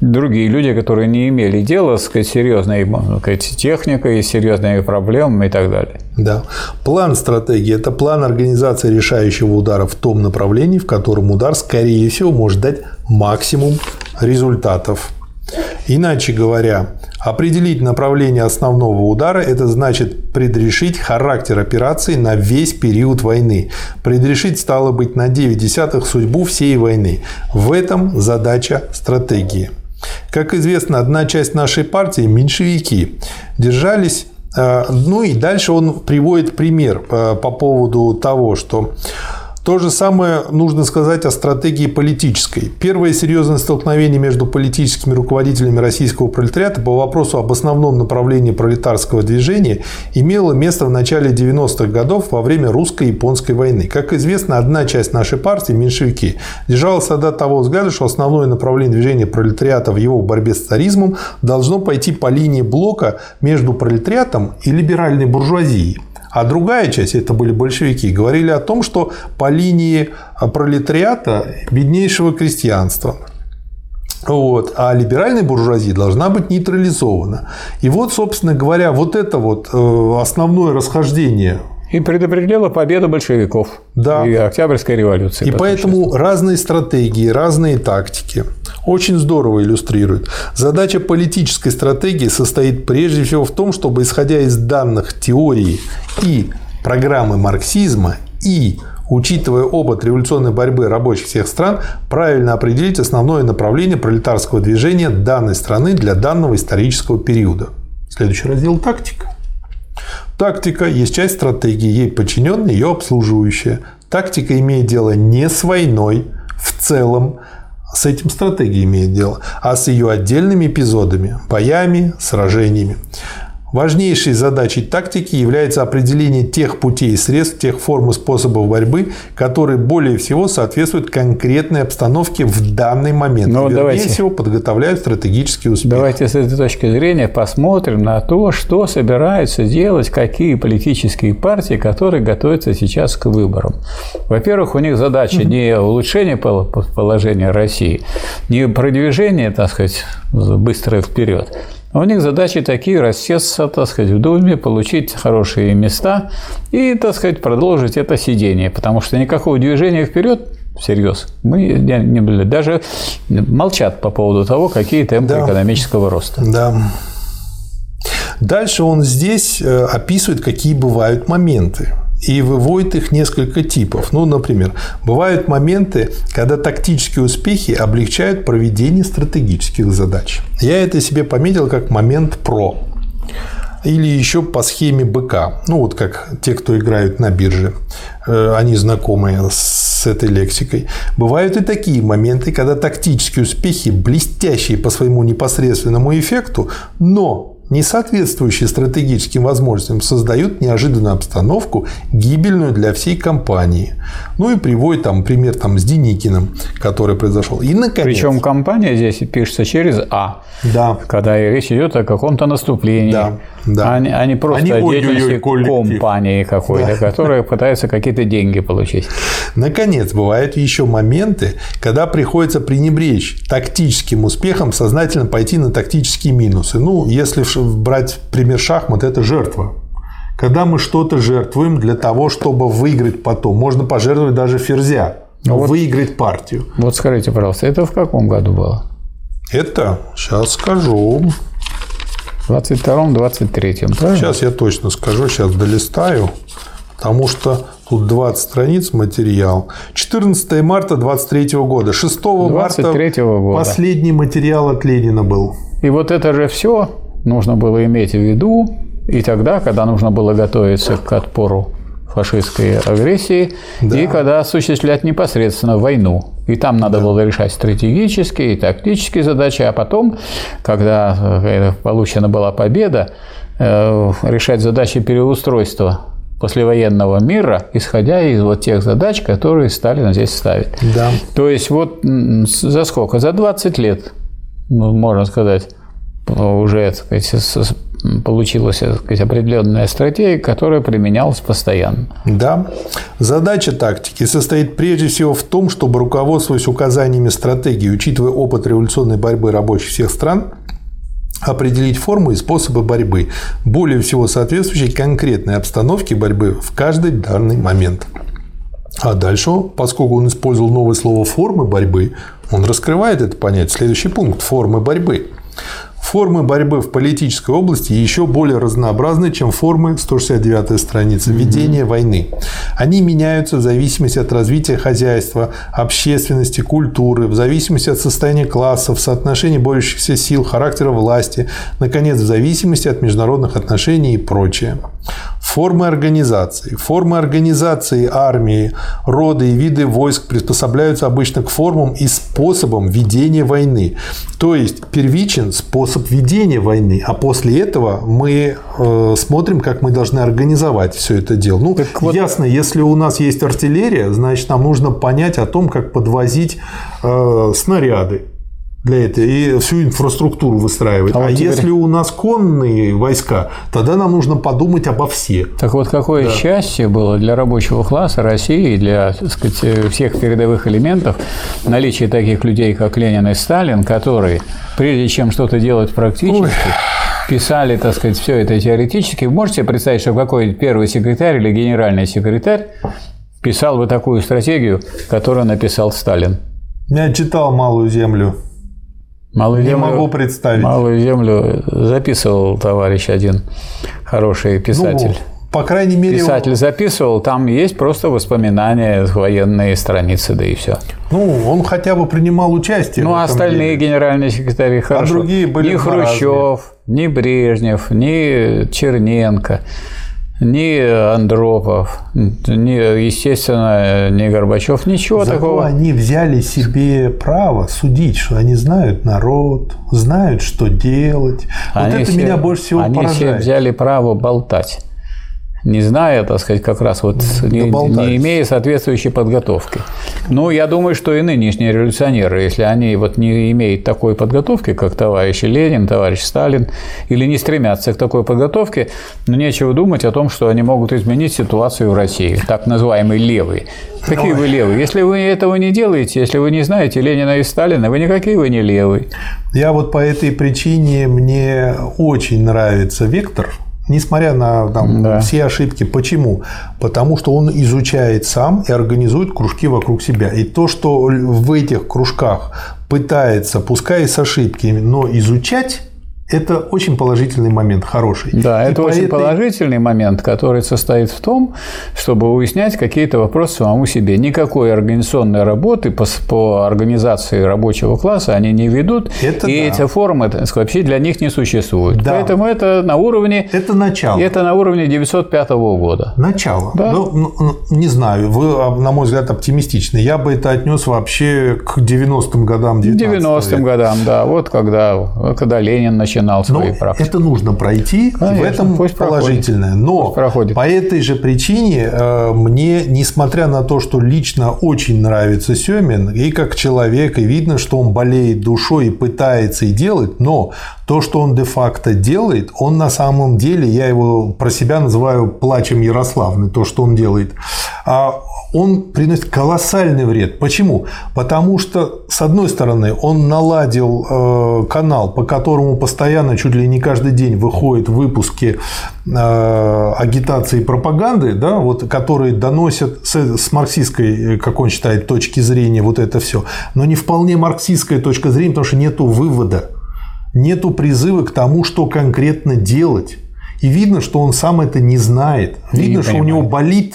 другие люди, которые не имели дела с серьезной так сказать, техникой, серьезными проблемами и так далее. Да. План стратегии – это план организации решающего удара в том направлении, в котором удар, скорее всего, может дать максимум результатов. Иначе говоря, определить направление основного удара – это значит предрешить характер операции на весь период войны. Предрешить, стало быть, на 9 десятых судьбу всей войны. В этом задача стратегии. Как известно, одна часть нашей партии – меньшевики – держались ну и дальше он приводит пример э, по поводу того, что То же самое нужно сказать о стратегии политической. Первое серьезное столкновение между политическими руководителями российского пролетариата по вопросу об основном направлении пролетарского движения имело место в начале 90-х годов во время русско-японской войны. Как известно, одна часть нашей партии, меньшевики, держалась тогда того взгляда, что основное направление движения пролетариата в его борьбе с царизмом должно пойти по линии блока между пролетариатом и либеральной буржуазией. А другая часть, это были большевики, говорили о том, что по линии пролетариата беднейшего крестьянства. Вот. А либеральная буржуазия должна быть нейтрализована. И вот, собственно говоря, вот это вот э, основное расхождение и предопределила победу большевиков да. и Октябрьской революции. И поэтому разные стратегии, разные тактики очень здорово иллюстрируют. Задача политической стратегии состоит прежде всего в том, чтобы, исходя из данных теории и программы марксизма и учитывая опыт революционной борьбы рабочих всех стран, правильно определить основное направление пролетарского движения данной страны для данного исторического периода. Следующий раздел – тактика. Тактика есть часть стратегии, ей подчиненная, ее обслуживающая. Тактика имеет дело не с войной в целом, с этим стратегия имеет дело, а с ее отдельными эпизодами, боями, сражениями. Важнейшей задачей тактики является определение тех путей и средств, тех форм и способов борьбы, которые более всего соответствуют конкретной обстановке в данный момент. Ну, и, давайте. всего подготовляют стратегический успех. Давайте с этой точки зрения посмотрим на то, что собираются делать какие политические партии, которые готовятся сейчас к выборам. Во-первых, у них задача не улучшение положения России, не продвижение, так сказать, быстрое вперед, у них задачи такие – рассесться, так сказать, в Думе, получить хорошие места и, так сказать, продолжить это сидение, потому что никакого движения вперед всерьез мы не, не были. Даже молчат по поводу того, какие темпы да. экономического роста. Да. Дальше он здесь э, описывает, какие бывают моменты и выводит их несколько типов. Ну, например, бывают моменты, когда тактические успехи облегчают проведение стратегических задач. Я это себе пометил как момент про. Или еще по схеме БК. Ну, вот как те, кто играют на бирже, э, они знакомы с этой лексикой. Бывают и такие моменты, когда тактические успехи, блестящие по своему непосредственному эффекту, но не соответствующие стратегическим возможностям, создают неожиданную обстановку, гибельную для всей компании. Ну и приводит там пример там, с Деникиным, который произошел. И, наконец... Причем компания здесь пишется через А. Да. Когда речь идет о каком-то наступлении. Да. Да. А, не, а не просто Они, о деятельности компании какой-то, да. которая пытается какие-то деньги получить. Наконец, бывают еще моменты, когда приходится пренебречь тактическим успехом, сознательно пойти на тактические минусы. Ну, если брать пример шахмат, это жертва. Когда мы что-то жертвуем для того, чтобы выиграть потом, можно пожертвовать даже ферзя, ну, вот, выиграть партию. Вот скажите, пожалуйста, это в каком году было? Это, сейчас скажу. 22-м, 23-м, правильно? Сейчас я точно скажу, сейчас долистаю, потому что тут 20 страниц материал. 14 марта 23 года. 6 марта года. последний материал от Ленина был. И вот это же все нужно было иметь в виду и тогда, когда нужно было готовиться к отпору фашистской агрессии, да. и когда осуществлять непосредственно войну. И там надо да. было решать стратегические и тактические задачи, а потом, когда э, получена была победа, э, решать задачи переустройства послевоенного мира, исходя из вот тех задач, которые Сталин здесь ставит. Да. То есть вот за сколько? За 20 лет, ну, можно сказать, уже так сказать, получилась так сказать, определенная стратегия, которая применялась постоянно. Да. Задача тактики состоит прежде всего в том, чтобы, руководствуясь указаниями стратегии, учитывая опыт революционной борьбы рабочих всех стран, определить форму и способы борьбы, более всего соответствующей конкретной обстановке борьбы в каждый данный момент. А дальше, поскольку он использовал новое слово «формы борьбы», он раскрывает это понятие. Следующий пункт – формы борьбы. Формы борьбы в политической области еще более разнообразны, чем формы 169 страницы ведения угу. войны. Они меняются в зависимости от развития хозяйства, общественности, культуры, в зависимости от состояния классов, соотношений борющихся сил, характера власти, наконец, в зависимости от международных отношений и прочее. Формы организации. Формы организации армии, роды и виды войск приспособляются обычно к формам и способам ведения войны. То есть первичен способ ведения войны, а после этого мы э, смотрим, как мы должны организовать все это дело. Ну, так вот... ясно, если у нас есть артиллерия, значит, нам нужно понять о том, как подвозить э, снаряды для этого и всю инфраструктуру выстраивать. А, а вот теперь... если у нас конные войска, тогда нам нужно подумать обо все. Так вот, какое да. счастье было для рабочего класса России, для так сказать, всех передовых элементов наличие таких людей, как Ленин и Сталин, которые, прежде чем что-то делать практически, Ой писали, так сказать, все это теоретически. Вы можете представить, что какой первый секретарь или генеральный секретарь писал бы такую стратегию, которую написал Сталин? Я читал «Малую землю». Малую не землю, могу представить. Малую землю записывал товарищ один хороший писатель. Ну, по крайней мере, писатель записывал, там есть просто воспоминания, военные страницы, да и все. Ну, он хотя бы принимал участие. Ну, а остальные деле. генеральные секретари хорошо. А другие были ни Хрущев, ни Брежнев, ни Черненко ни Андропов, ни, естественно, ни Горбачев, ничего Зато такого. они взяли себе право судить, что они знают народ, знают, что делать. Они вот это все, меня больше всего они поражает. Они все взяли право болтать не зная, так сказать, как раз вот не, не имея соответствующей подготовки. Ну, я думаю, что и нынешние революционеры, если они вот не имеют такой подготовки, как товарищ Ленин, товарищ Сталин, или не стремятся к такой подготовке, ну, нечего думать о том, что они могут изменить ситуацию в России, так называемый левый. Какие вы левые? Если вы этого не делаете, если вы не знаете Ленина и Сталина, вы никакие вы не левый. Я вот по этой причине мне очень нравится вектор несмотря на там, да. все ошибки. Почему? Потому что он изучает сам и организует кружки вокруг себя. И то, что в этих кружках пытается, пускай и с ошибками, но изучать это очень положительный момент, хороший. Да, и это очень этой... положительный момент, который состоит в том, чтобы уяснять какие-то вопросы самому себе. Никакой организационной работы по, по организации рабочего класса они не ведут, это и да. эти формы вообще для них не существуют. Да. Поэтому это на уровне... Это начало. Это на уровне 905 года. Начало. Да. Ну, ну, ну, не знаю, вы, на мой взгляд, оптимистичны. Я бы это отнес вообще к 90-м годам 19 90-м годам, да. Вот когда, когда Ленин начал начинал свои Но практики. Это нужно пройти, Конечно, в этом пусть положительное. Проходит. Но проходит. по этой же причине э, мне, несмотря на то, что лично очень нравится Семин, и как человек, и видно, что он болеет душой и пытается и делает, но то, что он де-факто делает, он на самом деле, я его про себя называю плачем Ярославны, то, что он делает. А он приносит колоссальный вред. Почему? Потому что, с одной стороны, он наладил э, канал, по которому постоянно, чуть ли не каждый день выходят выпуски э, агитации и пропаганды, да, вот, которые доносят с, с марксистской, как он считает, точки зрения вот это все. Но не вполне марксистская точка зрения, потому что нет вывода, нет призыва к тому, что конкретно делать. И видно, что он сам это не знает. Видно, не что понимаю. у него болит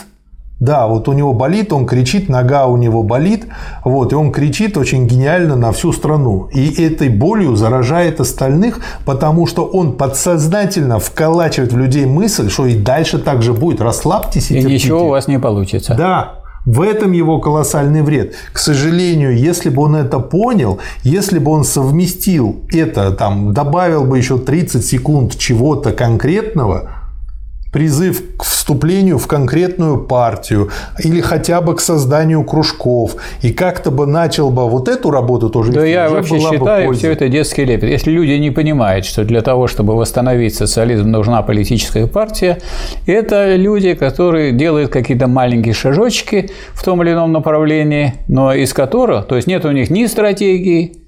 да, вот у него болит, он кричит, нога у него болит, вот, и он кричит очень гениально на всю страну. И этой болью заражает остальных, потому что он подсознательно вколачивает в людей мысль, что и дальше так же будет. Расслабьтесь и, и ничего у вас не получится. Да, в этом его колоссальный вред. К сожалению, если бы он это понял, если бы он совместил это, там, добавил бы еще 30 секунд чего-то конкретного, призыв к вступлению в конкретную партию или хотя бы к созданию кружков и как-то бы начал бы вот эту работу тоже Да я вообще считаю, все это детский лепет. Если люди не понимают, что для того, чтобы восстановить социализм, нужна политическая партия, это люди, которые делают какие-то маленькие шажочки в том или ином направлении, но из которых, то есть нет у них ни стратегии,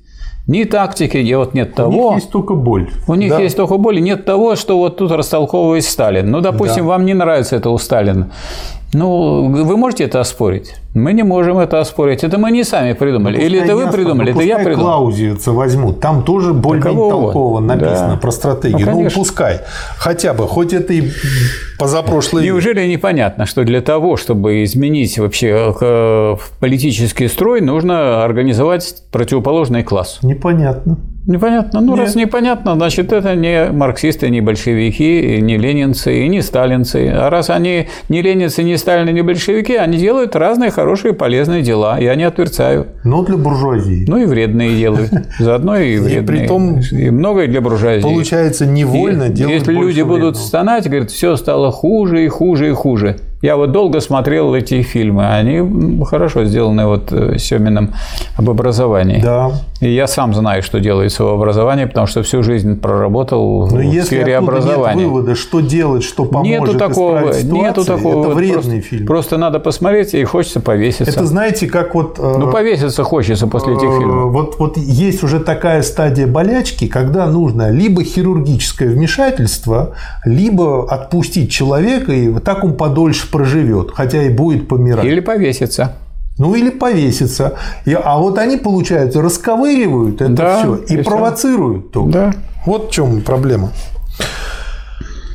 ни тактики, где вот нет того. У них есть только боль. У них да. есть только боль, и нет того, что вот тут растолковывает Сталин. Ну, допустим, да. вам не нравится это у Сталина. Ну, вы можете это оспорить? Мы не можем это оспорить. Это мы не сами придумали. Ну, Или это вы придумали, ну, это я придумал. Клаузица возьмут. Там тоже более-менее толково написано да. про стратегию. Ну, ну, пускай. Хотя бы. Хоть это и позапрошлый Неужели непонятно, что для того, чтобы изменить вообще э, политический строй, нужно организовать противоположный класс? Непонятно. Непонятно. Ну, Нет. раз непонятно, значит, это не марксисты, не большевики, не ленинцы и не сталинцы. А раз они не ленинцы, не сталины, не большевики, они делают разные хорошие полезные дела. Я не отверцаю. Но для буржуазии. Ну и вредные делают. Заодно и [laughs] вредные. И притом, и многое для буржуазии. Получается, невольно и, делают Если люди вредного. будут стонать, говорят, все стало хуже и хуже и хуже. Я вот долго смотрел эти фильмы, они хорошо сделаны вот э, Семиным об образовании. Да. И я сам знаю, что делается в образовании, потому что всю жизнь проработал Но в если сфере образования. Нет вывода, что делать, что поможет нету такого, ситуации, нету такого. Это вредный просто, фильм. Просто надо посмотреть и хочется повеситься. Это знаете, как вот. Э, ну повеситься хочется после этих фильмов. Вот вот есть уже такая стадия болячки, когда нужно либо хирургическое вмешательство, либо отпустить человека и вот так он подольше проживет, хотя и будет помирать. Или повеситься. Ну или повеситься. И, а вот они, получается, расковыривают это да, все и, и провоцируют только. Да. Вот в чем проблема.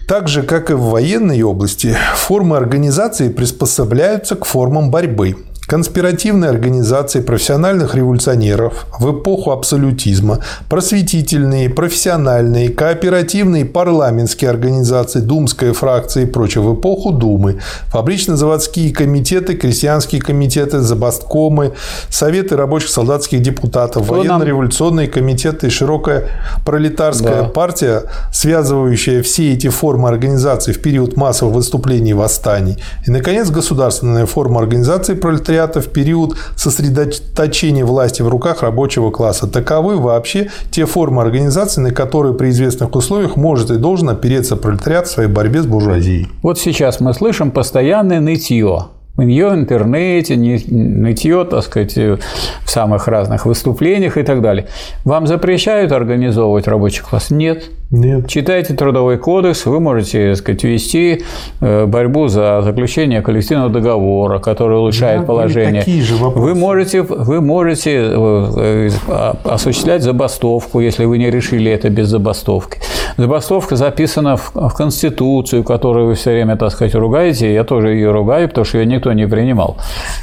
Так же, как и в военной области, формы организации приспособляются к формам борьбы – конспиративные организации профессиональных революционеров в эпоху абсолютизма, просветительные, профессиональные, кооперативные парламентские организации, думская фракция и прочее в эпоху Думы, фабрично-заводские комитеты, крестьянские комитеты, забасткомы, советы рабочих солдатских депутатов, военно-революционные комитеты и широкая пролетарская да. партия, связывающая все эти формы организации в период массовых выступлений и восстаний. И, наконец, государственная форма организации пролетариата пролетариата в период сосредоточения власти в руках рабочего класса. Таковы вообще те формы организации, на которые при известных условиях может и должен опереться пролетариат в своей борьбе с буржуазией. Вот сейчас мы слышим постоянное нытье нытье в интернете, нытье, так сказать, в самых разных выступлениях и так далее. Вам запрещают организовывать рабочий класс? Нет. Нет. Читайте трудовой кодекс, вы можете так сказать, вести э, борьбу за заключение коллективного договора, который улучшает да, положение. Такие же вопросы. Вы можете, вы можете э, э, осуществлять забастовку, если вы не решили это без забастовки. Забастовка записана в, в Конституцию, которую вы все время, так сказать, ругаете. Я тоже ее ругаю, потому что ее никто не принимал.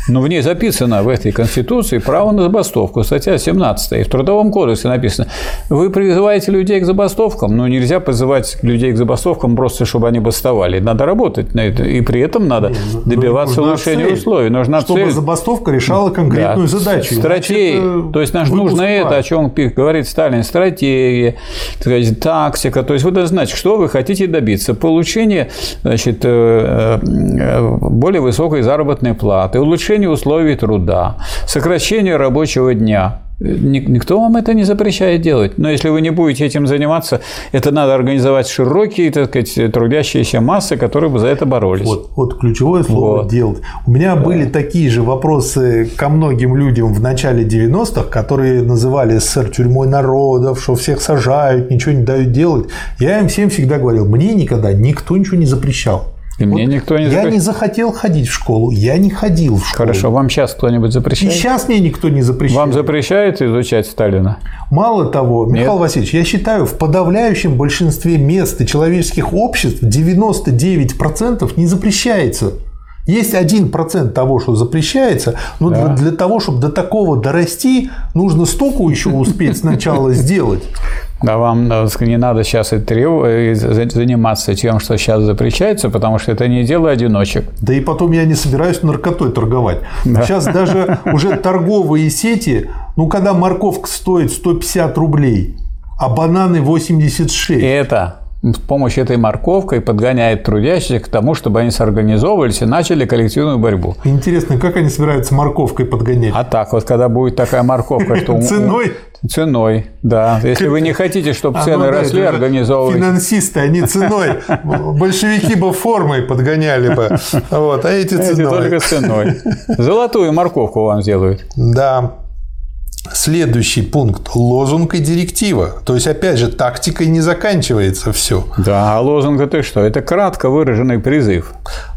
Но в ней записано в этой Конституции право на забастовку, статья 17. И в Трудовом кодексе написано, вы призываете людей к забастовкам, но нельзя позывать людей к забастовкам просто, чтобы они бастовали. Надо работать на это. И при этом надо ну, добиваться улучшения условий. Нужна чтобы цель. забастовка решала конкретную да. задачу. Стратегия. То есть, нам нужно это, о чем говорит Сталин, стратегия, сказать, тактика. То есть, вы должны знать, что вы хотите добиться. Получение значит, э, э, более высокой заработной платы, улучшение условий труда, сокращение рабочего дня. Никто вам это не запрещает делать. Но если вы не будете этим заниматься, это надо организовать широкие, так сказать, трудящиеся массы, которые бы за это боролись. Вот, вот ключевое слово вот. «делать». У меня да. были такие же вопросы ко многим людям в начале 90-х, которые называли СССР тюрьмой народов, что всех сажают, ничего не дают делать. Я им всем всегда говорил, мне никогда никто ничего не запрещал. И вот мне никто не запрещает. Я не захотел ходить в школу, я не ходил в школу. Хорошо, вам сейчас кто-нибудь запрещает? И сейчас мне никто не запрещает. Вам запрещают изучать Сталина? Мало того, Михаил Нет. Васильевич, я считаю, в подавляющем большинстве мест и человеческих обществ 99% не запрещается. Есть один процент того, что запрещается, но да. для, для того, чтобы до такого дорасти, нужно столько еще успеть сначала сделать. Да, вам не надо сейчас и заниматься тем, что сейчас запрещается, потому что это не дело одиночек. Да и потом я не собираюсь наркотой торговать. Да. Сейчас даже уже торговые сети, ну, когда морковка стоит 150 рублей, а бананы 86. Это с помощью этой морковкой подгоняет трудящихся к тому, чтобы они сорганизовывались и начали коллективную борьбу. Интересно, как они собираются морковкой подгонять? А так вот, когда будет такая морковка, что... Ценой? Ценой, да. Если вы не хотите, чтобы цены росли, организовывайте. Финансисты, они ценой. [laughs] Большевики бы формой подгоняли бы. Вот, а эти ценой. Эти только ценой. Золотую морковку вам сделают. Да. Следующий пункт – лозунг и директива. То есть, опять же, тактикой не заканчивается все. Да, а лозунг – это что? Это кратко выраженный призыв.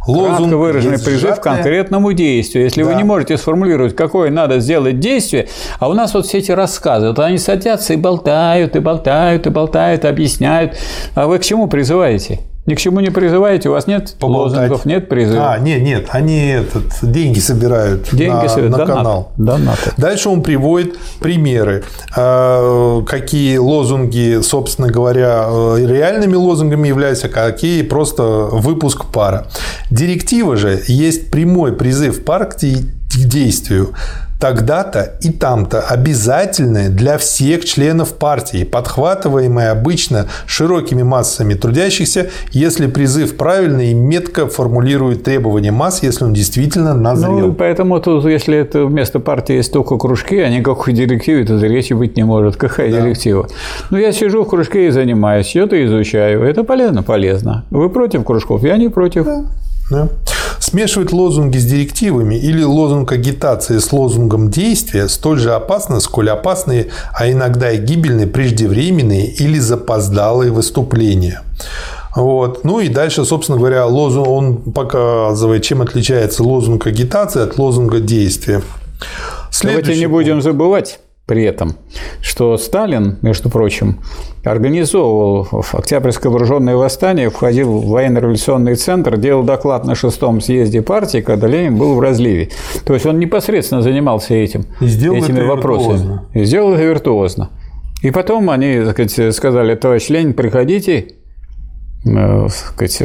Лозунг кратко выраженный призыв сжатное... к конкретному действию. Если да. вы не можете сформулировать, какое надо сделать действие, а у нас вот все эти рассказы, вот они садятся и болтают, и болтают, и болтают, и объясняют. А вы к чему призываете? Ни к чему не призываете, у вас нет Поболтать. лозунгов, нет призывов. А, нет, нет, они этот, деньги собирают Деньги на, собирают, на донаты. канал. Донаты. Дальше он приводит примеры, э, какие лозунги, собственно говоря, э, реальными лозунгами являются, а какие просто выпуск пара. Директива же есть прямой призыв пар к де- к действию тогда-то и там-то обязательное для всех членов партии, подхватываемое обычно широкими массами трудящихся, если призыв правильно и метко формулирует требования масс, если он действительно назрел. Ну, поэтому тут, если это вместо партии есть только кружки, а никакой директивы, то речи быть не может. Какая директива? Ну, я сижу в кружке и занимаюсь, что-то изучаю. Это полезно? Полезно. Вы против кружков? Я не против. Да. Смешивать лозунги с директивами или лозунг агитации с лозунгом действия столь же опасно, сколь опасные, а иногда и гибельные преждевременные или запоздалые выступления. Вот. Ну и дальше, собственно говоря, лозунг, он показывает, чем отличается лозунг агитации от лозунга действия. Давайте Следующий не будем забывать при этом, что Сталин, между прочим, организовывал в Октябрьское вооруженное восстание, входил в военно-революционный центр, делал доклад на шестом съезде партии, когда Ленин был в разливе. То есть он непосредственно занимался этим, И этими это вопросами. виртуозно. И сделал это виртуозно. И потом они так сказать, сказали, товарищ Ленин, приходите, э, так сказать,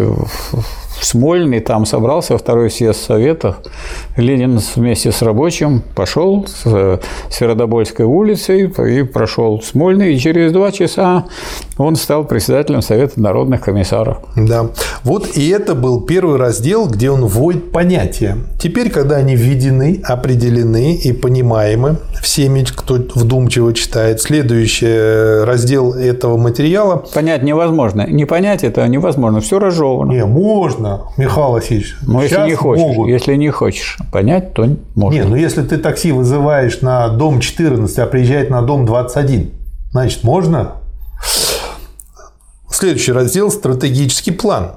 в Смольный, там собрался второй съезд Советов. Ленин вместе с рабочим пошел с э, Сверодобольской улицы и прошел Смольный, и через два часа он стал председателем Совета народных комиссаров. Да. Вот и это был первый раздел, где он вводит понятия. Теперь, когда они введены, определены и понимаемы всеми, кто вдумчиво читает, следующий раздел этого материала Понять невозможно. Не понять это невозможно. Все разжевано. не, можно, Михаил Васильевич. Но если не хочешь, могут. если не хочешь понять, то можно. Не, ну если ты такси вызываешь на дом 14, а приезжает на дом 21, значит, можно? Следующий раздел – стратегический план.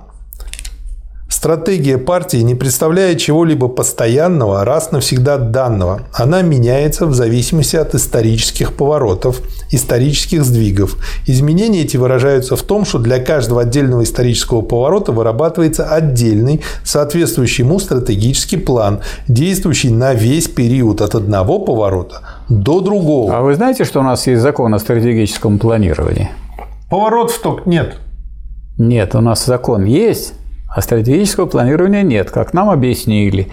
Стратегия партии не представляет чего-либо постоянного, раз навсегда данного. Она меняется в зависимости от исторических поворотов, исторических сдвигов. Изменения эти выражаются в том, что для каждого отдельного исторического поворота вырабатывается отдельный, соответствующий ему стратегический план, действующий на весь период от одного поворота до другого. А вы знаете, что у нас есть закон о стратегическом планировании? Поворотов только нет. Нет, у нас закон есть, а стратегического планирования нет. Как нам объяснили,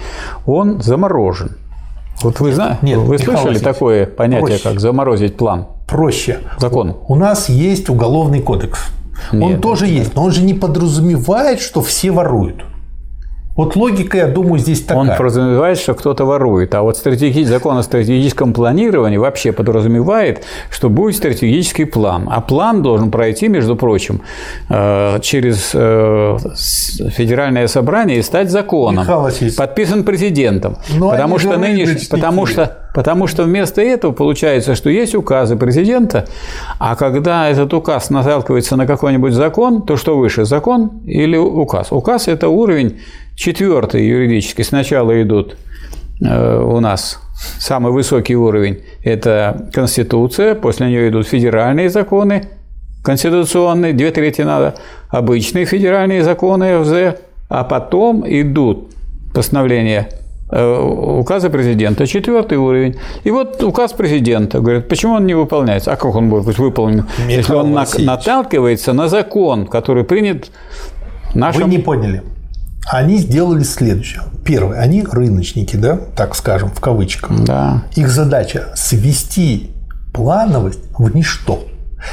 он заморожен. Вот вы, знаете, Нет, вы Михаил слышали такое понятие, проще. как заморозить план? Проще. Закон. У нас есть уголовный кодекс. он Нет, тоже есть, но он же не подразумевает, что все воруют. Вот логика, я думаю, здесь такая. Он подразумевает, что кто-то ворует. А вот стратеги... закон о стратегическом планировании вообще подразумевает, что будет стратегический план. А план должен пройти, между прочим, э, через э, федеральное собрание и стать законом. Михаил Васильевич. Подписан президентом. Но потому что нынешний, потому что Потому что вместо этого получается, что есть указы президента, а когда этот указ наталкивается на какой-нибудь закон, то что выше, закон или указ? Указ – это уровень четвертый юридический. Сначала идут э, у нас самый высокий уровень – это Конституция, после нее идут федеральные законы, конституционные, две трети надо, обычные федеральные законы ФЗ, а потом идут постановления э, указа президента, четвертый уровень. И вот указ президента, говорят, почему он не выполняется? А как он будет быть выполнен, Михаил если он Васильевич. наталкивается на закон, который принят Вы нашим... не поняли. Они сделали следующее. Первое. Они рыночники, да, так скажем, в кавычках. Да. Их задача свести плановость в ничто.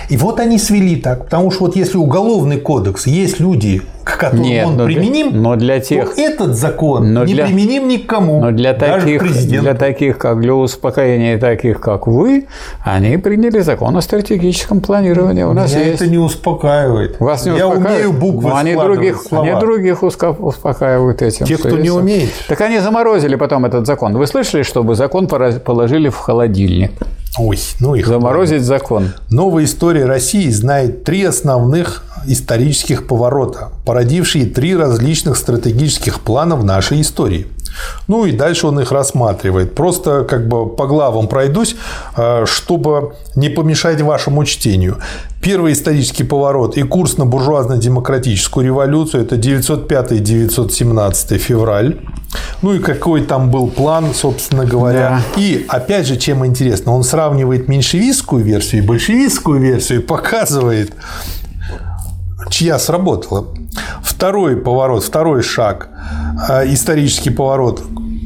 И вот они свели так, потому что вот если уголовный кодекс есть люди, к которым Нет, он но для- применим, но для тех- то этот закон но не для- применим никому, Но для таких, президенту. для таких, как для успокоения таких, как вы, они приняли закон о стратегическом планировании. У нас Меня есть. это не успокаивает. Вас не Я успокаивает? умею буквы Но они других, слова. они других успокаивают этим. Те, кто не умеет. Так они заморозили потом этот закон. Вы слышали, чтобы закон положили в холодильник? Ой, ну их. Заморозить закон. Новая история России знает три основных исторических поворота, породившие три различных стратегических плана в нашей истории. Ну и дальше он их рассматривает. Просто как бы по главам пройдусь, э, чтобы не помешать вашему чтению. Первый исторический поворот и курс на буржуазно-демократическую революцию – это 905-917 февраль. Ну и какой там был план, собственно говоря. Да. И опять же, чем интересно, он сравнивает меньшевистскую версию и большевистскую версию и показывает, чья сработала. Второй поворот, второй шаг, э, исторический поворот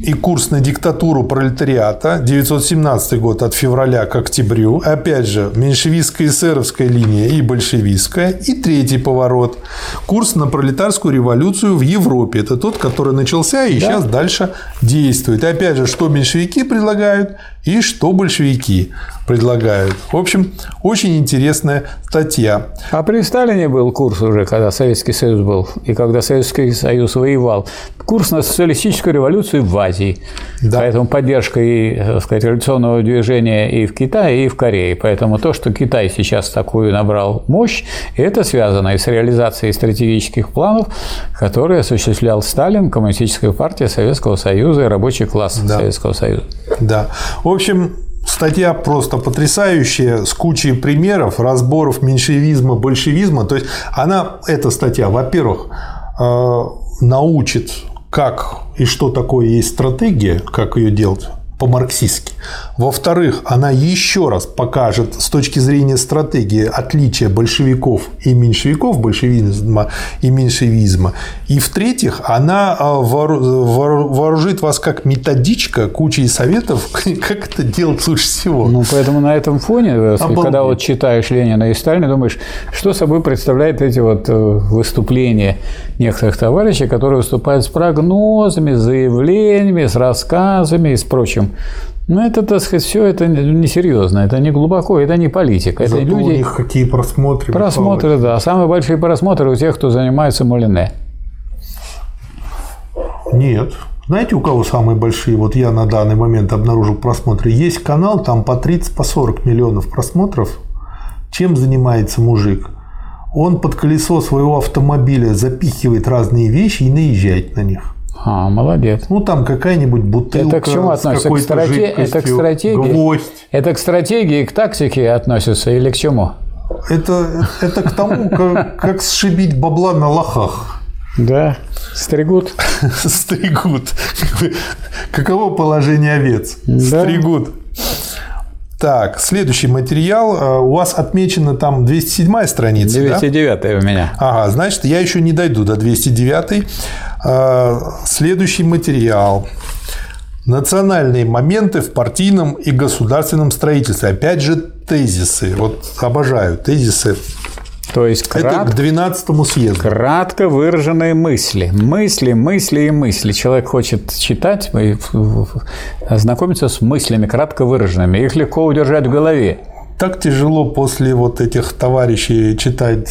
и курс на диктатуру пролетариата 917 год от февраля к октябрю. Опять же, меньшевистская эсеровская линия и большевистская. И третий поворот. Курс на пролетарскую революцию в Европе. Это тот, который начался и да. сейчас дальше действует. И опять же, что меньшевики предлагают и что большевики предлагают. В общем, очень интересная статья. А при Сталине был курс уже, когда Советский Союз был, и когда Советский Союз воевал. Курс на социалистическую революцию в Азии. Да. Поэтому поддержка и, так сказать, революционного движения и в Китае, и в Корее. Поэтому то, что Китай сейчас такую набрал мощь, это связано и с реализацией стратегических планов, которые осуществлял Сталин, Коммунистическая партия Советского Союза и рабочий класс да. Советского Союза. Да. В общем, статья просто потрясающая, с кучей примеров, разборов меньшевизма, большевизма. То есть она, эта статья, во-первых, э, научит, как и что такое есть стратегия, как ее делать по-марксистски. Во-вторых, она еще раз покажет с точки зрения стратегии отличия большевиков и меньшевиков, большевизма и меньшевизма. И в-третьих, она а, вооружит вас как методичка кучей советов, [laughs] как это делать лучше всего. Ну, поэтому на этом фоне, э, Обалдеть. когда вот читаешь Ленина и Сталина, думаешь, что собой представляют эти вот э, выступления некоторых товарищей, которые выступают с прогнозами, с заявлениями, с рассказами и с прочим. Но это, так сказать, все это несерьезно, это не глубоко, это не политика. Это Зато люди... у них какие просмотры. Просмотры, Михайлович. да. Самые большие просмотры у тех, кто занимается Мулине. Нет. Знаете, у кого самые большие? Вот я на данный момент обнаружил просмотры. Есть канал, там по 30, по 40 миллионов просмотров. Чем занимается мужик? Он под колесо своего автомобиля запихивает разные вещи и наезжает на них. А, молодец. Ну, там какая-нибудь бутылка Это к чему относится? К страте... Это к стратегии? Гвоздь. Это к стратегии, к тактике относится или к чему? Это, это к тому, как, как сшибить бабла на лохах. Да, стригут. [laughs] Стригут. Каково положение овец? Да. Стригут. Так, следующий материал. Э, у вас отмечена там 207 страница, 209 да? у меня. Ага, значит, я еще не дойду до 209. Э, следующий материал. Национальные моменты в партийном и государственном строительстве. Опять же, тезисы. Вот обожаю тезисы то есть крат... Это к 12 съезду. Кратко выраженные мысли. Мысли, мысли и мысли. Человек хочет читать, знакомиться с мыслями кратко выраженными. Их легко удержать в голове. Так тяжело после вот этих товарищей читать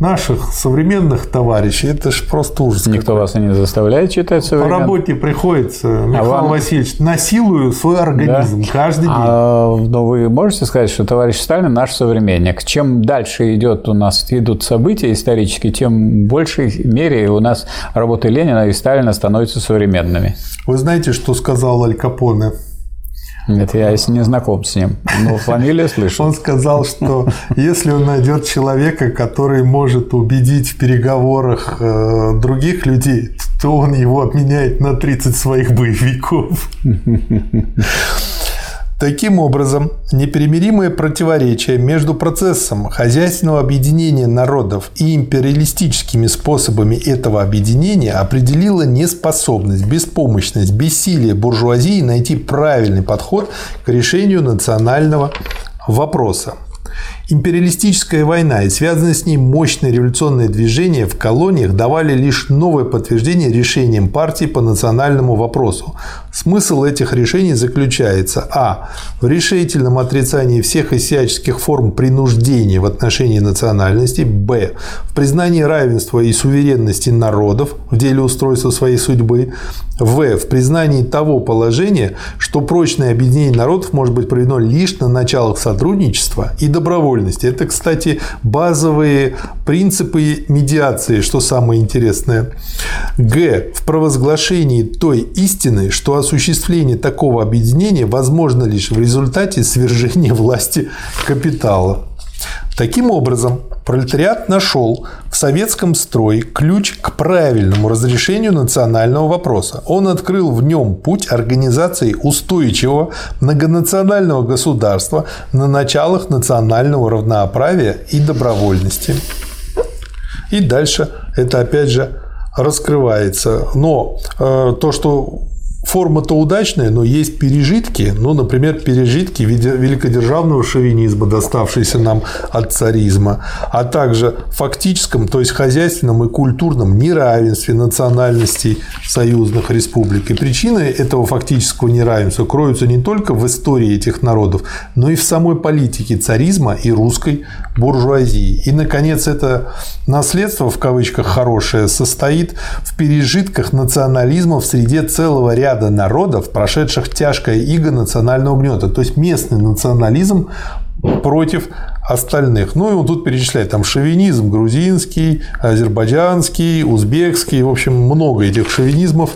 наших современных товарищей, это же просто ужас. Никто вас не заставляет читать современных? По работе приходится, Михаил а вам... Васильевич, насилую свой организм да? каждый день. А, но вы можете сказать, что товарищ Сталин наш современник. Чем дальше идет у нас идут события исторические, тем в большей мере у нас работы Ленина и Сталина становятся современными. Вы знаете, что сказал Аль Капоне? Нет, я не знаком с ним, но фамилию слышал. Он сказал, что если он найдет человека, который может убедить в переговорах э, других людей, то он его обменяет на 30 своих боевиков. Таким образом, непримиримое противоречие между процессом хозяйственного объединения народов и империалистическими способами этого объединения определило неспособность, беспомощность, бессилие буржуазии найти правильный подход к решению национального вопроса. Империалистическая война и связанное с ней мощное революционное движение в колониях давали лишь новое подтверждение решениям партии по национальному вопросу. Смысл этих решений заключается а. в решительном отрицании всех и всяческих форм принуждения в отношении национальности, б. в признании равенства и суверенности народов в деле устройства своей судьбы, в. в признании того положения, что прочное объединение народов может быть проведено лишь на началах сотрудничества и добровольности. Это, кстати, базовые принципы медиации, что самое интересное. Г. В провозглашении той истины, что осуществление такого объединения возможно лишь в результате свержения [laughs] власти капитала. Таким образом, пролетариат нашел в советском строе ключ к правильному разрешению национального вопроса. Он открыл в нем путь организации устойчивого многонационального государства на началах национального равноправия и добровольности. И дальше это опять же раскрывается. Но э, то, что Форма-то удачная, но есть пережитки, ну, например, пережитки великодержавного шовинизма, доставшиеся нам от царизма, а также фактическом, то есть хозяйственном и культурном неравенстве национальностей союзных республик. И причины этого фактического неравенства кроются не только в истории этих народов, но и в самой политике царизма и русской буржуазии. И, наконец, это наследство, в кавычках, хорошее, состоит в пережитках национализма в среде целого ряда ряда народов, прошедших тяжкое иго национального гнета. То есть местный национализм против остальных. Ну и он тут перечисляет там шовинизм грузинский, азербайджанский, узбекский, в общем, много этих шовинизмов.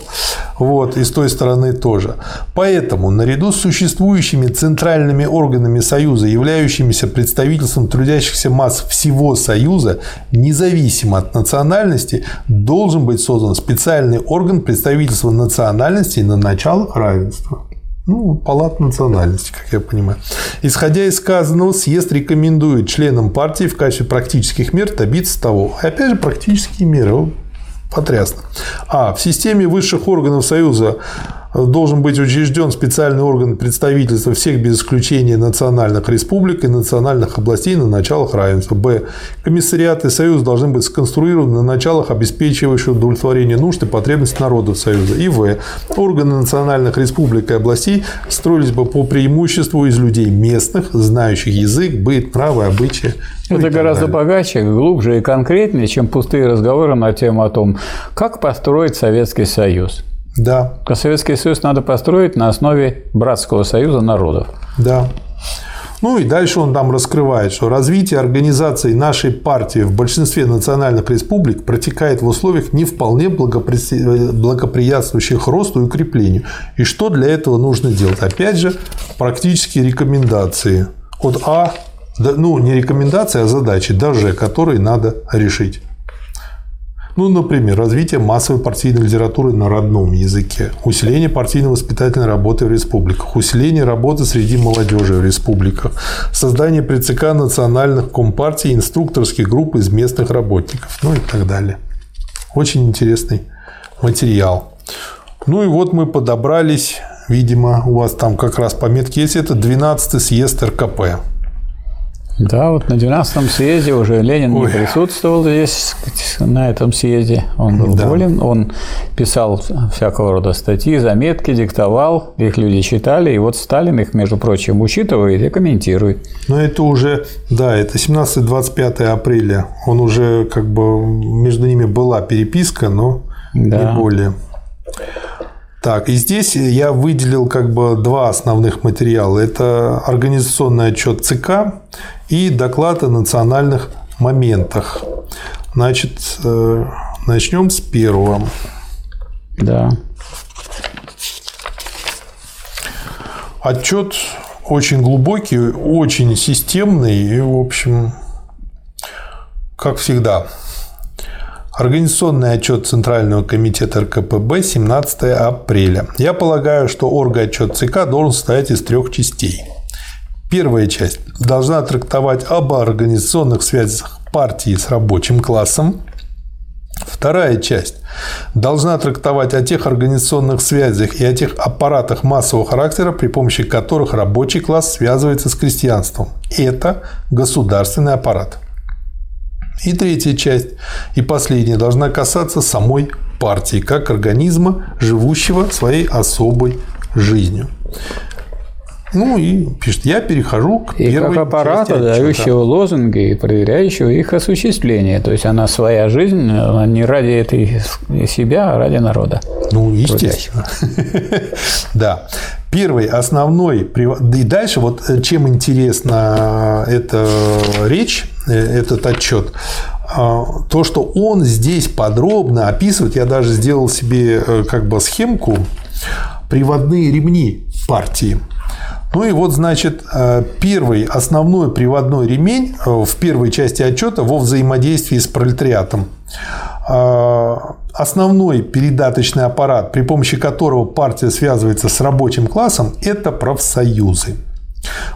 Вот, и с той стороны тоже. Поэтому, наряду с существующими центральными органами Союза, являющимися представительством трудящихся масс всего Союза, независимо от национальности, должен быть создан специальный орган представительства национальностей на началах равенства. Ну, палат национальности, как я понимаю. Исходя из сказанного, съезд рекомендует членам партии в качестве практических мер добиться того. Опять же, практические меры. Потрясно. А. В системе высших органов Союза должен быть учрежден специальный орган представительства всех без исключения национальных республик и национальных областей на началах равенства. Б. Комиссариаты Союза должны быть сконструированы на началах, обеспечивающих удовлетворение нужд и потребностей народов Союза. И В. Органы национальных республик и областей строились бы по преимуществу из людей местных, знающих язык, быт, нравы, обычаи. Это гораздо богаче, глубже и конкретнее, чем пустые разговоры на тему о том, как построить Советский Союз. Да. Советский Союз надо построить на основе братского союза народов. Да. Ну и дальше он там раскрывает, что развитие организации нашей партии в большинстве национальных республик протекает в условиях не вполне благоприятствующих росту и укреплению. И что для этого нужно делать? Опять же, практические рекомендации от А, ну не рекомендации, а задачи, даже которые надо решить. Ну, например, развитие массовой партийной литературы на родном языке, усиление партийной воспитательной работы в республиках, усиление работы среди молодежи в республиках, создание при ЦК национальных компартий инструкторских групп из местных работников, ну и так далее. Очень интересный материал. Ну и вот мы подобрались, видимо, у вас там как раз пометки есть, это 12-й съезд РКП. Да, вот на 12-м съезде уже Ленин Ой. не присутствовал здесь, на этом съезде. Он был да. болен, он писал всякого рода статьи, заметки, диктовал, их люди читали, и вот Сталин их, между прочим, учитывает и комментирует. Но это уже, да, это 17-25 апреля. Он уже, как бы, между ними была переписка, но да. не более. Так, и здесь я выделил как бы два основных материала. Это организационный отчет ЦК и доклад о национальных моментах. Значит, э, начнем с первого. Да. Отчет очень глубокий, очень системный и, в общем, как всегда, Организационный отчет Центрального комитета РКПБ 17 апреля. Я полагаю, что орготчет ЦК должен состоять из трех частей. Первая часть должна трактовать об организационных связях партии с рабочим классом. Вторая часть должна трактовать о тех организационных связях и о тех аппаратах массового характера, при помощи которых рабочий класс связывается с крестьянством. Это государственный аппарат. И третья часть, и последняя, должна касаться самой партии, как организма, живущего своей особой жизнью. Ну и пишет, я перехожу к и первой как аппарата, дающего лозунги и проверяющего их осуществление. То есть она своя жизнь, она не ради этой себя, а ради народа. Ну, естественно. [laughs] Да. Первый, основной, и дальше вот э, чем интересна эта речь, э, этот отчет, а, то, что он здесь подробно описывает, я даже сделал себе э, как бы схемку, приводные ремни партии. Ну и вот, значит, первый основной приводной ремень в первой части отчета во взаимодействии с пролетариатом. А, основной передаточный аппарат, при помощи которого партия связывается с рабочим классом, это профсоюзы.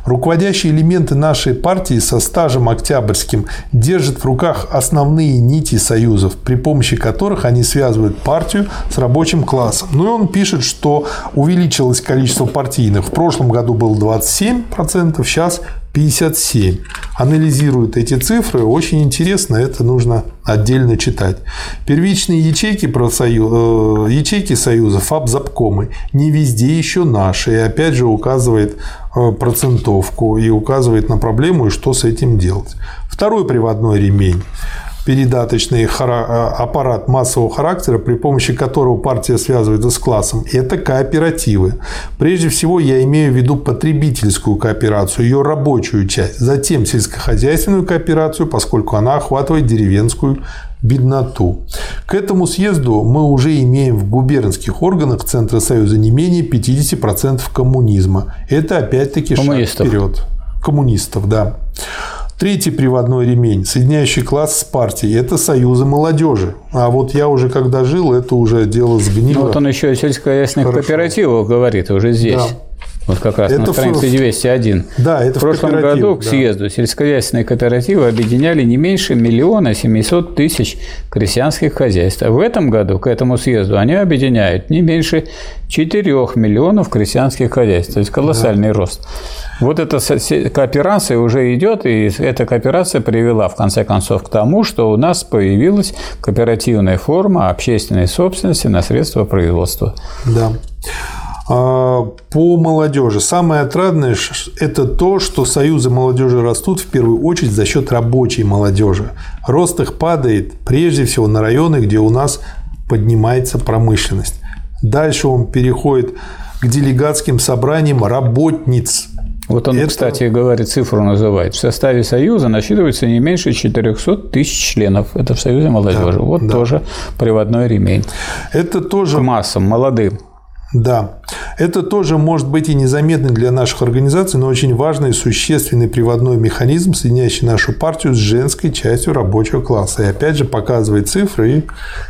Руководящие элементы нашей партии со стажем октябрьским держат в руках основные нити союзов, при помощи которых они связывают партию с рабочим классом. Ну и он пишет, что увеличилось количество партийных. В прошлом году было 27%, сейчас 57. Анализируют эти цифры. Очень интересно, это нужно отдельно читать. Первичные ячейки, профсоюз, э, ячейки Союза, ФАБ-запкомы, не везде еще наши. И опять же указывает э, процентовку и указывает на проблему и что с этим делать. Второй приводной ремень передаточный а, аппарат массового характера, при помощи которого партия связывается с классом, это кооперативы. Прежде всего, я имею в виду потребительскую кооперацию, ее рабочую часть, затем сельскохозяйственную кооперацию, поскольку она охватывает деревенскую бедноту. К этому съезду мы уже имеем в губернских органах Центра Союза не менее 50% коммунизма. Это опять-таки шаг вперед. Коммунистов, да. Третий приводной ремень, соединяющий класс с партией, это союзы молодежи. А вот я уже когда жил, это уже дело сгнило. Ну, вот он еще о сельскохозяйственных кооперативах говорит уже здесь. Да. Вот как раз это на странице 201. Да, это в прошлом в году к съезду да. сельскохозяйственные кооперативы объединяли не меньше миллиона семисот тысяч крестьянских хозяйств. А в этом году к этому съезду они объединяют не меньше 4 миллионов крестьянских хозяйств. То есть колоссальный да. рост. Вот эта кооперация уже идет, и эта кооперация привела в конце концов к тому, что у нас появилась кооперативная форма общественной собственности на средства производства. Да. А, по молодежи. Самое отрадное – это то, что союзы молодежи растут в первую очередь за счет рабочей молодежи. Рост их падает прежде всего на районы, где у нас поднимается промышленность. Дальше он переходит к делегатским собраниям работниц. Вот он, это... кстати, говорит, цифру называет. В составе Союза насчитывается не меньше 400 тысяч членов. Это в Союзе молодежи. Да, вот да. тоже приводной ремень. Это тоже... К массам, молодым. Да, это тоже может быть и незаметный для наших организаций, но очень важный и существенный приводной механизм, соединяющий нашу партию с женской частью рабочего класса. И опять же показывает цифры и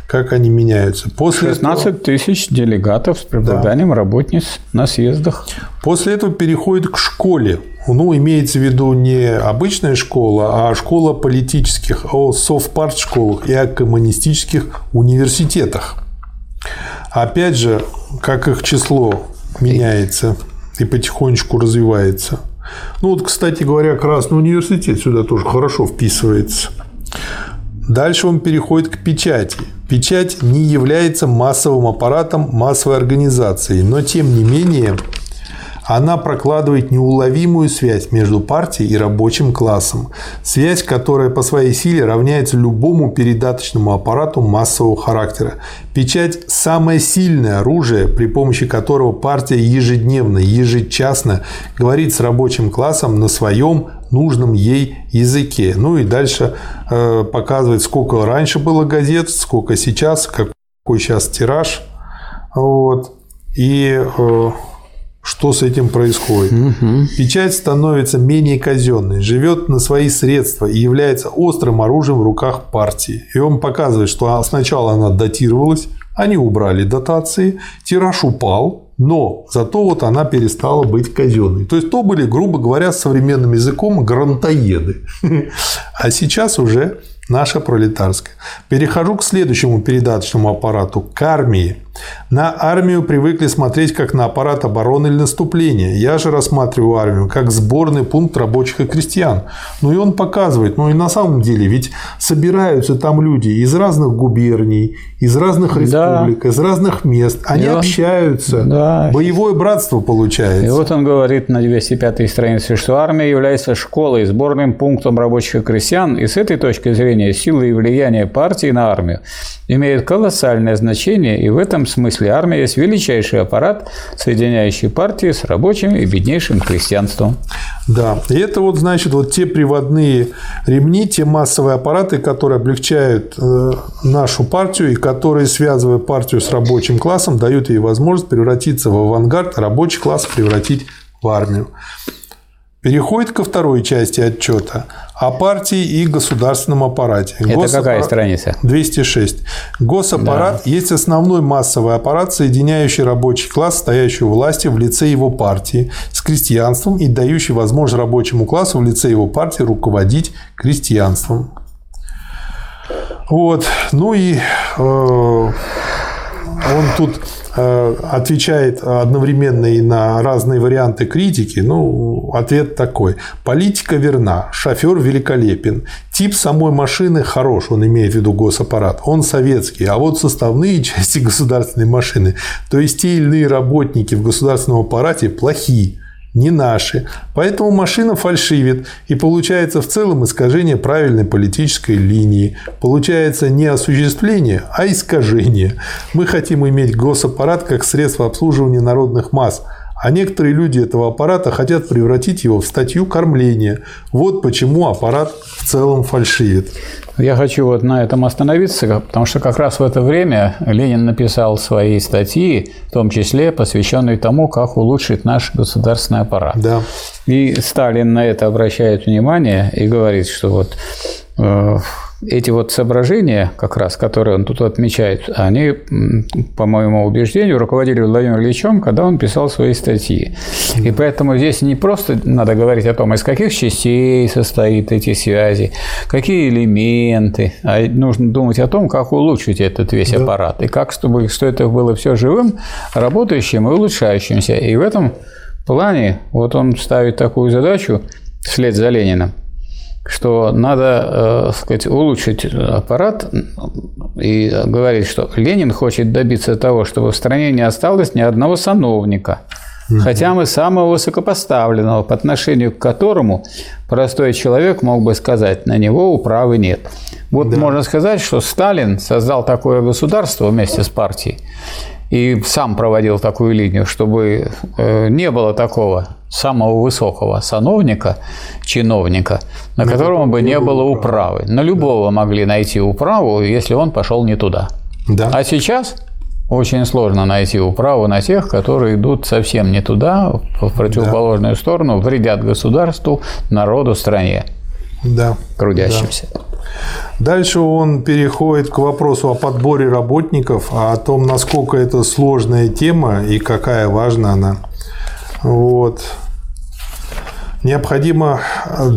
как они меняются. После 16 этого... тысяч делегатов с преобладанием да. работниц на съездах. После этого переходит к школе. Ну, имеется в виду не обычная школа, а школа политических, о совпарт-школах и о коммунистических университетах. Опять же, как их число меняется и потихонечку развивается. Ну вот, кстати говоря, Красный университет сюда тоже хорошо вписывается. Дальше он переходит к печати. Печать не является массовым аппаратом массовой организации, но тем не менее она прокладывает неуловимую связь между партией и рабочим классом. Связь, которая по своей силе равняется любому передаточному аппарату массового характера. Печать – самое сильное оружие, при помощи которого партия ежедневно, ежечасно говорит с рабочим классом на своем нужном ей языке. Ну и дальше э, показывает, сколько раньше было газет, сколько сейчас, какой сейчас тираж. Вот. И э, что с этим происходит. Угу. Печать становится менее казенной, живет на свои средства и является острым оружием в руках партии. И он показывает, что сначала она датировалась, они убрали дотации, тираж упал, но зато вот она перестала быть казенной. То есть то были, грубо говоря, современным языком грантоеды. [laughs] А сейчас уже наша пролетарская. Перехожу к следующему передаточному аппарату – к армии. На армию привыкли смотреть как на аппарат обороны или наступления. Я же рассматриваю армию как сборный пункт рабочих и крестьян. Ну и он показывает, ну и на самом деле, ведь собираются там люди из разных губерний, из разных республик, да. из разных мест. Они и общаются. Да. Боевое братство получается. И вот он говорит на 205 странице, что армия является школой, сборным пунктом рабочих и крестьян. И с этой точки зрения силы и влияние партии на армию имеют колоссальное значение, и в этом смысле армия есть величайший аппарат, соединяющий партии с рабочим и беднейшим крестьянством. Да, и это вот, значит, вот те приводные ремни, те массовые аппараты, которые облегчают э, нашу партию и которые, связывая партию с рабочим классом, дают ей возможность превратиться в авангард, рабочий класс превратить в армию. Переходит ко второй части отчета о партии и государственном аппарате. Это Госаппарат... какая страница? 206. Госаппарат да. есть основной массовый аппарат, соединяющий рабочий класс, стоящий у власти в лице его партии, с крестьянством и дающий возможность рабочему классу в лице его партии руководить крестьянством. Вот. Ну и э, он тут Э, отвечает одновременно и на разные варианты критики, ну, ответ такой. Политика верна, шофер великолепен, тип самой машины хорош, он имеет в виду госаппарат, он советский, а вот составные [laughs] части государственной машины, то есть те или иные работники в государственном аппарате плохие не наши. Поэтому машина фальшивит, и получается в целом искажение правильной политической линии. Получается не осуществление, а искажение. Мы хотим иметь госаппарат как средство обслуживания народных масс – а некоторые люди этого аппарата хотят превратить его в статью кормления. Вот почему аппарат в целом фальшивит. Я хочу вот на этом остановиться, потому что как раз в это время Ленин написал свои статьи, в том числе посвященные тому, как улучшить наш государственный аппарат. Да. И Сталин на это обращает внимание и говорит, что вот э, эти вот соображения, как раз, которые он тут отмечает, они, по моему убеждению, руководили Владимиром Ильичем, когда он писал свои статьи. И поэтому здесь не просто надо говорить о том, из каких частей состоит эти связи, какие элементы, а нужно думать о том, как улучшить этот весь да. аппарат, и как, чтобы что это было все живым, работающим и улучшающимся. И в этом плане вот он ставит такую задачу вслед за Лениным – что надо, э, сказать, улучшить аппарат и говорит, что Ленин хочет добиться того, чтобы в стране не осталось ни одного сановника, хотя мы самого высокопоставленного, по отношению к которому простой человек мог бы сказать, на него управы нет. Вот да. можно сказать, что Сталин создал такое государство вместе с партией, и сам проводил такую линию, чтобы э, не было такого самого высокого сановника, чиновника, на которого бы не было управы. На любого могли найти управу, если он пошел не туда. Да. А сейчас очень сложно найти управу на тех, которые идут совсем не туда, в противоположную да. сторону, вредят государству, народу, стране. Да. Трудящимся. Да. Дальше он переходит к вопросу о подборе работников, а о том, насколько это сложная тема и какая важна она. Вот. Необходимо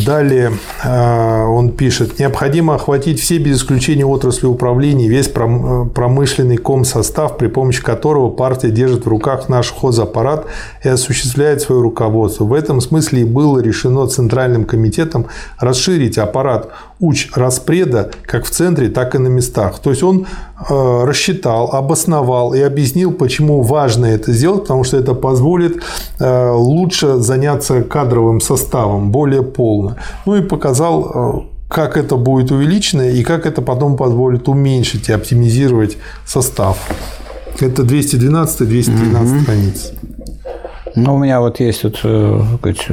далее, э, он пишет, необходимо охватить все без исключения отрасли управления, весь промышленный комсостав, при помощи которого партия держит в руках наш хозаппарат и осуществляет свое руководство. В этом смысле и было решено Центральным комитетом расширить аппарат уч распреда как в центре, так и на местах. То есть он э, рассчитал, обосновал и объяснил, почему важно это сделать, потому что это позволит э, лучше заняться кадровым составом, более полно. Ну и показал э, как это будет увеличено и как это потом позволит уменьшить и оптимизировать состав. Это 212-213 угу. страниц. Ну, у меня вот есть тут э, сказать,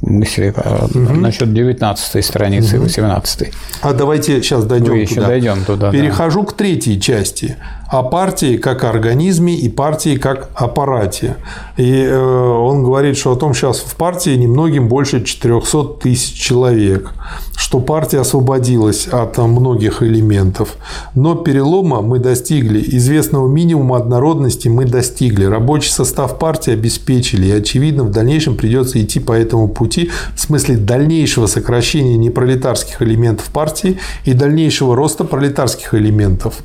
мысли угу. насчет 19 страницы, угу. 18. А давайте сейчас дойдем Мы туда. еще дойдем туда. Перехожу да. к третьей части о партии как организме и партии как аппарате. И э, он говорит, что о том сейчас в партии немногим больше 400 тысяч человек, что партия освободилась от многих элементов. Но перелома мы достигли, известного минимума однородности мы достигли, рабочий состав партии обеспечили, и, очевидно, в дальнейшем придется идти по этому пути в смысле дальнейшего сокращения непролетарских элементов партии и дальнейшего роста пролетарских элементов.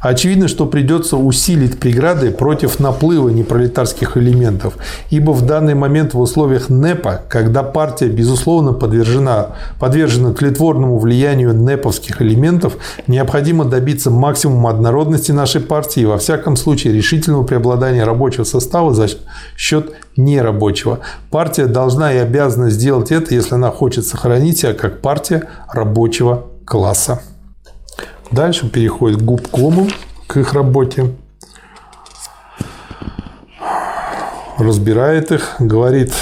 Очевидно, что что придется усилить преграды против наплыва непролетарских элементов, ибо в данный момент в условиях НЭПа, когда партия, безусловно, подвержена, подвержена тлетворному влиянию НЭПовских элементов, необходимо добиться максимума однородности нашей партии и, во всяком случае, решительного преобладания рабочего состава за счет нерабочего. Партия должна и обязана сделать это, если она хочет сохранить себя как партия рабочего класса. Дальше переходит к губкому к их работе. разбирает их, говорит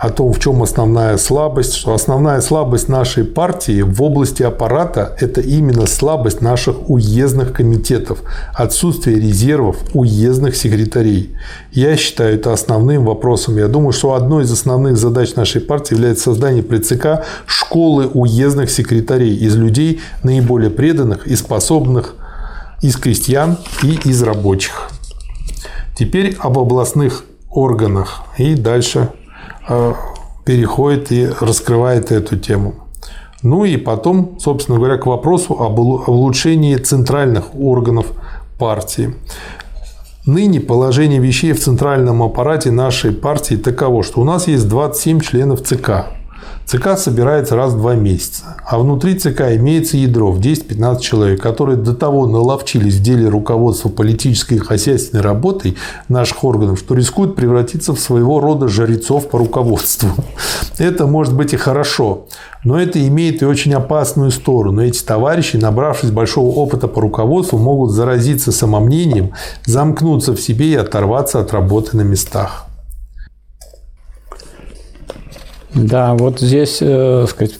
о том, в чем основная слабость, что основная слабость нашей партии в области аппарата – это именно слабость наших уездных комитетов, отсутствие резервов уездных секретарей. Я считаю это основным вопросом. Я думаю, что одной из основных задач нашей партии является создание при ЦК школы уездных секретарей из людей наиболее преданных и способных из крестьян и из рабочих. Теперь об областных органах и дальше Э, переходит и раскрывает эту тему. Ну и потом, собственно говоря, к вопросу об улучшении центральных органов партии. Ныне положение вещей в центральном аппарате нашей партии таково, что у нас есть 27 членов ЦК. ЦК собирается раз в два месяца, а внутри ЦК имеется ядро в 10-15 человек, которые до того наловчились в деле руководства политической и хозяйственной работой наших органов, что рискуют превратиться в своего рода жрецов по руководству. [laughs] Это может быть и хорошо, но это имеет и очень опасную сторону. Эти товарищи, набравшись большого опыта по руководству, могут заразиться самомнением, замкнуться в себе и оторваться от работы на местах. Да, вот здесь, э, сказать,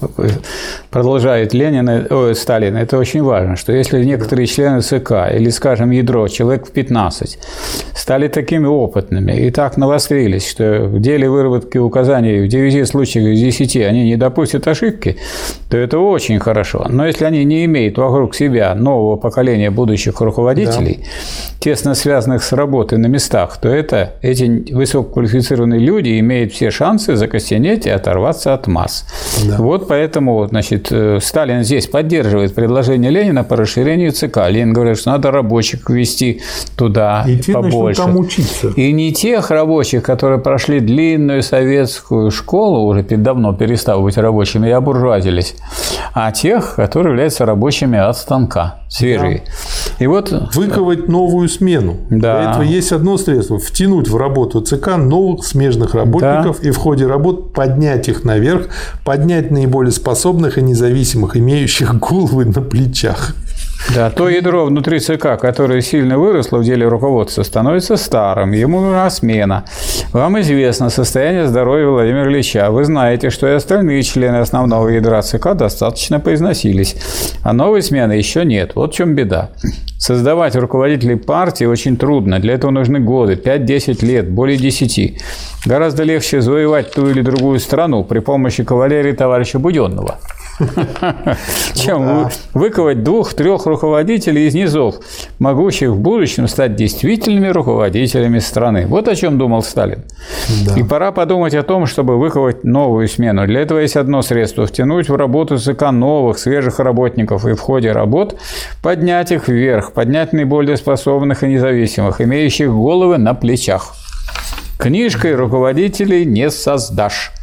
продолжает Ленин, о, Сталин, это очень важно, что если некоторые члены ЦК или, скажем, ядро, человек в 15, стали такими опытными и так навострились, что в деле выработки указаний в 9 случаях из 10 они не допустят ошибки, то это очень хорошо. Но если они не имеют вокруг себя нового поколения будущих руководителей, да. тесно связанных с работой на местах, то это эти высококвалифицированные люди имеют все шансы закостенеть и оторваться от масс. Да. Вот поэтому, значит, э, Сталин здесь поддерживает предложение Ленина по расширению ЦК. Ленин говорит, что надо рабочих ввести туда и побольше. Там учиться. И не тех рабочих, которые прошли длинную советскую школу, уже давно перестав быть рабочими и обуржуазились, а тех, которые являются рабочими от станка, свежие. Да. И вот выковать новую смену. Да. Для этого есть одно средство: втянуть в работу ЦК новых смежных работников да. и в ходе работ поднять их наверх, поднять наиболее способных и независимых, имеющих головы на плечах. Да, то ядро внутри ЦК, которое сильно выросло в деле руководства, становится старым, ему нужна смена. Вам известно состояние здоровья Владимира Ильича. Вы знаете, что и остальные члены основного ядра ЦК достаточно поизносились, а новой смены еще нет. Вот в чем беда. Создавать руководителей партии очень трудно. Для этого нужны годы, 5-10 лет, более 10. Гораздо легче завоевать ту или другую страну при помощи кавалерии товарища Буденного. [laughs] чем выковать двух-трех руководителей из низов, могущих в будущем стать действительными руководителями страны. Вот о чем думал Сталин. И пора подумать о том, чтобы выковать новую смену. Для этого есть одно средство – втянуть в работу ЦК новых, свежих работников и в ходе работ поднять их вверх, поднять наиболее способных и независимых, имеющих головы на плечах. Книжкой руководителей не создашь.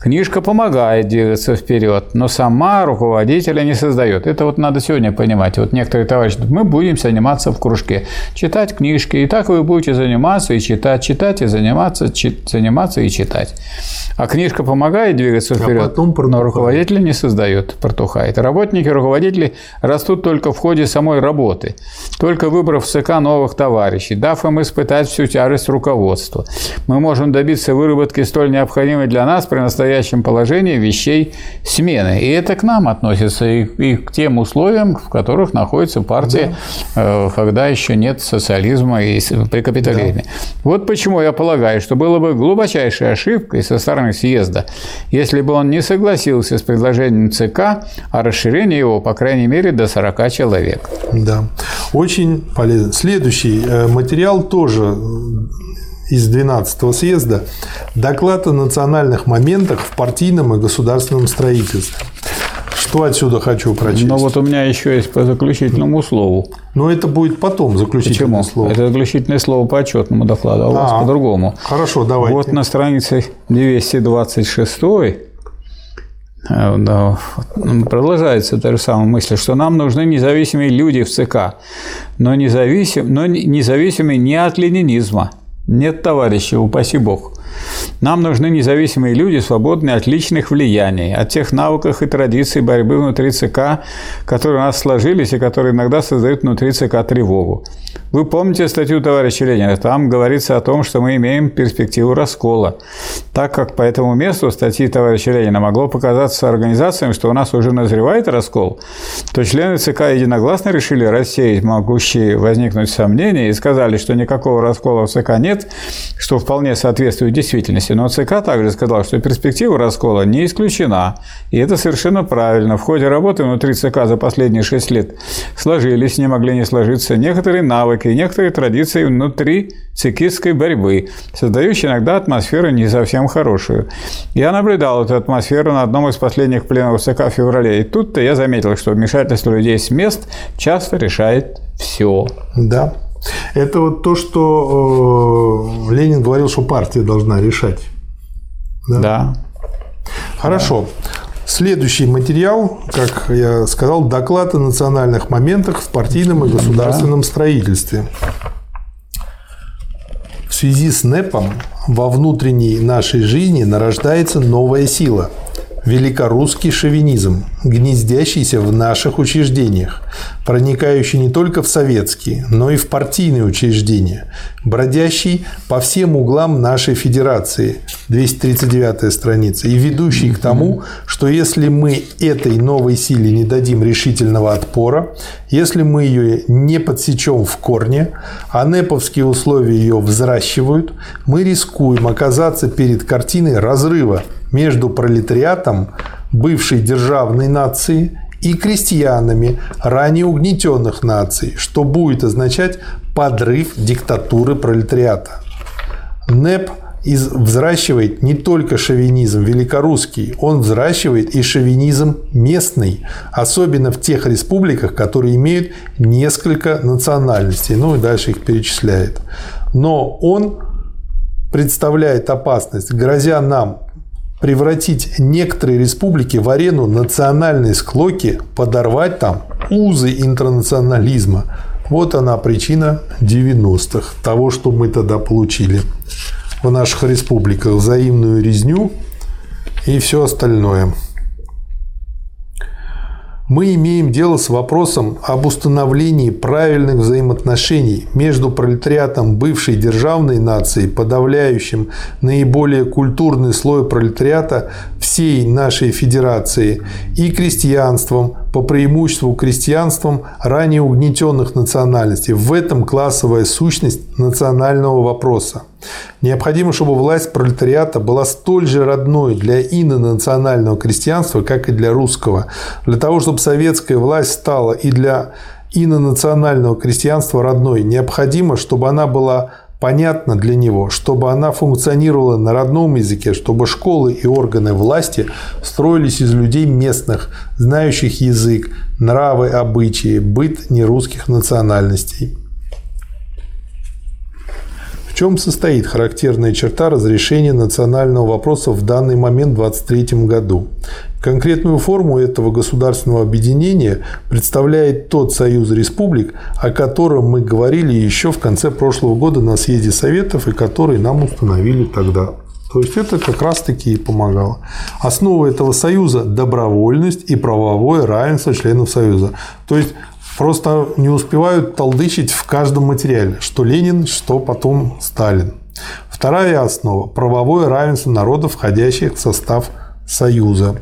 Книжка помогает двигаться вперед, но сама руководителя не создает. Это вот надо сегодня понимать. Вот некоторые товарищи говорят, мы будем заниматься в кружке, читать книжки, и так вы будете заниматься и читать, читать и заниматься, чит, заниматься и читать. А книжка помогает двигаться вперед, а потом но руководитель не создает, протухает. Работники, руководители растут только в ходе самой работы, только выбрав ЦК новых товарищей, дав им испытать всю тяжесть руководства. Мы можем добиться выработки столь необходимой для нас при настоящем положении вещей смены. И это к нам относится и, и к тем условиям, в которых находится партия, да. э, когда еще нет социализма и при капитализме. Да. Вот почему я полагаю, что было бы глубочайшей ошибкой со стороны съезда, если бы он не согласился с предложением ЦК о расширении его, по крайней мере, до 40 человек. Да, очень полезно. Следующий э, материал тоже из 12 съезда доклад о национальных моментах в партийном и государственном строительстве. Что отсюда хочу прочесть? Ну вот у меня еще есть по заключительному слову. Но это будет потом заключительное Почему? слово. Это заключительное слово по отчетному докладу, а у вас а, по-другому. Хорошо, давайте. Вот на странице 226 э, да, продолжается та же самая мысль, что нам нужны независимые люди в ЦК, но, независим, но независимые не от ленинизма, нет, товарищи, упаси Бог. Нам нужны независимые люди, свободные от личных влияний, от тех навыков и традиций борьбы внутри ЦК, которые у нас сложились и которые иногда создают внутри ЦК тревогу. Вы помните статью товарища Ленина? Там говорится о том, что мы имеем перспективу раскола. Так как по этому месту статьи товарища Ленина могло показаться организациям, что у нас уже назревает раскол, то члены ЦК единогласно решили рассеять могущие возникнуть сомнения и сказали, что никакого раскола в ЦК нет, что вполне соответствует действительности. Но ЦК также сказал, что перспектива раскола не исключена. И это совершенно правильно. В ходе работы внутри ЦК за последние шесть лет сложились, не могли не сложиться некоторые навыки некоторые традиции внутри цикистской борьбы, создающие иногда атмосферу не совсем хорошую. Я наблюдал эту атмосферу на одном из последних пленов ЦК в феврале, и тут-то я заметил, что вмешательство людей с мест часто решает все. Да. Это вот то, что э, Ленин говорил, что партия должна решать. Да. да. Хорошо. Да. Следующий материал, как я сказал, доклад о национальных моментах в партийном и государственном да. строительстве. В связи с НЭПом во внутренней нашей жизни нарождается новая сила – великорусский шовинизм, гнездящийся в наших учреждениях, проникающий не только в советские, но и в партийные учреждения, бродящий по всем углам нашей федерации, 239 страница, и ведущий к тому, что если мы этой новой силе не дадим решительного отпора, если мы ее не подсечем в корне, а неповские условия ее взращивают, мы рискуем оказаться перед картиной разрыва между пролетариатом бывшей державной нации и крестьянами ранее угнетенных наций, что будет означать подрыв диктатуры пролетариата. НЭП из, взращивает не только шовинизм великорусский, он взращивает и шовинизм местный, особенно в тех республиках, которые имеют несколько национальностей. Ну и дальше их перечисляет. Но он представляет опасность, грозя нам превратить некоторые республики в арену национальной склоки, подорвать там узы интернационализма. Вот она причина 90-х, того, что мы тогда получили в наших республиках, взаимную резню и все остальное мы имеем дело с вопросом об установлении правильных взаимоотношений между пролетариатом бывшей державной нации, подавляющим наиболее культурный слой пролетариата всей нашей федерации, и крестьянством, по преимуществу крестьянством ранее угнетенных национальностей. В этом классовая сущность национального вопроса. Необходимо, чтобы власть пролетариата была столь же родной для инонационального крестьянства, как и для русского. Для того, чтобы советская власть стала и для инонационального крестьянства родной, необходимо, чтобы она была понятна для него, чтобы она функционировала на родном языке, чтобы школы и органы власти строились из людей местных, знающих язык, нравы, обычаи, быт нерусских национальностей чем состоит характерная черта разрешения национального вопроса в данный момент в 2023 году? Конкретную форму этого государственного объединения представляет тот союз республик, о котором мы говорили еще в конце прошлого года на съезде Советов и который нам установили тогда. То есть это как раз-таки и помогало. Основа этого союза – добровольность и правовое равенство членов союза. То есть Просто не успевают толдычить в каждом материале, что Ленин, что потом Сталин. Вторая основа – правовое равенство народов, входящих в состав Союза.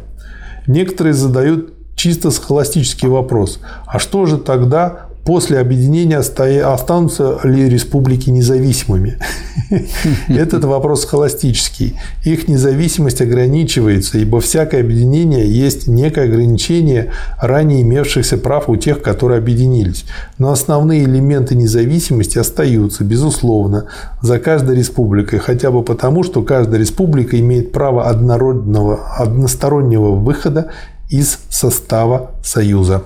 Некоторые задают чисто схоластический вопрос. А что же тогда после объединения останутся ли республики независимыми? [laughs] Этот вопрос холостический. Их независимость ограничивается, ибо всякое объединение есть некое ограничение ранее имевшихся прав у тех, которые объединились. Но основные элементы независимости остаются, безусловно, за каждой республикой, хотя бы потому, что каждая республика имеет право однородного, одностороннего выхода из состава Союза.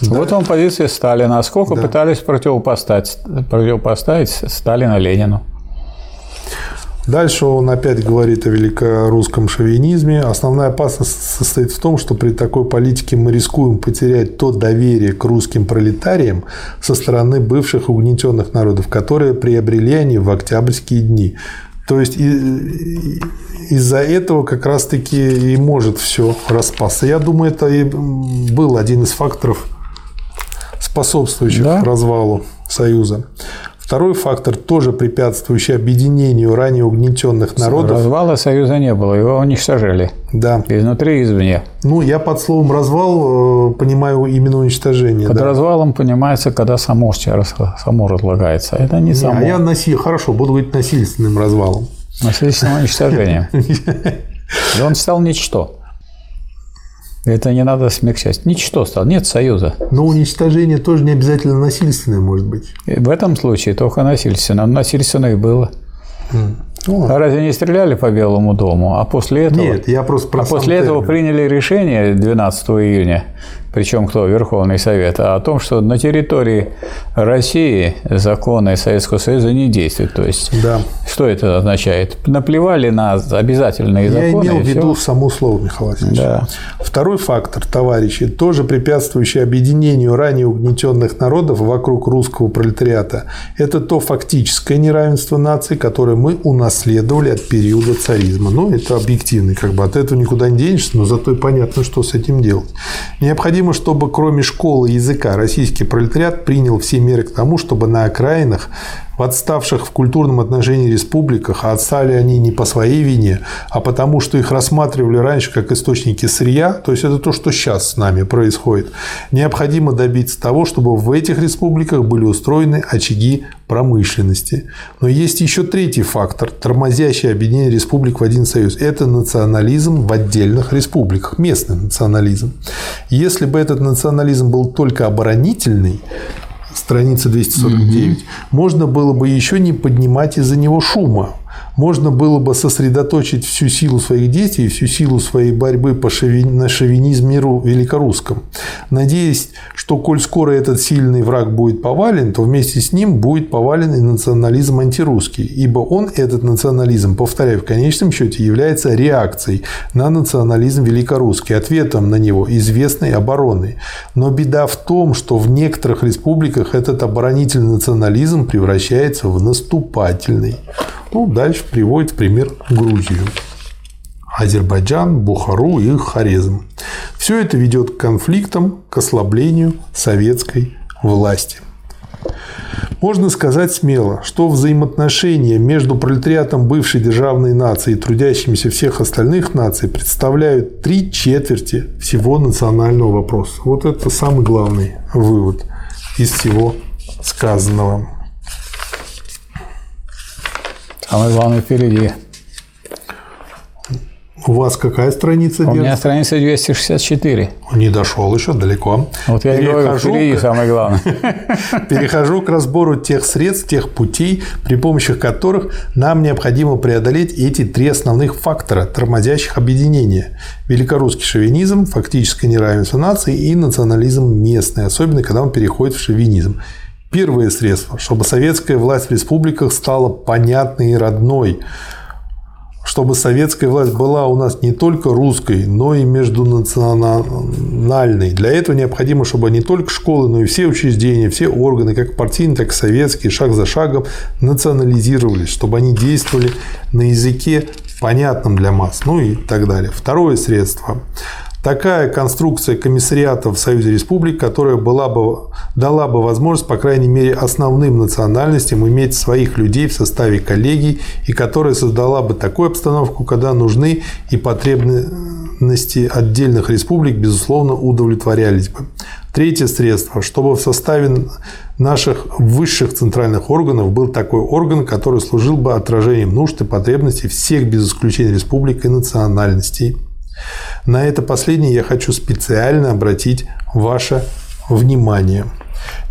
Да. Вот вам позиция Сталина. А сколько да. пытались противопоставить, противопоставить Сталина Ленину? Дальше он опять говорит о великорусском шовинизме. Основная опасность состоит в том, что при такой политике мы рискуем потерять то доверие к русским пролетариям со стороны бывших угнетенных народов, которые приобрели они в октябрьские дни. То есть из-за этого как раз-таки и может все распасться. Я думаю, это и был один из факторов способствующих да? развалу Союза. Второй фактор, тоже препятствующий объединению ранее угнетенных народов. Развала Союза не было, его уничтожили. Да. Изнутри и извне. Ну, я под словом развал э, понимаю именно уничтожение. Под да. развалом понимается, когда само, само разлагается. Это не, не само. А я насил... Хорошо, буду говорить насильственным развалом. Насильственным уничтожением. [laughs] И он стал ничто. Это не надо смягчать. Ничто стало, нет союза. Но уничтожение тоже не обязательно насильственное может быть. И в этом случае только насильственное. Но насильственное и было. Ну, а разве не стреляли по Белому дому? А после этого, Нет, я просто про а после этого приняли решение 12 июня причем кто? Верховный Совет, а о том, что на территории России законы Советского Союза не действуют. То есть, да. что это означает? Наплевали на обязательные законы. Я имел в виду само слово, Михаил Васильевич. Да. Второй фактор, товарищи, тоже препятствующий объединению ранее угнетенных народов вокруг русского пролетариата, это то фактическое неравенство наций, которое мы унаследовали от периода царизма. Ну, это объективный, как бы от этого никуда не денешься, но зато и понятно, что с этим делать. Необходимо Необходимо, чтобы кроме школы языка российский пролетариат принял все меры к тому, чтобы на окраинах в отставших в культурном отношении республиках, а отстали они не по своей вине, а потому, что их рассматривали раньше как источники сырья, то есть это то, что сейчас с нами происходит, необходимо добиться того, чтобы в этих республиках были устроены очаги промышленности. Но есть еще третий фактор, тормозящий объединение республик в один союз. Это национализм в отдельных республиках, местный национализм. Если бы этот национализм был только оборонительный, страница 249, угу. можно было бы еще не поднимать из-за него шума можно было бы сосредоточить всю силу своих действий, всю силу своей борьбы по шовин... на шовинизме великорусском. Надеясь, что коль скоро этот сильный враг будет повален, то вместе с ним будет повален и национализм антирусский, ибо он, этот национализм, повторяю, в конечном счете является реакцией на национализм великорусский, ответом на него известной обороны. Но беда в том, что в некоторых республиках этот оборонительный национализм превращается в наступательный. Ну, дальше приводит в пример Грузию. Азербайджан, Бухару и Хорезм. Все это ведет к конфликтам, к ослаблению советской власти. Можно сказать смело, что взаимоотношения между пролетариатом бывшей державной нации и трудящимися всех остальных наций представляют три четверти всего национального вопроса. Вот это самый главный вывод из всего сказанного. Самое главное впереди. У вас какая страница? У меня страница 264. Не дошел еще далеко. Вот я Перехожу говорю, впереди к... самое главное. [laughs] Перехожу к разбору тех средств, тех путей, при помощи которых нам необходимо преодолеть эти три основных фактора, тормозящих объединения. Великорусский шовинизм, фактическое неравенство наций и национализм местный, особенно когда он переходит в шовинизм. Первое средство, чтобы советская власть в республиках стала понятной и родной, чтобы советская власть была у нас не только русской, но и междунациональной. Для этого необходимо, чтобы не только школы, но и все учреждения, все органы, как партийные, так и советские, шаг за шагом национализировались, чтобы они действовали на языке понятном для масс, ну и так далее. Второе средство такая конструкция комиссариата в Союзе Республик, которая была бы, дала бы возможность, по крайней мере, основным национальностям иметь своих людей в составе коллегий и которая создала бы такую обстановку, когда нужны и потребности отдельных республик, безусловно, удовлетворялись бы. Третье средство, чтобы в составе наших высших центральных органов был такой орган, который служил бы отражением нужд и потребностей всех без исключения республик и национальностей. На это последнее я хочу специально обратить ваше внимание.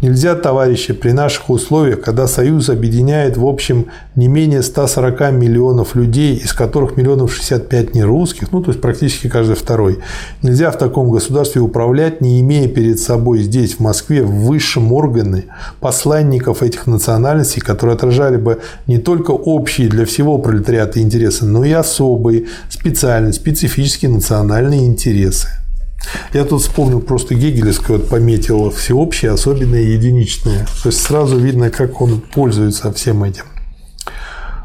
Нельзя, товарищи, при наших условиях, когда Союз объединяет в общем не менее 140 миллионов людей, из которых миллионов 65 не русских, ну то есть практически каждый второй, нельзя в таком государстве управлять, не имея перед собой здесь, в Москве, в высшем органе посланников этих национальностей, которые отражали бы не только общие для всего пролетариата интересы, но и особые, специальные, специфические национальные интересы. Я тут вспомнил просто Гегелевское, вот пометил всеобщее, особенное и единичное. То есть сразу видно, как он пользуется всем этим.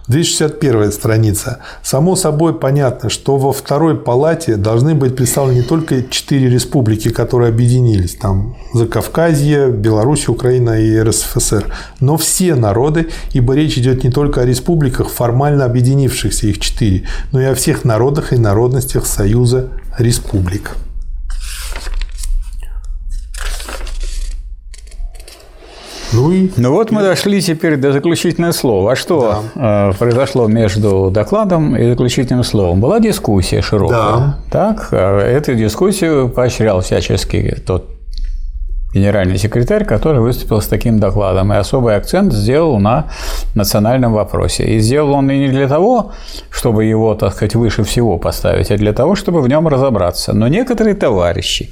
261 страница. Само собой понятно, что во второй палате должны быть представлены не только четыре республики, которые объединились, там Закавказье, Беларусь, Украина и РСФСР, но все народы, ибо речь идет не только о республиках, формально объединившихся, их четыре, но и о всех народах и народностях Союза республик. Ну, и... ну вот мы дошли теперь до заключительного слова. А что да. Э, произошло между докладом и заключительным словом? Была дискуссия широкая. Да. Так, э, эту дискуссию поощрял всячески тот генеральный секретарь, который выступил с таким докладом. И особый акцент сделал на национальном вопросе. И сделал он и не для того, чтобы его, так сказать, выше всего поставить, а для того, чтобы в нем разобраться. Но некоторые товарищи,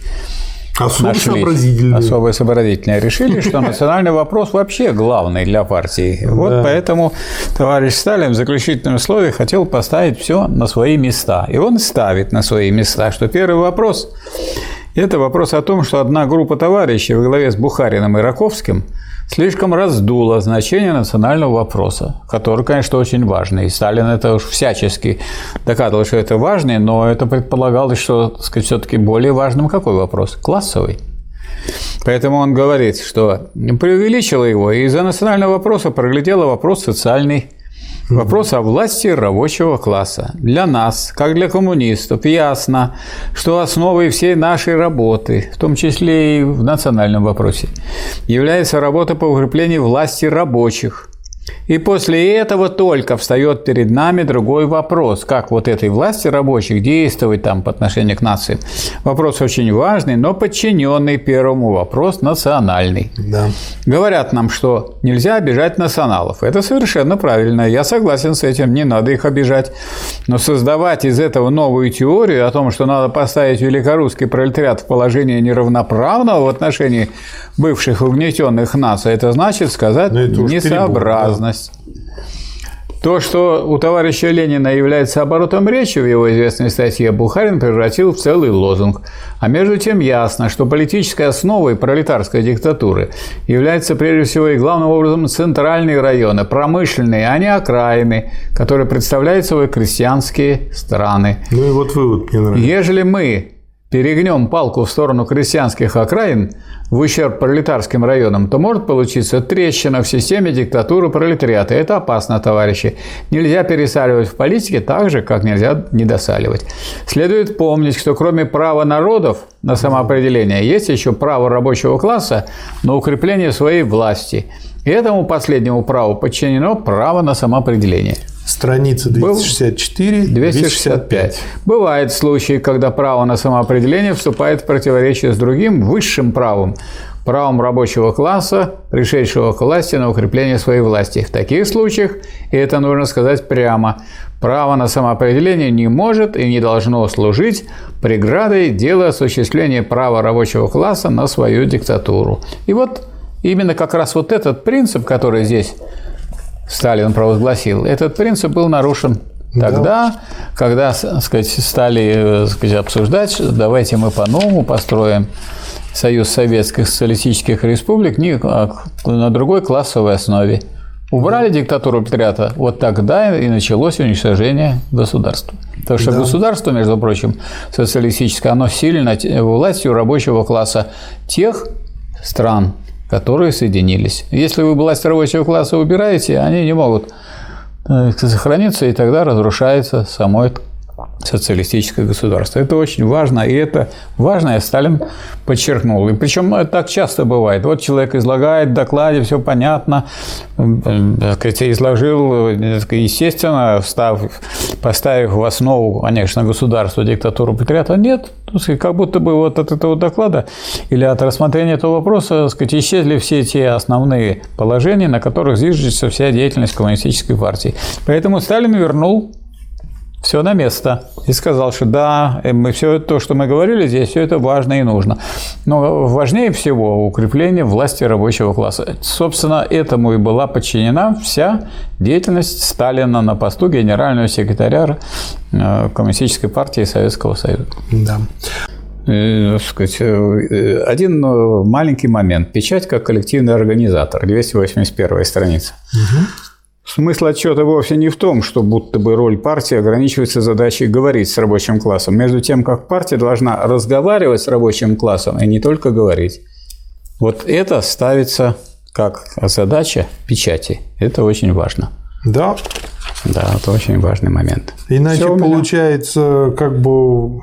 Особо нашли, сообразительные. Особо сообразительные. Решили, что национальный вопрос вообще главный для партии. Вот да. поэтому товарищ Сталин в заключительном слове хотел поставить все на свои места. И он ставит на свои места, что первый вопрос – это вопрос о том, что одна группа товарищей во главе с Бухариным и Раковским – слишком раздуло значение национального вопроса, который, конечно, очень важный. И Сталин это уж всячески доказывал, что это важный, но это предполагалось, что сказать, все-таки более важным какой вопрос? Классовый. Поэтому он говорит, что преувеличило его, и из-за национального вопроса проглядела вопрос социальный Вопрос о власти рабочего класса. Для нас, как для коммунистов, ясно, что основой всей нашей работы, в том числе и в национальном вопросе, является работа по укреплению власти рабочих, и после этого только встает перед нами другой вопрос, как вот этой власти рабочих действовать там по отношению к нации. Вопрос очень важный, но подчиненный первому вопрос национальный. Да. Говорят нам, что нельзя обижать националов. Это совершенно правильно. Я согласен с этим, не надо их обижать. Но создавать из этого новую теорию о том, что надо поставить великорусский пролетариат в положение неравноправного в отношении бывших угнетенных наций, это значит сказать это несообразность. То, что у товарища Ленина является оборотом речи в его известной статье, Бухарин превратил в целый лозунг. А между тем ясно, что политической основой пролетарской диктатуры является прежде всего и главным образом центральные районы, промышленные, а не окраины, которые представляют собой крестьянские страны. Ну и вот вывод мне нравится. Ежели мы перегнем палку в сторону крестьянских окраин в ущерб пролетарским районам, то может получиться трещина в системе диктатуры пролетариата. Это опасно, товарищи. Нельзя пересаливать в политике так же, как нельзя недосаливать. Следует помнить, что кроме права народов на самоопределение, есть еще право рабочего класса на укрепление своей власти. Этому последнему праву подчинено право на самоопределение. Страница 264, 265. Бывают случаи, когда право на самоопределение вступает в противоречие с другим высшим правом, правом рабочего класса, пришедшего к власти на укрепление своей власти. В таких случаях, и это нужно сказать прямо, право на самоопределение не может и не должно служить преградой дела осуществления права рабочего класса на свою диктатуру. И вот именно как раз вот этот принцип, который здесь Сталин провозгласил, этот принцип был нарушен тогда, да. когда сказать, стали сказать, обсуждать, давайте мы по-новому построим Союз Советских Социалистических Республик не а на другой классовой основе. Убрали да. диктатуру Петриата, вот тогда и началось уничтожение государства. Потому что да. государство, между прочим, социалистическое, оно сильно властью рабочего класса тех стран, которые соединились. Если вы власть рабочего класса убираете, они не могут э, сохраниться, и тогда разрушается само социалистическое государство. Это очень важно, и это важно, и Сталин подчеркнул. И причем это так часто бывает. Вот человек излагает в докладе, все понятно, изложил, естественно, встав, поставив в основу, конечно, государство, диктатуру патриота, нет, как будто бы вот от этого доклада или от рассмотрения этого вопроса сказать, исчезли все те основные положения, на которых зиждется вся деятельность коммунистической партии. Поэтому Сталин вернул все на место. И сказал, что да, э, мы все то, что мы говорили здесь, все это важно и нужно. Но важнее всего укрепление власти рабочего класса. Собственно, этому и была подчинена вся деятельность Сталина на посту генерального секретаря э, Коммунистической партии Советского Союза. Да. Э, сказать, один маленький момент. Печать как коллективный организатор, 281 страница. Угу. Смысл отчета вовсе не в том, что будто бы роль партии ограничивается задачей говорить с рабочим классом, между тем, как партия должна разговаривать с рабочим классом и не только говорить. Вот это ставится как задача печати. Это очень важно. Да. Да, это очень важный момент. Иначе получается как бы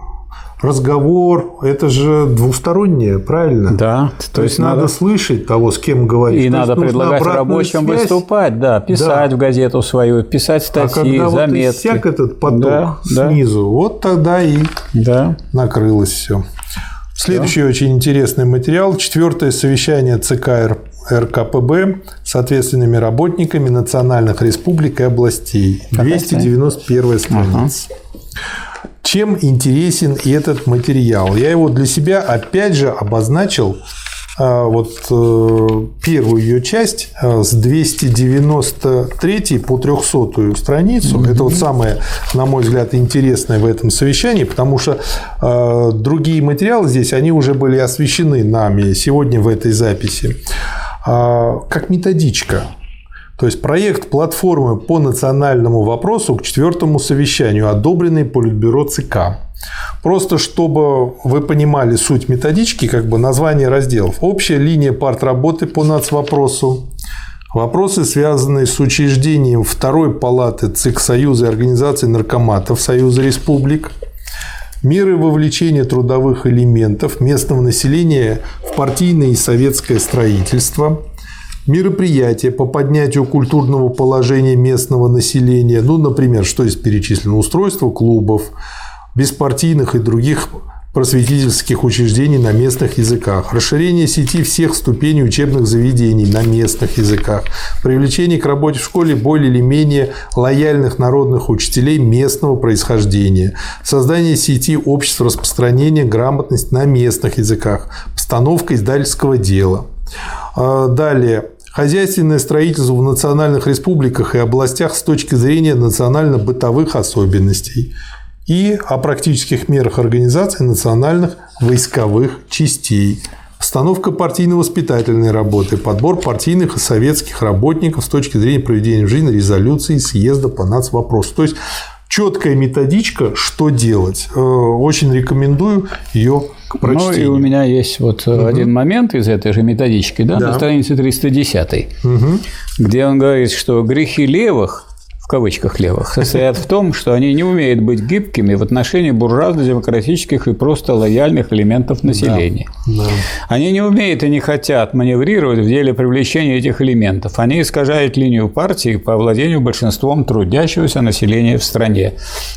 разговор, это же двустороннее, правильно? Да. То, то есть надо, надо слышать того, с кем говорить. И то надо предлагать рабочим связь. выступать, да, писать да. в газету свою, писать статьи, а когда заметки. Вот иссяк этот поток да, снизу, да. вот тогда и да. накрылось все. Следующий да. очень интересный материал. Четвертое совещание ЦК РКПБ с ответственными работниками национальных республик и областей. 291 страница. Ага. Чем интересен этот материал? Я его для себя опять же обозначил а, вот э, первую ее часть э, с 293 по 300 страницу. Mm-hmm. Это вот самое, на мой взгляд, интересное в этом совещании, потому что э, другие материалы здесь, они уже были освещены нами сегодня в этой записи. А, как методичка. То есть проект платформы по национальному вопросу к четвертому совещанию, одобренный Политбюро ЦК. Просто чтобы вы понимали суть методички, как бы название разделов. Общая линия партработы по нацвопросу, Вопросы, связанные с учреждением второй палаты ЦИК Союза и Организации наркоматов Союза Республик, меры вовлечения трудовых элементов местного населения в партийное и советское строительство, мероприятия по поднятию культурного положения местного населения, ну, например, что здесь перечислено, устройство клубов, беспартийных и других просветительских учреждений на местных языках, расширение сети всех ступеней учебных заведений на местных языках, привлечение к работе в школе более или менее лояльных народных учителей местного происхождения, создание сети обществ распространения грамотности на местных языках, постановка издательского дела. А, далее. Хозяйственное строительство в национальных республиках и областях с точки зрения национально-бытовых особенностей и о практических мерах организации национальных войсковых частей. Постановка партийно-воспитательной работы, подбор партийных и советских работников с точки зрения проведения в жизни резолюции съезда по нацвопросу. То есть четкая методичка, что делать. Э, очень рекомендую ее к прочтению. Ну, и у меня есть вот угу. один момент из этой же методички, да, да. на странице 310, угу. где он говорит, что грехи левых в кавычках левых, состоят в том, что они не умеют быть гибкими в отношении буржуазно-демократических и просто лояльных элементов населения. Да, да. Они не умеют и не хотят маневрировать в деле привлечения этих элементов. Они искажают линию партии по владению большинством трудящегося населения в стране.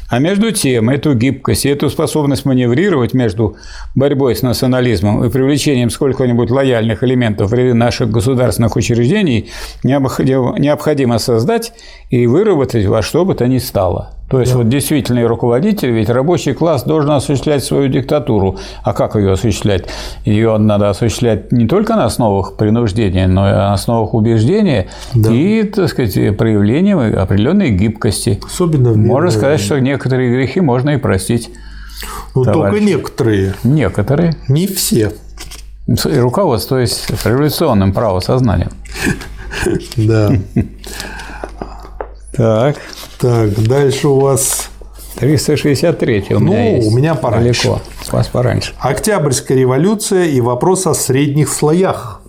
А между тем, эту гибкость и эту способность маневрировать между борьбой с национализмом и привлечением сколько-нибудь лояльных элементов в ряды наших государственных учреждений необходимо создать и выработать выработать во что бы то ни стало. То есть, да. вот действительный руководитель, ведь рабочий класс должен осуществлять свою диктатуру. А как ее осуществлять? Ее надо осуществлять не только на основах принуждения, но и на основах убеждения да. и, так сказать, проявлением определенной гибкости. Особенно в Можно сказать, что некоторые грехи можно и простить. Ну, только некоторые. Некоторые. Не все. И руководствуясь революционным правосознанием. Да. [laughs] Так. Так, дальше у вас 363 у меня Ну, есть. у меня пораньше. Далеко. У вас пораньше. Октябрьская революция и вопрос о средних слоях.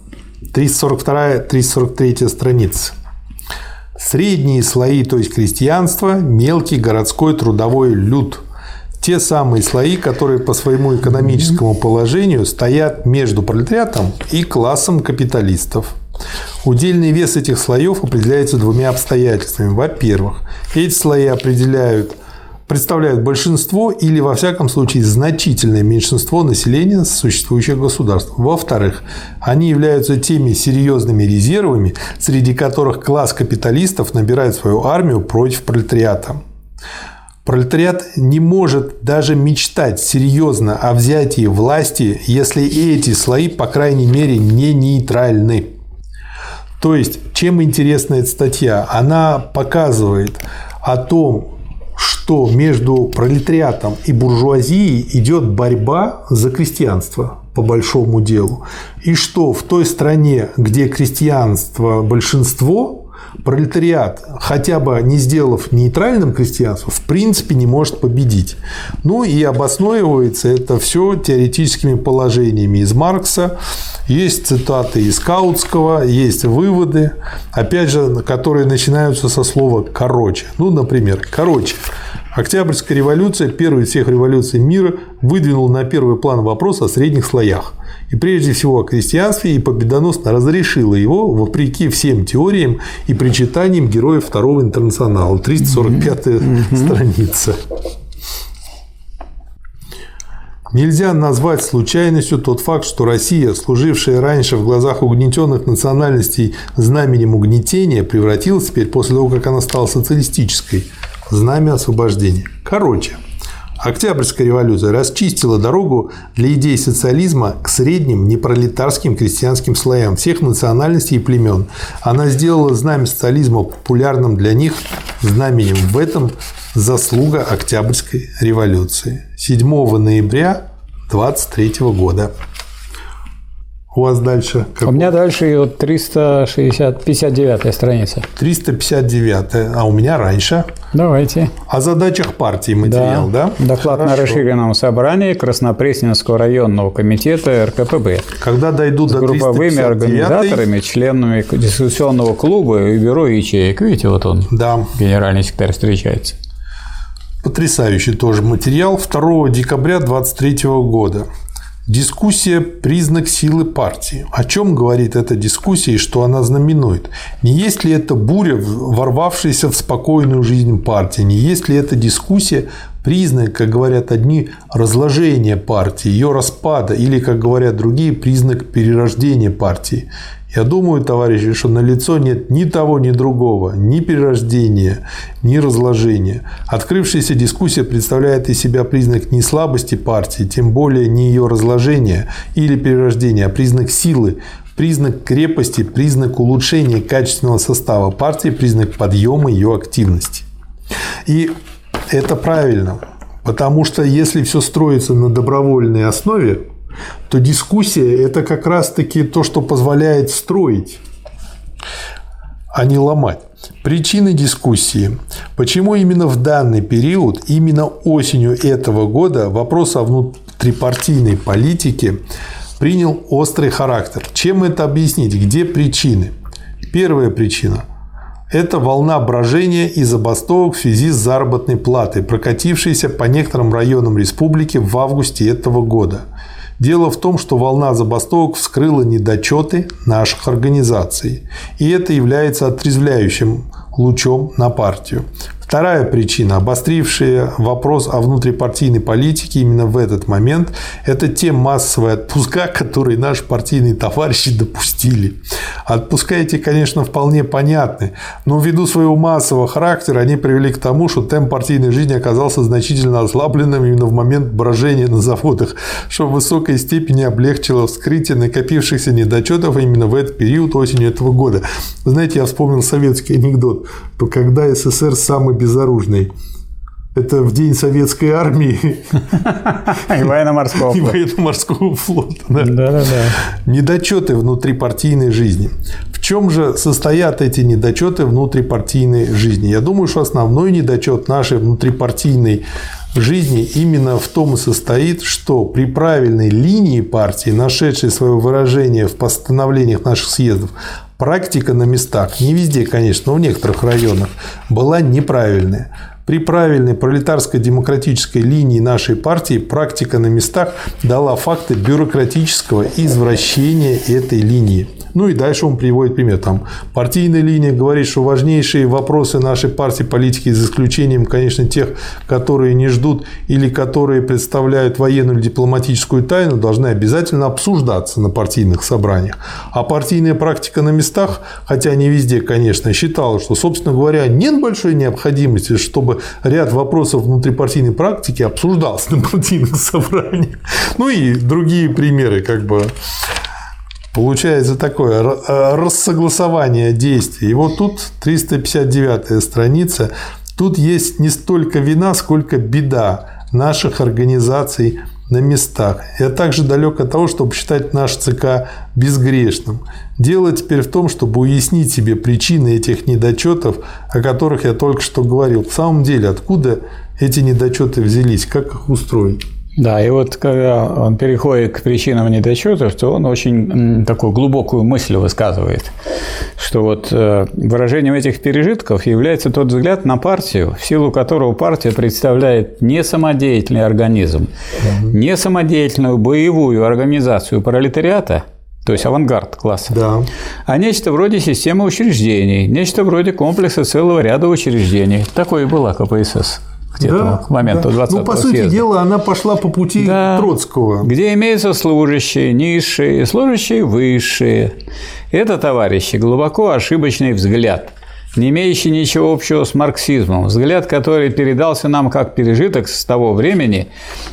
342-343 страницы. Средние слои, то есть крестьянство, мелкий городской трудовой люд. Те самые слои, которые по своему экономическому положению стоят между пролетариатом и классом капиталистов. Удельный вес этих слоев определяется двумя обстоятельствами. Во-первых, эти слои определяют представляют большинство или, во всяком случае, значительное меньшинство населения существующих государств. Во-вторых, они являются теми серьезными резервами, среди которых класс капиталистов набирает свою армию против пролетариата. Пролетариат не может даже мечтать серьезно о взятии власти, если эти слои, по крайней мере, не нейтральны. То есть, чем интересна эта статья? Она показывает о том, что между пролетариатом и буржуазией идет борьба за крестьянство по большому делу. И что в той стране, где крестьянство большинство, пролетариат, хотя бы не сделав нейтральным крестьянство, в принципе не может победить. Ну и обосновывается это все теоретическими положениями из Маркса, есть цитаты из Каутского, есть выводы, опять же, которые начинаются со слова «короче». Ну, например, «короче». Октябрьская революция, первая из всех революций мира, выдвинула на первый план вопрос о средних слоях. И прежде всего о крестьянстве и победоносно разрешила его вопреки всем теориям и причитаниям героев Второго интернационала. 345 страница. Нельзя назвать случайностью тот факт, что Россия, служившая раньше в глазах угнетенных национальностей знаменем угнетения, превратилась теперь после того, как она стала социалистической, в знамя освобождения. Короче, Октябрьская революция расчистила дорогу для идей социализма к средним непролетарским крестьянским слоям всех национальностей и племен. Она сделала знамя социализма популярным для них знаменем. В этом заслуга Октябрьской революции. 7 ноября 23 года. У вас дальше? Какой? У меня дальше вот 359 страница. 359, а у меня раньше. Давайте. О задачах партии материал, да? да? Доклад Хорошо. на расширенном собрании Краснопресненского районного комитета РКПБ. Когда дойдут с до групповыми организаторами, членами дискуссионного клуба и бюро ячеек. Видите, вот он, да. генеральный секретарь, встречается. Потрясающий тоже материал 2 декабря 2023 года. Дискуссия – признак силы партии. О чем говорит эта дискуссия и что она знаменует? Не есть ли это буря, ворвавшаяся в спокойную жизнь партии? Не есть ли эта дискуссия признак, как говорят одни, разложения партии, ее распада или, как говорят другие, признак перерождения партии? Я думаю, товарищи, что на лицо нет ни того, ни другого, ни перерождения, ни разложения. Открывшаяся дискуссия представляет из себя признак не слабости партии, тем более не ее разложения или перерождения, а признак силы, признак крепости, признак улучшения качественного состава партии, признак подъема ее активности. И это правильно, потому что если все строится на добровольной основе, то дискуссия – это как раз-таки то, что позволяет строить, а не ломать. Причины дискуссии. Почему именно в данный период, именно осенью этого года вопрос о внутрипартийной политике принял острый характер? Чем это объяснить? Где причины? Первая причина – это волна брожения и забастовок в связи с заработной платой, прокатившейся по некоторым районам республики в августе этого года. Дело в том, что волна забастовок вскрыла недочеты наших организаций, и это является отрезвляющим лучом на партию. Вторая причина, обострившая вопрос о внутрипартийной политике именно в этот момент, это те массовые отпуска, которые наши партийные товарищи допустили. Отпуска эти, конечно, вполне понятны, но ввиду своего массового характера они привели к тому, что темп партийной жизни оказался значительно ослабленным именно в момент брожения на заводах, что в высокой степени облегчило вскрытие накопившихся недочетов именно в этот период осенью этого года. Знаете, я вспомнил советский анекдот, когда СССР самый безоружный. Это в день советской армии. [laughs] И военно-морского флота. И военно-морского флота. Да. да, да, да. Недочеты внутрипартийной жизни. В чем же состоят эти недочеты внутрипартийной жизни? Я думаю, что основной недочет нашей внутрипартийной жизни именно в том и состоит, что при правильной линии партии, нашедшей свое выражение в постановлениях наших съездов, практика на местах, не везде, конечно, но в некоторых районах, была неправильная. При правильной пролетарско-демократической линии нашей партии практика на местах дала факты бюрократического извращения этой линии. Ну и дальше он приводит пример. Там партийная линия говорит, что важнейшие вопросы нашей партии политики, за исключением, конечно, тех, которые не ждут или которые представляют военную или дипломатическую тайну, должны обязательно обсуждаться на партийных собраниях. А партийная практика на местах, хотя не везде, конечно, считала, что, собственно говоря, нет большой необходимости, чтобы ряд вопросов внутрипартийной практики обсуждался на партийных собраниях. Ну и другие примеры, как бы Получается такое э, рассогласование действий. И вот тут 359 страница. Тут есть не столько вина, сколько беда наших организаций на местах. Я также далек от того, чтобы считать наш ЦК безгрешным. Дело теперь в том, чтобы уяснить себе причины этих недочетов, о которых я только что говорил. В самом деле, откуда эти недочеты взялись, как их устроить? Да, и вот когда он переходит к причинам недочетов, то он очень такую глубокую мысль высказывает, что вот э, выражением этих пережитков является тот взгляд на партию, в силу которого партия представляет не самодеятельный организм, не самодеятельную боевую организацию пролетариата, то есть авангард класса, да. а нечто вроде системы учреждений, нечто вроде комплекса целого ряда учреждений. Такое и была КПСС где-то да, к моменту да. 20 Ну, по съезда. сути дела, она пошла по пути да, Троцкого. Где имеются служащие низшие, служащие высшие. Это, товарищи, глубоко ошибочный взгляд – не имеющий ничего общего с марксизмом, взгляд, который передался нам как пережиток с того времени,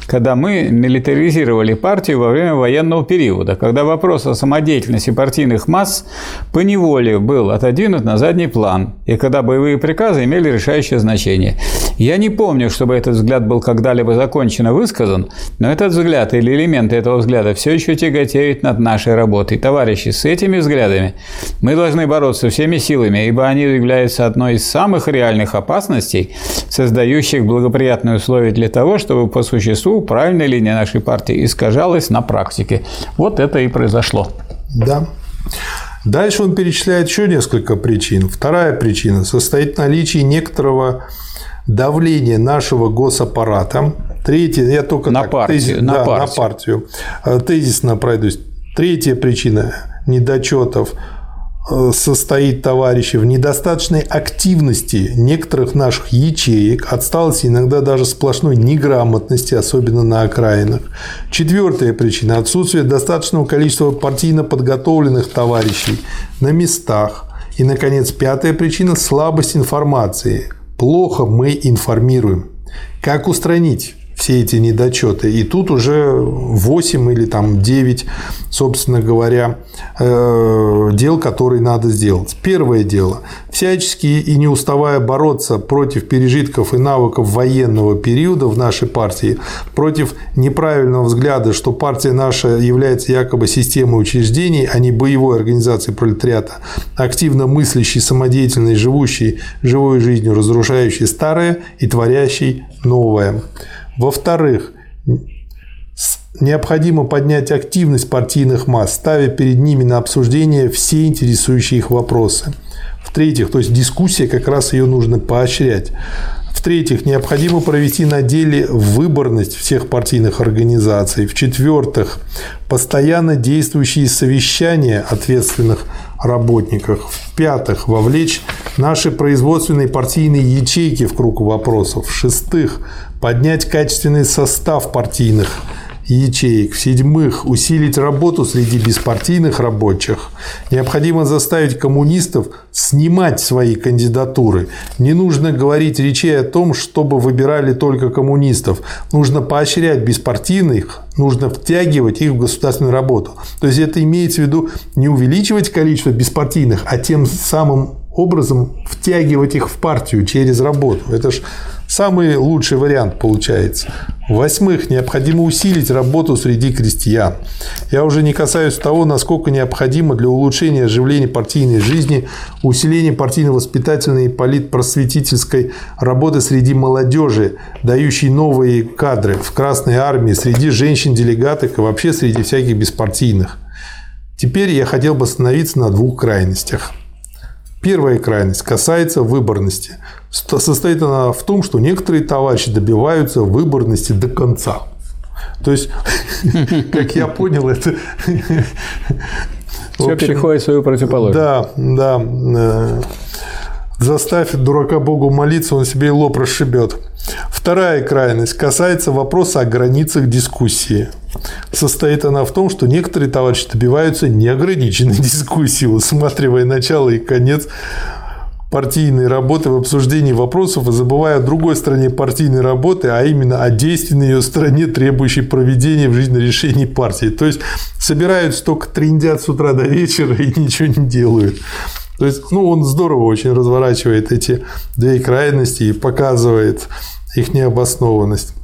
когда мы милитаризировали партию во время военного периода, когда вопрос о самодеятельности партийных масс по неволе был отодвинут на задний план, и когда боевые приказы имели решающее значение. Я не помню, чтобы этот взгляд был когда-либо законченно высказан, но этот взгляд или элементы этого взгляда все еще тяготеют над нашей работой. Товарищи, с этими взглядами мы должны бороться всеми силами, ибо они является одной из самых реальных опасностей, создающих благоприятные условия для того, чтобы по существу правильная линия нашей партии искажалась на практике. Вот это и произошло. Да. Дальше он перечисляет еще несколько причин. Вторая причина состоит в наличии некоторого давления нашего госаппарата. Третья, я только на так, партию, тезис, на, да, партию. на партию. Э, тезисно пройдусь. Третья причина недочетов состоит, товарищи, в недостаточной активности некоторых наших ячеек, отсталости, иногда даже сплошной неграмотности, особенно на окраинах. Четвертая причина – отсутствие достаточного количества партийно подготовленных товарищей на местах. И, наконец, пятая причина – слабость информации. Плохо мы информируем. Как устранить? Все эти недочеты. И тут уже 8 или там 9, собственно говоря, э, дел, которые надо сделать. Первое дело. Всячески и не уставая бороться против пережитков и навыков военного периода в нашей партии, против неправильного взгляда, что партия наша является якобы системой учреждений, а не боевой организацией пролетариата, активно мыслящей, самодеятельной, живущей живой жизнью, разрушающей старое и творящей новое. Во-вторых, необходимо поднять активность партийных масс, ставя перед ними на обсуждение все интересующие их вопросы. В-третьих, то есть дискуссия, как раз ее нужно поощрять. В-третьих, необходимо провести на деле выборность всех партийных организаций. В-четвертых, постоянно действующие совещания ответственных работников. В-пятых, вовлечь наши производственные партийные ячейки в круг вопросов. В-шестых, поднять качественный состав партийных ячеек. В-седьмых, усилить работу среди беспартийных рабочих. Необходимо заставить коммунистов снимать свои кандидатуры. Не нужно говорить речей о том, чтобы выбирали только коммунистов. Нужно поощрять беспартийных, нужно втягивать их в государственную работу. То есть это имеется в виду не увеличивать количество беспартийных, а тем самым образом втягивать их в партию через работу. Это же самый лучший вариант получается. Восьмых, необходимо усилить работу среди крестьян. Я уже не касаюсь того, насколько необходимо для улучшения оживления партийной жизни усиление партийно-воспитательной и политпросветительской работы среди молодежи, дающей новые кадры в Красной Армии, среди женщин-делегаток и вообще среди всяких беспартийных. Теперь я хотел бы остановиться на двух крайностях. Первая крайность касается выборности. Состоит она в том, что некоторые товарищи добиваются выборности до конца. То есть, [laughs] как я понял, это... Все переходит в свою противоположность. Да, да. Э, заставь дурака Богу молиться, он себе и лоб расшибет. Вторая крайность касается вопроса о границах дискуссии. Состоит она в том, что некоторые товарищи добиваются неограниченной [laughs] дискуссии, усматривая начало и конец партийной работы в обсуждении вопросов и забывая о другой стороне партийной работы, а именно о действенной ее стороне, требующей проведения в жизни решений партии. То есть собираются только трендят с утра до вечера и ничего не делают. То есть, ну, он здорово очень разворачивает эти две крайности и показывает их необоснованность.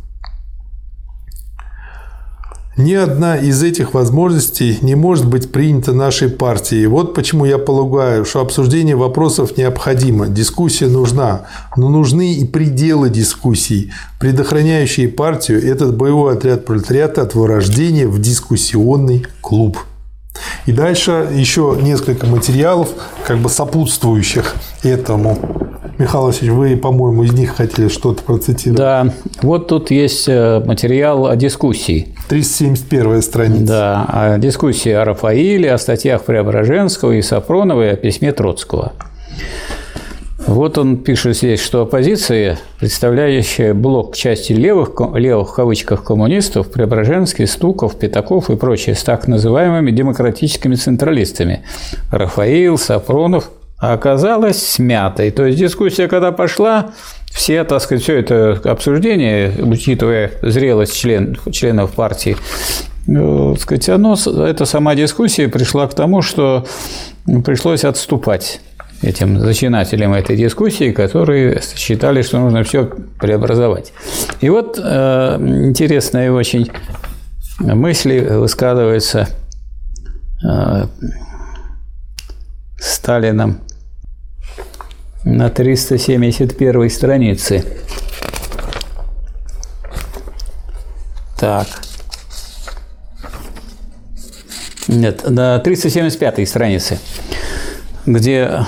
Ни одна из этих возможностей не может быть принята нашей партией. Вот почему я полагаю, что обсуждение вопросов необходимо, дискуссия нужна, но нужны и пределы дискуссий, предохраняющие партию этот боевой отряд пролетариата от вырождения в дискуссионный клуб. И дальше еще несколько материалов, как бы сопутствующих этому. Михаил Васильевич, вы, по-моему, из них хотели что-то процитировать. Да, вот тут есть э, материал о дискуссии. 371 страница. Да, о дискуссии о Рафаиле, о статьях Преображенского и Сафронова и о письме Троцкого. Вот он пишет здесь, что оппозиция, представляющая блок части левых, левых в кавычках коммунистов, Преображенский, Стуков, Пятаков и прочие, с так называемыми демократическими централистами – Рафаил, Сафронов – оказалась смятой. То есть дискуссия, когда пошла, все, так сказать, все это обсуждение, учитывая зрелость член, членов партии, э, так сказать, оно, эта сама дискуссия пришла к тому, что пришлось отступать этим зачинателям этой дискуссии, которые считали, что нужно все преобразовать. И вот э, интересные очень мысли высказываются э, Сталином на 371 странице. Так. Нет, на 375 странице, где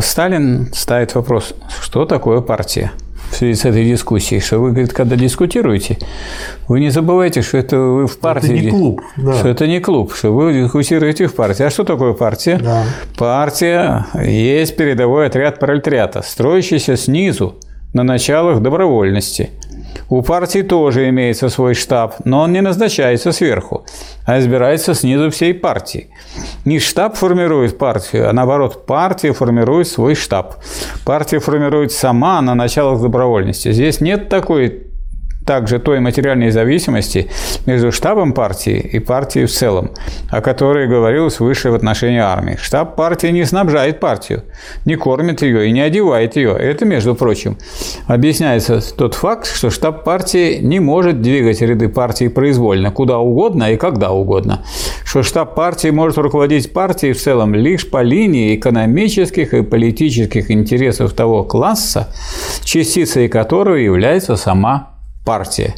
Сталин ставит вопрос, что такое партия – в связи с этой дискуссией, что вы, говорит, когда дискутируете, вы не забывайте, что это вы в партии. Это не клуб. Да. Что это не клуб, что вы дискутируете в партии. А что такое партия? Да. Партия есть передовой отряд пролетариата, строящийся снизу на началах добровольности – у партии тоже имеется свой штаб, но он не назначается сверху, а избирается снизу всей партии. Не штаб формирует партию, а наоборот, партия формирует свой штаб. Партия формирует сама на началах добровольности. Здесь нет такой также той материальной зависимости между штабом партии и партией в целом, о которой говорилось выше в отношении армии. Штаб партии не снабжает партию, не кормит ее и не одевает ее. Это, между прочим, объясняется тот факт, что штаб партии не может двигать ряды партии произвольно, куда угодно и когда угодно. Что штаб партии может руководить партией в целом лишь по линии экономических и политических интересов того класса, частицей которого является сама партия.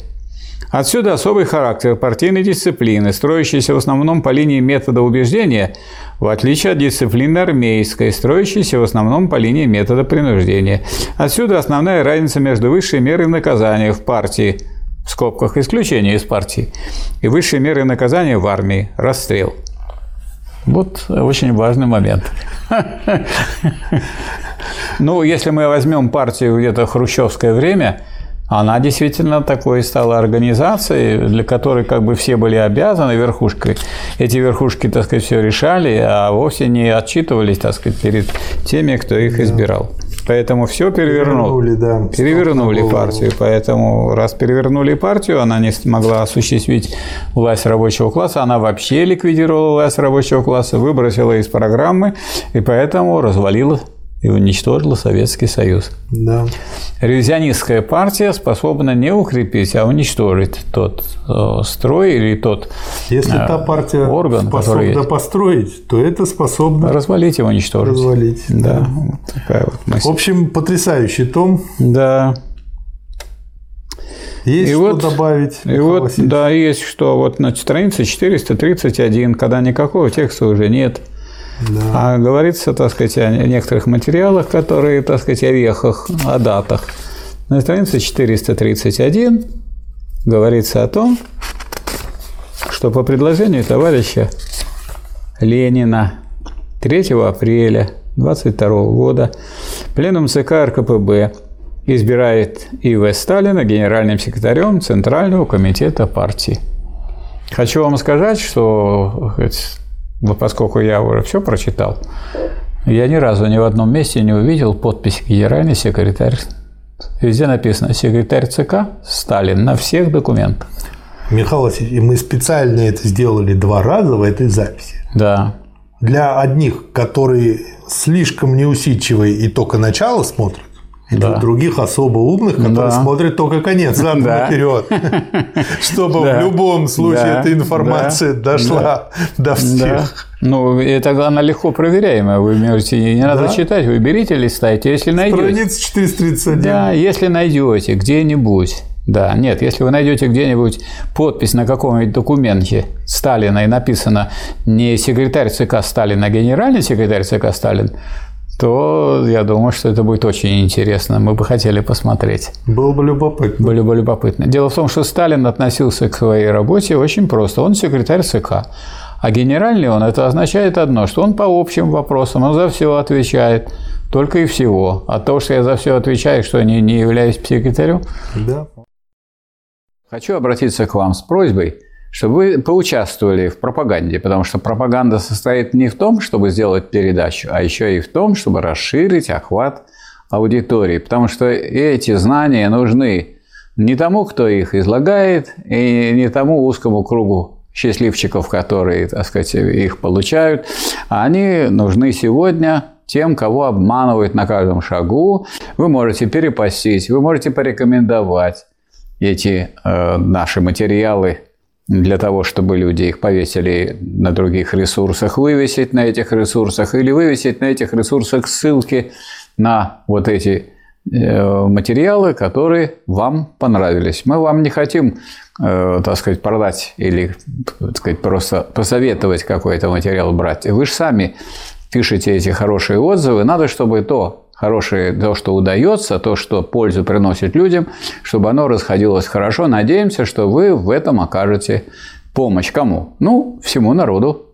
Отсюда особый характер партийной дисциплины, строящейся в основном по линии метода убеждения, в отличие от дисциплины армейской, строящейся в основном по линии метода принуждения. Отсюда основная разница между высшей мерой наказания в партии, в скобках исключение из партии, и высшей мерой наказания в армии – расстрел. Вот очень важный момент. [laughs] Ну, если мы возьмем партию где-то хрущевское время – она действительно такой стала организацией, для которой как бы все были обязаны верхушкой. Эти верхушки, так сказать, все решали, а вовсе не отчитывались, так сказать, перед теми, кто их избирал. Поэтому все перевернул. Перевернули, да. Перевернули партию. Поэтому, раз перевернули партию, она не смогла осуществить власть рабочего класса, она вообще ликвидировала власть рабочего класса, выбросила из программы, и поэтому развалила и уничтожила Советский Союз. Да. Ревизионистская партия способна не укрепить, а уничтожить тот э, строй или тот Если э, та партия орган, способна построить, то это способно развалить и уничтожить. Развалить. Да. да. Вот такая вот мысль. В общем, потрясающий том. Да. Есть и что вот, добавить? И вот, да, есть что. Вот на странице 431, когда никакого текста уже нет – да. А говорится, так сказать, о некоторых материалах, которые, так сказать, о вехах, о датах. На странице 431 говорится о том, что по предложению товарища Ленина 3 апреля 22 года Пленум ЦК РКПБ избирает И.В. Сталина генеральным секретарем Центрального комитета партии. Хочу вам сказать, что поскольку я уже все прочитал, я ни разу ни в одном месте не увидел подпись генеральный секретарь. Везде написано секретарь ЦК Сталин на всех документах. Михаил Васильевич, мы специально это сделали два раза в этой записи. Да. Для одних, которые слишком неусидчивые и только начало смотрят, Да. других особо умных, которые Да. смотрят только конец, задом Да. [laughs] наперед. [laughs] Чтобы Да. в любом случае Да. эта информация Да. дошла до Да. всех. Ну, это она легко проверяемая. Вы можете, не надо Да. читать, вы берите, листайте, если найдете. Страница 431. Да, если найдете где-нибудь, да, нет, если вы найдете где-нибудь подпись на каком-нибудь документе Сталина и написано не секретарь ЦК Сталин, а генеральный секретарь ЦК Сталин, то я думаю, что это будет очень интересно. Мы бы хотели посмотреть. Было бы любопытно. Были бы любопытно. Дело в том, что Сталин относился к своей работе очень просто. Он секретарь ЦК. А генеральный он, это означает одно, что он по общим вопросам, он за все отвечает. Только и всего. А то, что я за все отвечаю, что не, не являюсь секретарем. Да. Хочу обратиться к вам с просьбой, чтобы вы поучаствовали в пропаганде, потому что пропаганда состоит не в том, чтобы сделать передачу, а еще и в том, чтобы расширить охват аудитории, потому что эти знания нужны не тому, кто их излагает, и не тому узкому кругу счастливчиков, которые, так сказать, их получают, они нужны сегодня тем, кого обманывают на каждом шагу. Вы можете перепостить, вы можете порекомендовать эти э, наши материалы для того, чтобы люди их повесили на других ресурсах, вывесить на этих ресурсах или вывесить на этих ресурсах ссылки на вот эти э, материалы, которые вам понравились. Мы вам не хотим, э, так сказать, продать или, так сказать, просто посоветовать какой-то материал брать. Вы же сами пишете эти хорошие отзывы. Надо, чтобы то хорошее, то, что удается, то, что пользу приносит людям, чтобы оно расходилось хорошо. Надеемся, что вы в этом окажете помощь кому? Ну, всему народу.